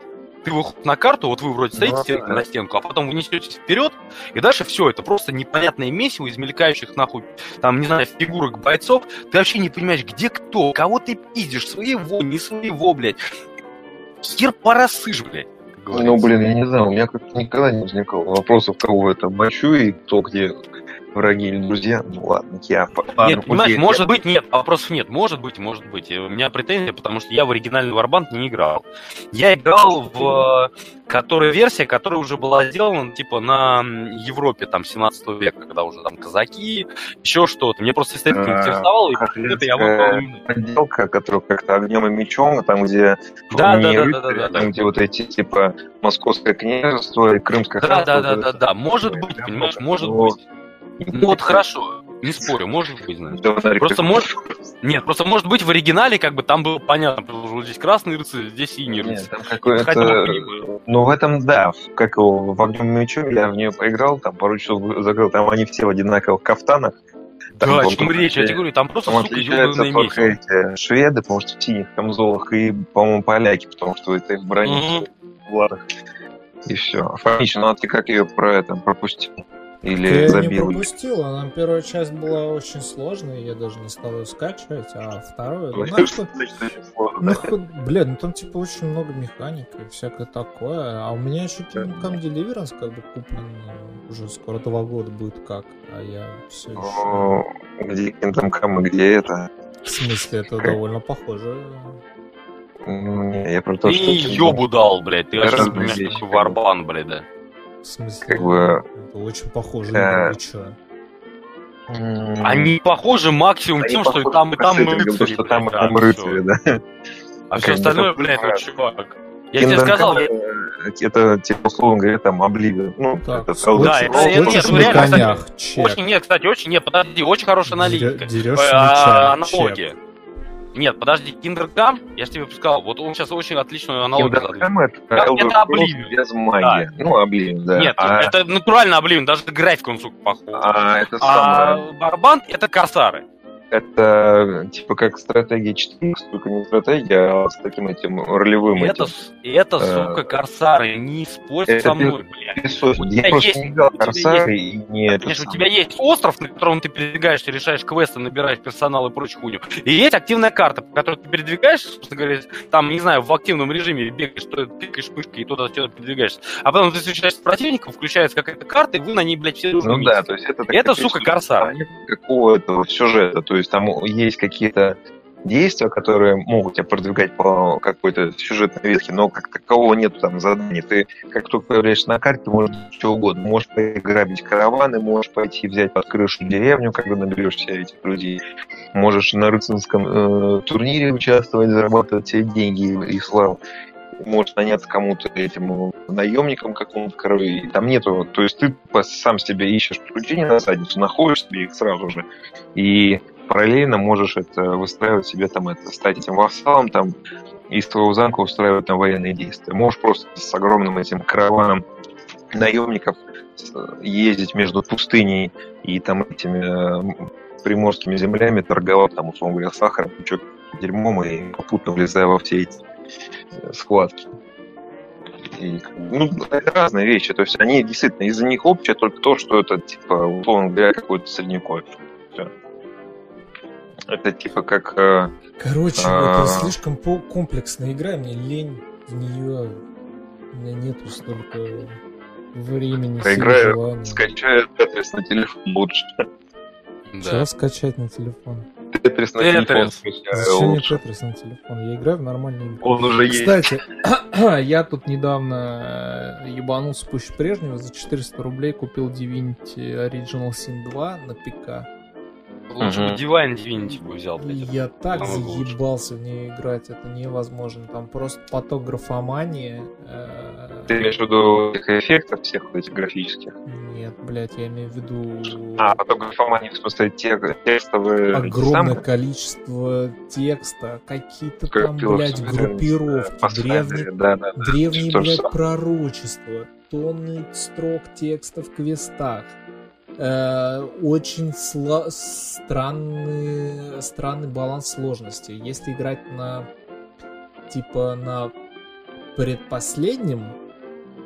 Ты выходишь на карту, вот вы вроде стоите Ну, да. на стенку, а потом вы несетесь вперед, и дальше все, это просто непонятное месиво из мелькающих нахуй, там, не знаю, фигурок бойцов, ты вообще не понимаешь, где кто, кого ты пиздишь, своего, не своего, блядь. Хер порасышь, блядь. как Ну, блин, я не знаю, у меня как-то никогда не возникало вопросов, кого это мочу и кто где враги или друзья. Ну ладно, я... ладно, Нет, понимаешь, окей, может быть, нет, вопросов нет, может быть, может быть. У меня претензия, потому что я в оригинальный Warband не играл. Я играл в которая версия, которая уже была сделана, типа, на Европе, там, 17 века, когда уже там казаки, еще что-то. Мне просто эстетика А, интересовала, и это я выбрал. Подделка, которая как-то огнем и мечом, там, где Да, да, да, да, да, а там, где вот эти, типа, Московское княжество и Крымское Да, да, да, да, да, может быть, понимаешь, может быть. Ну вот хорошо, не спорю, может быть, знаешь. Просто может- Нет, просто может быть в оригинале как бы там было понятно, потому что здесь красный рыцарь, здесь синий рыцарь. Нет, там понимаю. Ну, в этом, да, как его, в огнем и мечом я в нее поиграл, там пару часов закрыл, там они все в одинаковых кафтанах. Там Да, о чем речь, я тебе говорю, там просто, Там сука, только месяц. эти шведы, потому что в синих камзолах, и, по-моему, поляки, потому что это в броне, Мгм. в латах. И все. Фомич, ну а ты как ее про это пропустил? Или Я не забил? пропустил, она первая часть была очень сложной, я даже не стал ее скачивать, а вторую, ну, Ну, что ну, блядь, ну там типа очень много механик и всякое такое, а у меня еще Kingdom Come Deliverance как бы куплен уже скоро два года будет как, а я все еще... Ну, Где Kingdom Come и где это? В смысле, это довольно похоже. Ну, не, я про то, Ты что... ёбу дал, блядь, ты вообще не как варбан, блядь, да. В смысле, Как бы- это очень похоже, вы чё? М, Они похожи максимум тем, что там, и там рыцари, что там, и там рыцари, да. А все остальное, блядь, ну, чувак. Я тебе сказал, э, это, типа, условно говоря, там, Обливион. Ну, Так, это скотч- Да, это- это- нет, на реально, кстати, конях. Очень, нет, кстати, очень, нет, подожди, очень хорошая аналитика. Дерешься Э, а, чек. Нет, подожди, Come, я же тебе сказал, вот он сейчас очень отличную аналогию. Come это Это Elder Scrolls Oblivion. без магии. Ну, Обливион, да. Нет, а, это натурально Обливион, даже график он, сука, похож. а это А самое, Барбанд это Корсары. Это типа как стратегия 4, только не стратегия, а с таким этим ролевым Это, этим. с- это, Э, сука, Корсары, не спорь это со мной, блядь. У тебя есть- не играл Корсары и не это Конечно, у тебя есть остров, на котором ты передвигаешься, решаешь квесты, набираешь персонал и прочую хуйню. И есть активная карта, по которой ты передвигаешься, собственно говоря, там, не знаю, в активном режиме бегаешь, то тыкаешь мышкой и туда-сюда передвигаешься. А потом ты встречаешься с противником, включается какая-то карта, и вы на ней, блядь, все Ну да, то есть это... Это, сука, Корсар. нет Какого-то сюжета, то есть там есть какие-то действия, которые могут тебя продвигать по какой-то сюжетной ветке, но как такового нету там заданий. Ты как только появляешься на карте, можешь что угодно. Можешь грабить караваны, можешь пойти взять под крышу деревню, когда наберешься этих людей. Можешь на рыцарском э, турнире участвовать, зарабатывать себе деньги и славу. Можешь наняться кому-то этим наемником какому-то королю. И там нету. То есть ты сам себе ищешь приключения на задницу, находишь себе их сразу же. И параллельно можешь это выстраивать себе там это, стать этим вассалом, там, из твоего замка устраивать там военные действия. Можешь просто с огромным этим караваном наемников ездить между пустыней и там этими э, приморскими землями, торговать там, условно говоря, сахаром, дерьмом и попутно влезая во все эти э, схватки. И, ну, это разные вещи. То есть они действительно из-за них общее только то, что это, типа, условно говоря, какой-то средневековье. Всё. Это типа как... э, Короче, А. это слишком комплексная игра, мне лень в нее. У меня нету столько времени, Поиграю, скачаю Тетрис на телефон лучше. Чего скачать на телефон? Тетрис на Тетрис. телефон скачаю Зачем мне лучше. Тетрис на телефон? Я играю в нормальные игры. Он уже есть. Кстати, я тут недавно э, ебанулся пуще прежнего, за 400 рублей купил Divinity Original Sin 2 на ПК. Лучше бы. Divine Divinity бы взял, блядь. я так По-моему, лучше. заебался в нее играть, это невозможно. Там просто поток графомании. э, Ты имеешь в виду этих эффектов всех вот этих графических? Нет, блядь, я имею в виду А, потом графомания, в смысле, те, текстовые... огромное самые- количество текста, какие-то Как там, блядь, группировки, да, древние да, да, да. Древние, блядь, пророчества, тонны строк текста в квестах. Э, очень сла- странный, странный баланс сложности. Если играть на типа на предпоследнем,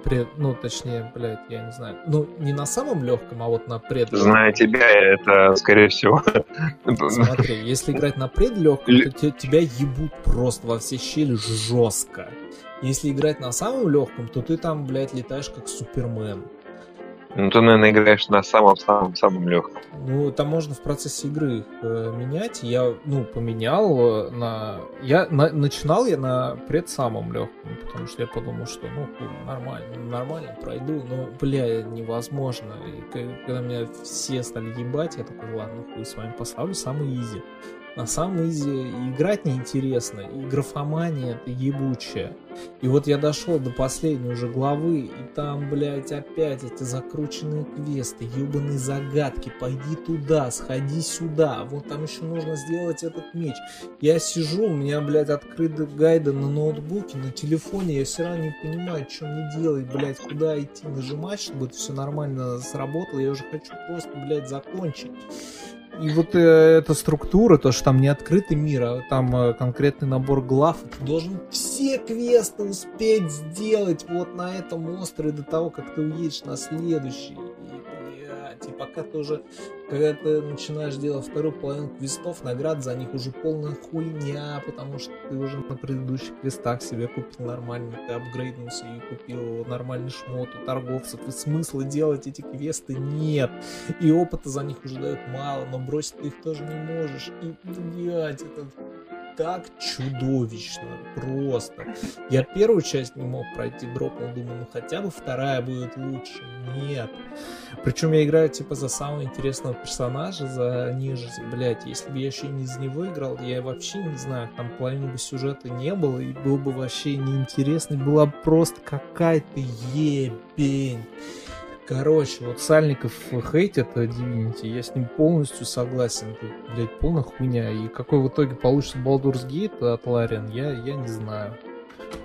пред, ну точнее, блядь, я не знаю, ну не на самом легком, а вот на пред. Зная тебя, это, скорее всего... Смотри, если играть на предлегком, то те- тебя ебут просто во все щели жестко. Если играть на самом легком, то ты там, блядь, летаешь как Супермен. Ну, ты, наверное, играешь на самом-самом-самом легком. Ну, там можно в процессе игры их э, менять. Я, ну, поменял э, на... Я на... начинал я на пред самом легком, потому что я подумал, что, ну, нормально, нормально пройду, но, бля, невозможно. И когда меня все стали ебать, я такой, ладно, хуй, с вами поставлю самый изи. На самом изи играть неинтересно, и графомания это ебучая. И вот я дошел до последней уже главы, и там, блядь, опять эти закрученные квесты, ебаные загадки, пойди туда, сходи сюда, вот там еще нужно сделать этот меч. Я сижу, у меня, блядь, открыты гайды на ноутбуке, на телефоне, я все равно не понимаю, что мне делать, блядь, куда идти, нажимать, чтобы это все нормально сработало, я уже хочу просто, блядь, закончить. И вот э, эта структура, то, что там не открытый мир, а там э, конкретный набор глав, ты должен все квесты успеть сделать вот на этом острове до того, как ты уедешь на следующий. И, блядь, и пока ты уже когда ты начинаешь делать вторую половину квестов, наград за них уже полная хуйня, потому что ты уже на предыдущих квестах себе купил нормально, ты апгрейднулся и купил нормальный шмот у торговцев, и смысла делать эти квесты нет. И опыта за них уже дают мало, но бросить ты их тоже не можешь. И, блядь, это так чудовищно, просто. Я первую часть не мог пройти, дропнул, думаю, ну хотя бы вторая будет лучше. Нет. Причем я играю типа за самого интересного персонажа, за ниже, блять, если бы я еще не из него играл, я вообще не знаю, там половины бы сюжета не было, и был бы вообще неинтересный, была просто какая-то ебень. Короче, вот Сальников хейтит Divinity, я с ним полностью согласен. Это, блядь, полная хуйня. И какой в итоге получится Baldur's Gate от Лариан, я, я не знаю.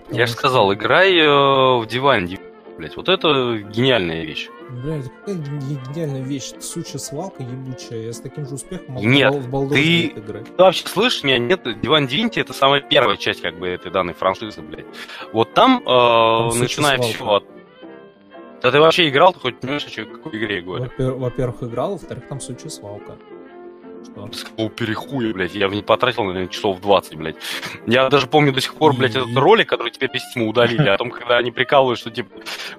Потому я же сказал, играй э, в Divinity, блядь. Вот это гениальная вещь. Блядь, какая гениальная вещь. Сучья свалка ебучая. Я с таким же успехом могу нет, в Baldur's ты... Gate играть. Ты вообще слышишь меня? Нет, Divine Divinity это самая первая часть как бы этой данной франшизы, блядь. Вот там, э, там начиная все от да ты вообще играл, ты хоть понимаешь, о какой игре я говорю? Во-первых, играл, во-вторых, там сучья свалка. Что? С какого перехуя, блядь, я в не потратил, наверное, часов 20, блядь. Я даже помню до сих пор, блядь, этот ролик, который теперь без Steam удалили, о том, когда они прикалывают, что, типа,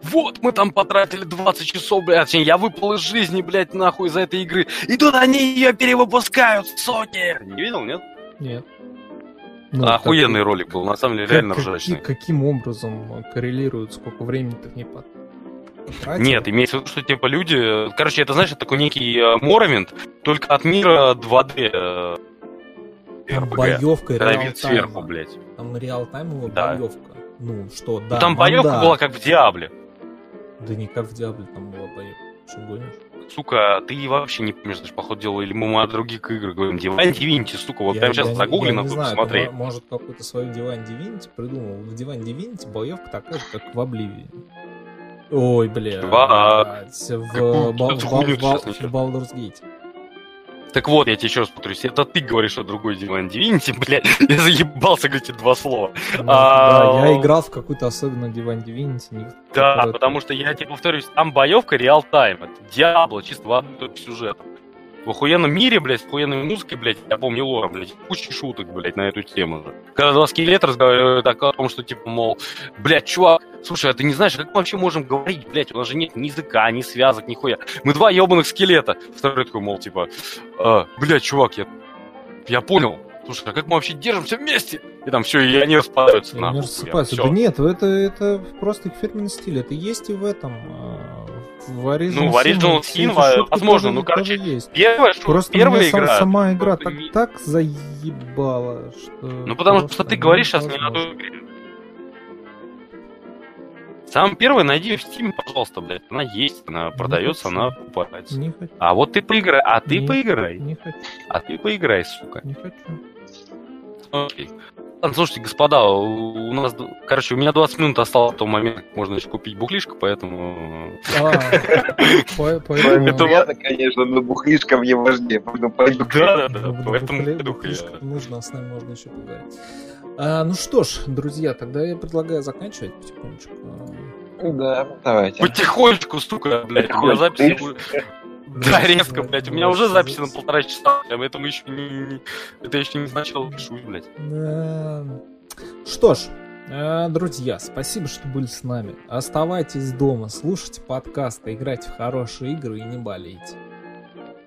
вот, мы там потратили 20 часов, блядь, я выпал из жизни, блядь, нахуй из-за этой игры, и тут они ее перевыпускают, соки! Не видел, нет? Нет. Ну, Охуенный как... ролик был, на самом деле, реально как, ржачный. Каким образом коррелирует, сколько времени ты в ней потратил? Тратил? Нет, имеется в виду, что типа люди... Короче, это, знаешь, такой некий э, Моровинт, только от мира 2D. Там боевка реал сверху, блядь. Там реал-таймовая да. боевка. Ну, что, да. Ну, там боевка да. была как в Диабле. Да не как в Диабле там была боевка. Что гонишь? Сука, ты вообще не помнишь, даже, походу, дела, или мы о других играх говорим. Divine Divinity, сука, вот я, прямо сейчас я, загугли, на посмотри. Ты, может, какой-то свой Divine Divinity придумал. В Divine Divinity боевка такая же, как в Обливии. Ой, бля. В, в, Baldur's Gate. Так вот, я тебе еще раз повторюсь, это ты говоришь о другой Divine Divinity, блядь, я заебался говорить эти два слова. Ну, а, да, я играл в какую-то особенную Divine Divinity. Не да, потому что я тебе повторюсь, там боевка реал-тайм, это Диабло, чисто в сюжетом в охуенном мире, блядь, с охуенной музыкой, блядь, я помню лора, блядь, куча шуток, блядь, на эту тему же. Когда два скелета разговаривают о том, что, типа, мол, блядь, чувак, слушай, а ты не знаешь, как мы вообще можем говорить, блядь, у нас же нет ни языка, ни связок, ни хуя. Мы два ебаных скелета. Второй такой, мол, типа, а, блядь, чувак, я, я понял, слушай, а как мы вообще держимся вместе? И там все, и они распадаются. Они рассыпаются. Да нет, это, это просто их фирменный стиль. Это есть и в этом, а, в Original Ну, в Original Sin, Sin возможно, ну, короче, есть. первая, что, просто первая игра... Сам, сама игра так, не... так заебала, что... Ну, потому что ты говоришь сейчас не о той игре. Самое первое, найди в Steam, пожалуйста, блядь. Она есть, она продается, она покупается. Не хочу. А вот ты поиграй, а ты не, поиграй. Не хочу. А ты поиграй, сука. Не хочу. Окей. Ладно, слушайте, господа, у нас, короче, у меня 20 минут осталось в том момент, можно еще купить бухлишко, поэтому... А, Это конечно, но бухлишка мне важнее, поэтому пойду. Да, да, да, поэтому Нужно, с нами можно еще поговорить. А, ну что ж, друзья, тогда я предлагаю заканчивать потихонечку. Да, давайте. Потихонечку, сука, блядь, у меня запись да, резко, блядь. У меня уже записи на полтора часа, это мы еще не... Это еще не начало пишу, блядь. Что ж, Э, Друзья, спасибо, что были с нами. Оставайтесь дома, слушайте подкасты, играйте в хорошие игры и не болейте.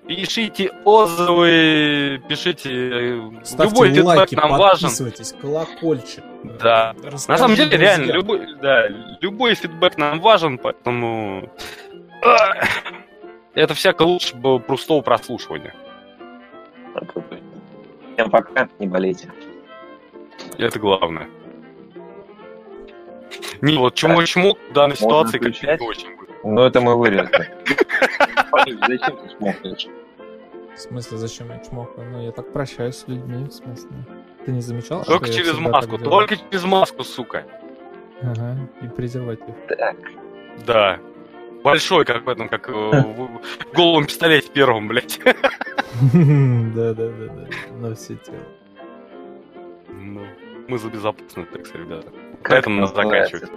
Пишите отзывы, пишите. э, Ставьте Любой фидбэк лайки, нам важен. подписывайтесь, колокольчик. Да. Э, На самом расскажите деле, реально, друзьям. любой, да, любой фидбэк нам важен, поэтому это всяко лучше бы простого прослушивания. Всем пока, не болейте. Это главное. Не, вот чмо-чмо в данной Можно ситуации как включать? очень бы. Ну, это мы вырезали. Зачем ты смокаешь? В смысле, зачем я чмокаю? Ну, я так прощаюсь с людьми, в смысле. Ты не замечал, Только через маску, только через маску, сука. Ага, и презерватив. Так, Да. Большой, как в этом, как э, в голом пистолете первом, блядь. Да-да-да, на все тело. Ну, мы за безопасность, так сказать, ребята. Поэтому нас заканчивать.